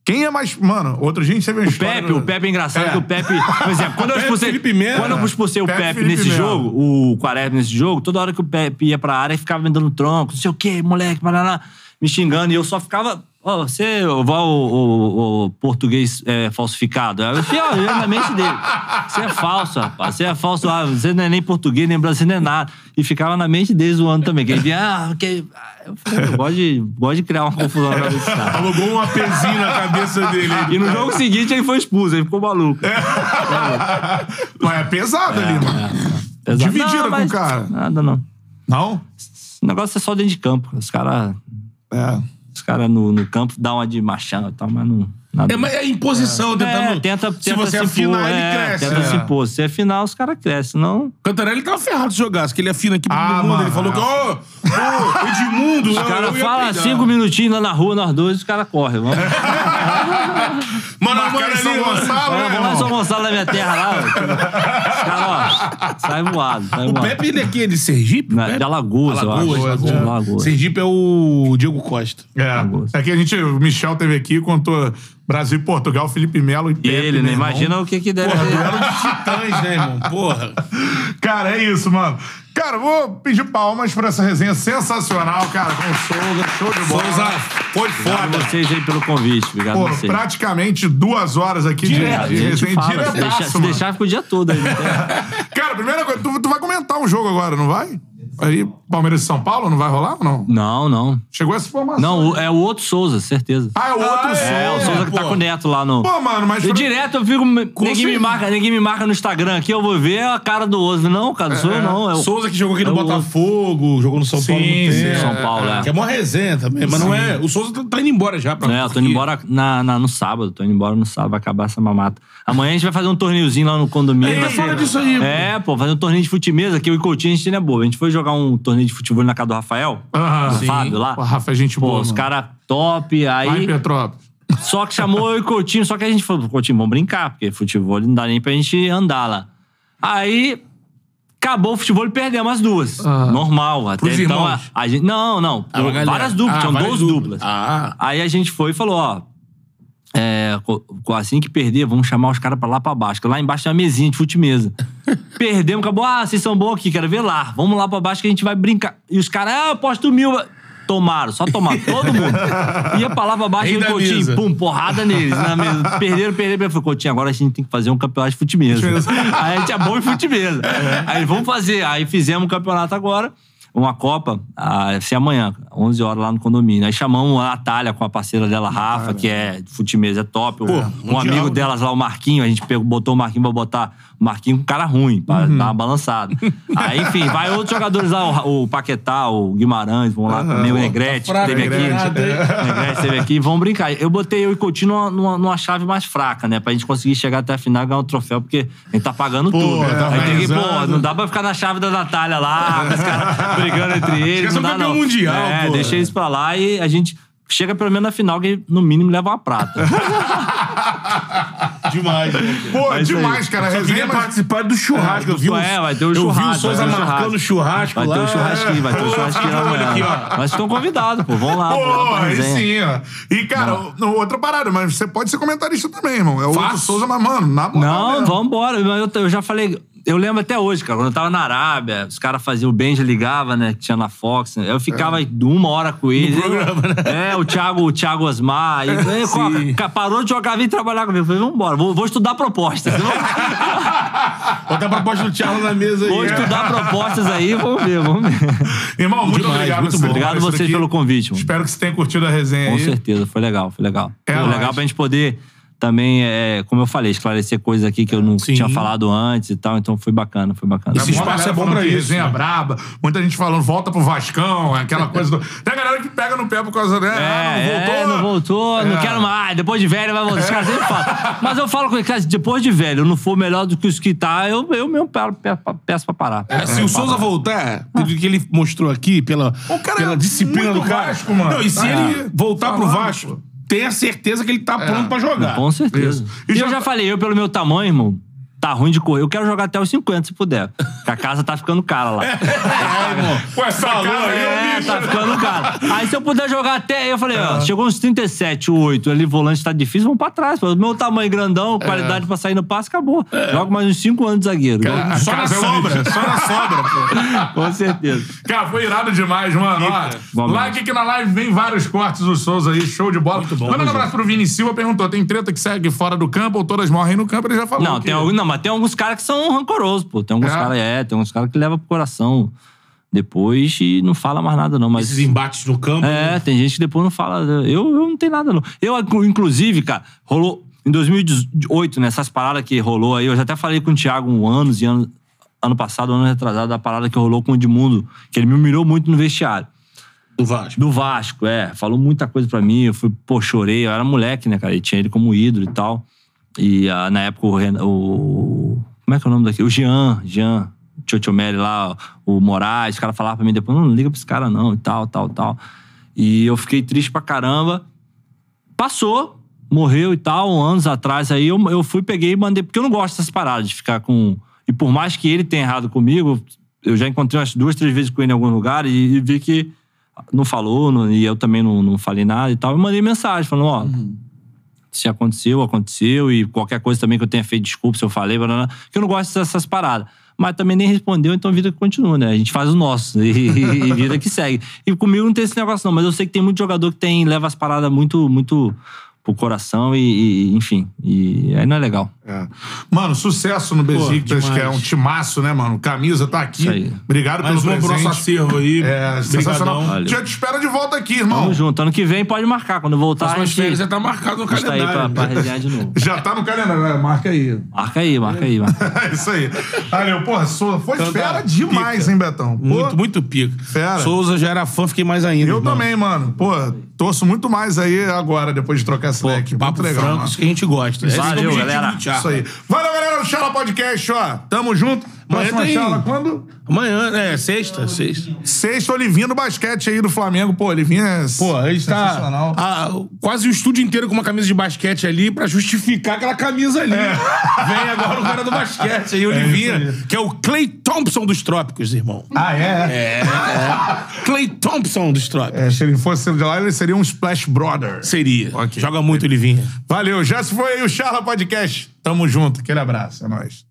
Quem é mais. Mano, outro dia a gente teve uma O história. Pepe, no- o Pepe é engraçado É. que o Pepe. Por exemplo, quando eu expulsei. Felipe Melo. Quando eu expulsei o Pepe, Pepe, nesse Melo. jogo, o Quaresma nesse jogo, toda hora que o Pepe ia pra área, ele ficava me dando tronco, não sei o quê, moleque, paraná, me xingando. E eu só ficava. Ó, você, o, o, o- português é, falsificado. Eu eu na mente dele. Você é falso, rapaz. Você é falso. Ah, você não é nem português, nem brasileiro, nem nada. E ficava na mente dele zoando também. Que ele vinha, ah, que. Eu falei, eu gosto de, gosto de criar uma confusão na cabeça desse cara. Alugou um APzinho na cabeça dele. E no jogo seguinte ele foi expulso, ele ficou maluco. Mas é pesado ali, mano. Pesado. Dividida com o cara. Nada, não. Não? O negócio é só dentro de campo. Os caras É. os cara no, no campo dão uma de machão e tal, mas não. É, mas é imposição, tentando. É, tenta, se tenta você se afinar, impor, ele é, cresce. Tenta É. se impor. Se afinar, os caras crescem. Não, Cantarelli tava ferrado se jogasse, que ele afina aqui pro Ah, mundo. mano. Ele falou que, ô, ô, Edmundo, os caras falam cinco minutinhos lá na rua, nós dois, os caras correm. Vamos, Mano, Marcar mano, em São. Gonçalo, né, vamos lá em? São Gonçalo da minha terra lá. ó. Os caras, ó, sai voado, sai O voado. Pepe, ele aqui é de Sergipe? Na- o de Alagoas, eu Alagoas, acho. Alagoas. De. Sergipe é o Diego Costa. É. É que a gente, o Michel teve aqui, contou Brasil e Portugal, Felipe Melo e E Pepe. ele, né? irmão. Imagina o que que deve Porra, duelo de titãs, né, irmão? Porra. Cara, é isso, mano. Cara, vou pedir palmas pra essa resenha sensacional, cara, com o Souza. Show de bola. Souza foi Obrigado foda. a vocês aí pelo convite. Obrigado Pô, a vocês. praticamente duas horas aqui de, Direto. de resenha fala, se deixar, se deixar, fica o dia todo aí. tem- Cara, primeira coisa, tu, tu vai comentar um jogo agora, não vai? Aí, Palmeiras e São Paulo, não vai rolar ou não? Não, não. Chegou essa informação. Não, o- é o outro Souza, certeza. Ah, é o outro Ah, Souza. É, o Souza que tá pô. com o Neto lá no. Pô, mano, mas... E direto eu fico. Ninguém me, certeza. marca, ninguém me marca no Instagram aqui, eu vou ver a cara do outro. Não, cara, não sou eu não. É o Souza que jogou aqui no é o- Botafogo, jogou no São Sim, Paulo no sim, tempo. São Paulo, é. Que é uma resenha também, mas não é. O Souza tá, tá indo embora já pra É, eu tô indo embora na, na- no sábado. Tô indo embora no sábado, vai acabar essa mamata. Amanhã a gente vai fazer um torneiozinho lá no condomínio. É, vai fala disso aí, pô. É, pô, fazer um torneio de futimesa, que eu e o Coutinho a gente não é bobo. A gente foi jogar um torneio de futebol na casa do Rafael, Aham. do Sim. Fábio lá. O Rafa é gente Pô, boa, os caras top, aí. Petrópolis. Só que chamou eu e o Coutinho, só que a gente falou, Coutinho, vamos brincar, porque futebol não dá nem pra gente andar lá. Aí. Acabou o futebol e perdemos as duas. Normal. Até Pros então, a, a gente. Não, não. Ah, várias duplas, Ah, tinham várias 12 duplas. Ah. Aí a gente foi e falou, ó. É, assim que perder, vamos chamar os caras pra lá pra baixo. Que lá embaixo tem uma mesinha de fute-mesa. Perdemos, acabou. Ah, vocês são bons aqui, quero ver lá. Vamos lá pra baixo que a gente vai brincar. E os caras, ah, eu aposto mil. Tomaram, só tomaram. Todo mundo. Ia pra lá pra baixo e o Coutinho, mesa. pum, porrada neles. Na mesa. Perderam, perderam. Eu falei, Coutinho, agora a gente tem que fazer um campeonato de fute-mesa. Aí a gente é bom em fute-mesa. Aí vamos fazer. Aí fizemos um campeonato agora. Uma Copa, vai ser amanhã, 11 horas lá no condomínio. Aí chamamos a Natália com a parceira dela, Rafa, que é de fute-mesa, é top. Pô, um mundial, amigo né? delas lá, o Marquinho, a gente pegou, botou o Marquinho pra botar o Marquinho com cara ruim, pra dar uma balançada. Aí, enfim, vai outros jogadores lá, o, o Paquetá, o Guimarães, vão lá também, o Negrete, que fraco, teve aqui. Negrete. O Negrete esteve aqui, vamos brincar. Eu botei eu e Coutinho numa, numa, numa chave mais fraca, né? Pra gente conseguir chegar até a final e ganhar um troféu, porque a gente tá pagando tudo. tá Aí tem que, pô, não dá pra ficar na chave da Natália lá, com os caras brigando entre eles. Não dá, não. mundial, É, pô. deixa eles pra lá e a gente chega pelo menos na final, que no mínimo leva uma prata. Demais. né? Pô, É aí. demais, cara. Só Resenha, queria mas... participar do churrasco. eu vi o, É, vai ter o Eu vi o churrasco, Souza vai ter o marcando churrasco Vai lá. ter o churrasquinho, vai ter o Pô, churrasquinho amanhã. aqui, ó. Mas estão convidados, pô. Vamos lá. lá Pô, pra aí sim, ó. E, cara, o- outra parada, mas você pode ser comentarista também, irmão. É o. Souza, mas, mano, na moral Não, mesmo. vambora. Eu, eu já falei. Eu lembro até hoje, cara, quando eu tava na Arábia, os caras faziam, o Benja ligava, né, que tinha na Fox, né, eu ficava uma hora com ele. programa, né? É, o Thiago, o Thiago Osmar, e, e, parou de jogar, vem trabalhar comigo. Eu falei, vambora, vou, vou estudar propostas. Bota a proposta do Thiago na mesa aí. vou estudar propostas aí, vamos ver, vamos ver. Irmão, muito Demais, obrigado. muito Obrigado aparecido vocês pelo convite, mano. Espero que você tenha curtido a resenha Com aí. certeza, foi legal, foi legal. É foi legal pra gente poder também, é, como eu falei, esclarecer coisas aqui que eu não Sim. tinha falado antes e tal, então foi bacana, foi bacana. Esse espaço é bom pra isso, Resenha né? braba. Muita gente falando, volta pro Vascão, aquela coisa do... Tem a galera que pega no pé por causa, né? ah, não voltou. É, não voltou, não É. quero mais, depois de velho vai voltar. Os caras sempre falam. Mas eu falo com eles, cara, depois de velho eu não for melhor do que os que tá, eu, eu mesmo peço, peço pra parar. É, se o Souza voltar, pelo que ele mostrou aqui, pela, O cara pela é disciplina do cara. Vasco, mano. Não, e se É. ele voltar pro Vasco, pô. tenha certeza que ele tá pronto pra jogar. Com certeza. Isso. E E já- eu já falei, eu pelo meu tamanho, irmão, tá ruim de correr. Eu quero jogar até os 50, se puder. Porque a casa tá ficando cara lá. Com essa cara aí, É, bicho. tá ficando caro. Aí se eu puder jogar até. Eu falei, É. ó, chegou uns 37, 8, ali volante tá difícil, vamos pra trás. Pô. O meu tamanho grandão, É. qualidade pra sair no passe, acabou. Jogo mais uns 5 anos de zagueiro. A Só na é sobra, só na sobra, pô. Com certeza. Cara, foi irado demais, mano. Ó, Vamos lá. like aqui na live, vem vários cortes do Souza aí, show de bola. Muito bom, Manda um abraço pro Vini Silva, perguntou, tem treta que segue fora do campo ou todas morrem no campo? Ele já falou Não, que- tem, algum- não, mas tem alguns caras que são rancorosos, pô. Tem alguns É? caras, é, tem alguns caras que levam pro coração depois e não fala mais nada, não. Mas. Esses embates no campo. É, tem gente que depois não fala. Eu, eu não tenho nada, não. Eu, inclusive, cara, rolou. Em 2018, nessas paradas que rolou aí, eu já até falei com o Thiago um anos e anos. Ano passado, ano retrasado, a parada que rolou com o Edmundo, que ele me humilhou muito no vestiário. Do Vasco. do Vasco, é. Falou muita coisa pra mim. Eu fui, pô, chorei. Eu era moleque, né, cara? E tinha ele como ídolo e tal. E na época o, Ren- o. Como é que é o nome daqui? O Jean, Jean, Tchotchomeli lá, o Moraes, os caras falavam pra mim depois, não, não liga pra esse cara não, e tal, tal, tal. E eu fiquei triste pra caramba. Passou, morreu e tal, anos atrás. Aí eu, eu fui, peguei e mandei, porque eu não gosto dessas paradas de ficar com. E por mais que ele tenha errado comigo, eu já encontrei umas duas, três vezes com ele em algum lugar e, e vi que não falou, não- e eu também não, não falei nada e tal. Eu mandei mensagem falando: ó, se aconteceu, aconteceu, e qualquer coisa também que eu tenha feito, desculpa se eu falei, blá, que eu não gosto dessas paradas. Mas também nem respondeu, então vida que continua, né? A gente faz o nosso e, e vida que segue. E comigo não tem esse negócio, não, mas eu sei que tem muito jogador que tem, leva as paradas muito, muito pro coração e, e, enfim. E aí não é legal. É. Mano, sucesso no Besiktas, que é um timaço, né, mano? Camisa tá aqui. Isso aí. Obrigado Mais pelo pro presente. nosso acervo aí. É, sensacional. Brigadão. Já te espera de volta aqui, irmão. Tamo junto. Ano que vem pode marcar. Quando eu voltar, a Próximas gente férias já tá marcado no a gente tá aí pra, calendário. pra resenhar de novo. Já tá no calendário, né? marca aí. Marca aí, marca aí. Marca. É isso aí. Valeu, porra, Souza. Foi Então tá, fera demais, pica. hein, Betão? Pô, Muito, muito pica. Fera. Souza já era fã, fiquei mais ainda. Eu irmão. também, mano. Pô, torço muito mais aí agora, depois de trocar esse Pô, leque. papo Muito legal, franco, isso que a gente gosta. É Valeu, objetivo galera. Isso aí. Valeu, galera do Charla Podcast, ó. Tamo junto. Amanhã Próxima tem- charla quando? Amanhã, é, sexta, sexta. Sexta, Olivinha no basquete aí do Flamengo. Pô, Olivinha é Pô, a gente tá sensacional. a- quase o estúdio inteiro com uma camisa de basquete ali pra justificar aquela camisa ali. Vem agora o cara do basquete aí, Olivinha, É. que é o Clay Thompson dos Trópicos, irmão. Ah, é? É, é. Clay Thompson dos Trópicos. É, se ele fosse de lá, ele seria um Splash Brother. Seria. Ok. Joga muito, Olivinha. Valeu, já se foi aí o Charla Podcast. Tamo junto, aquele abraço, é nóis.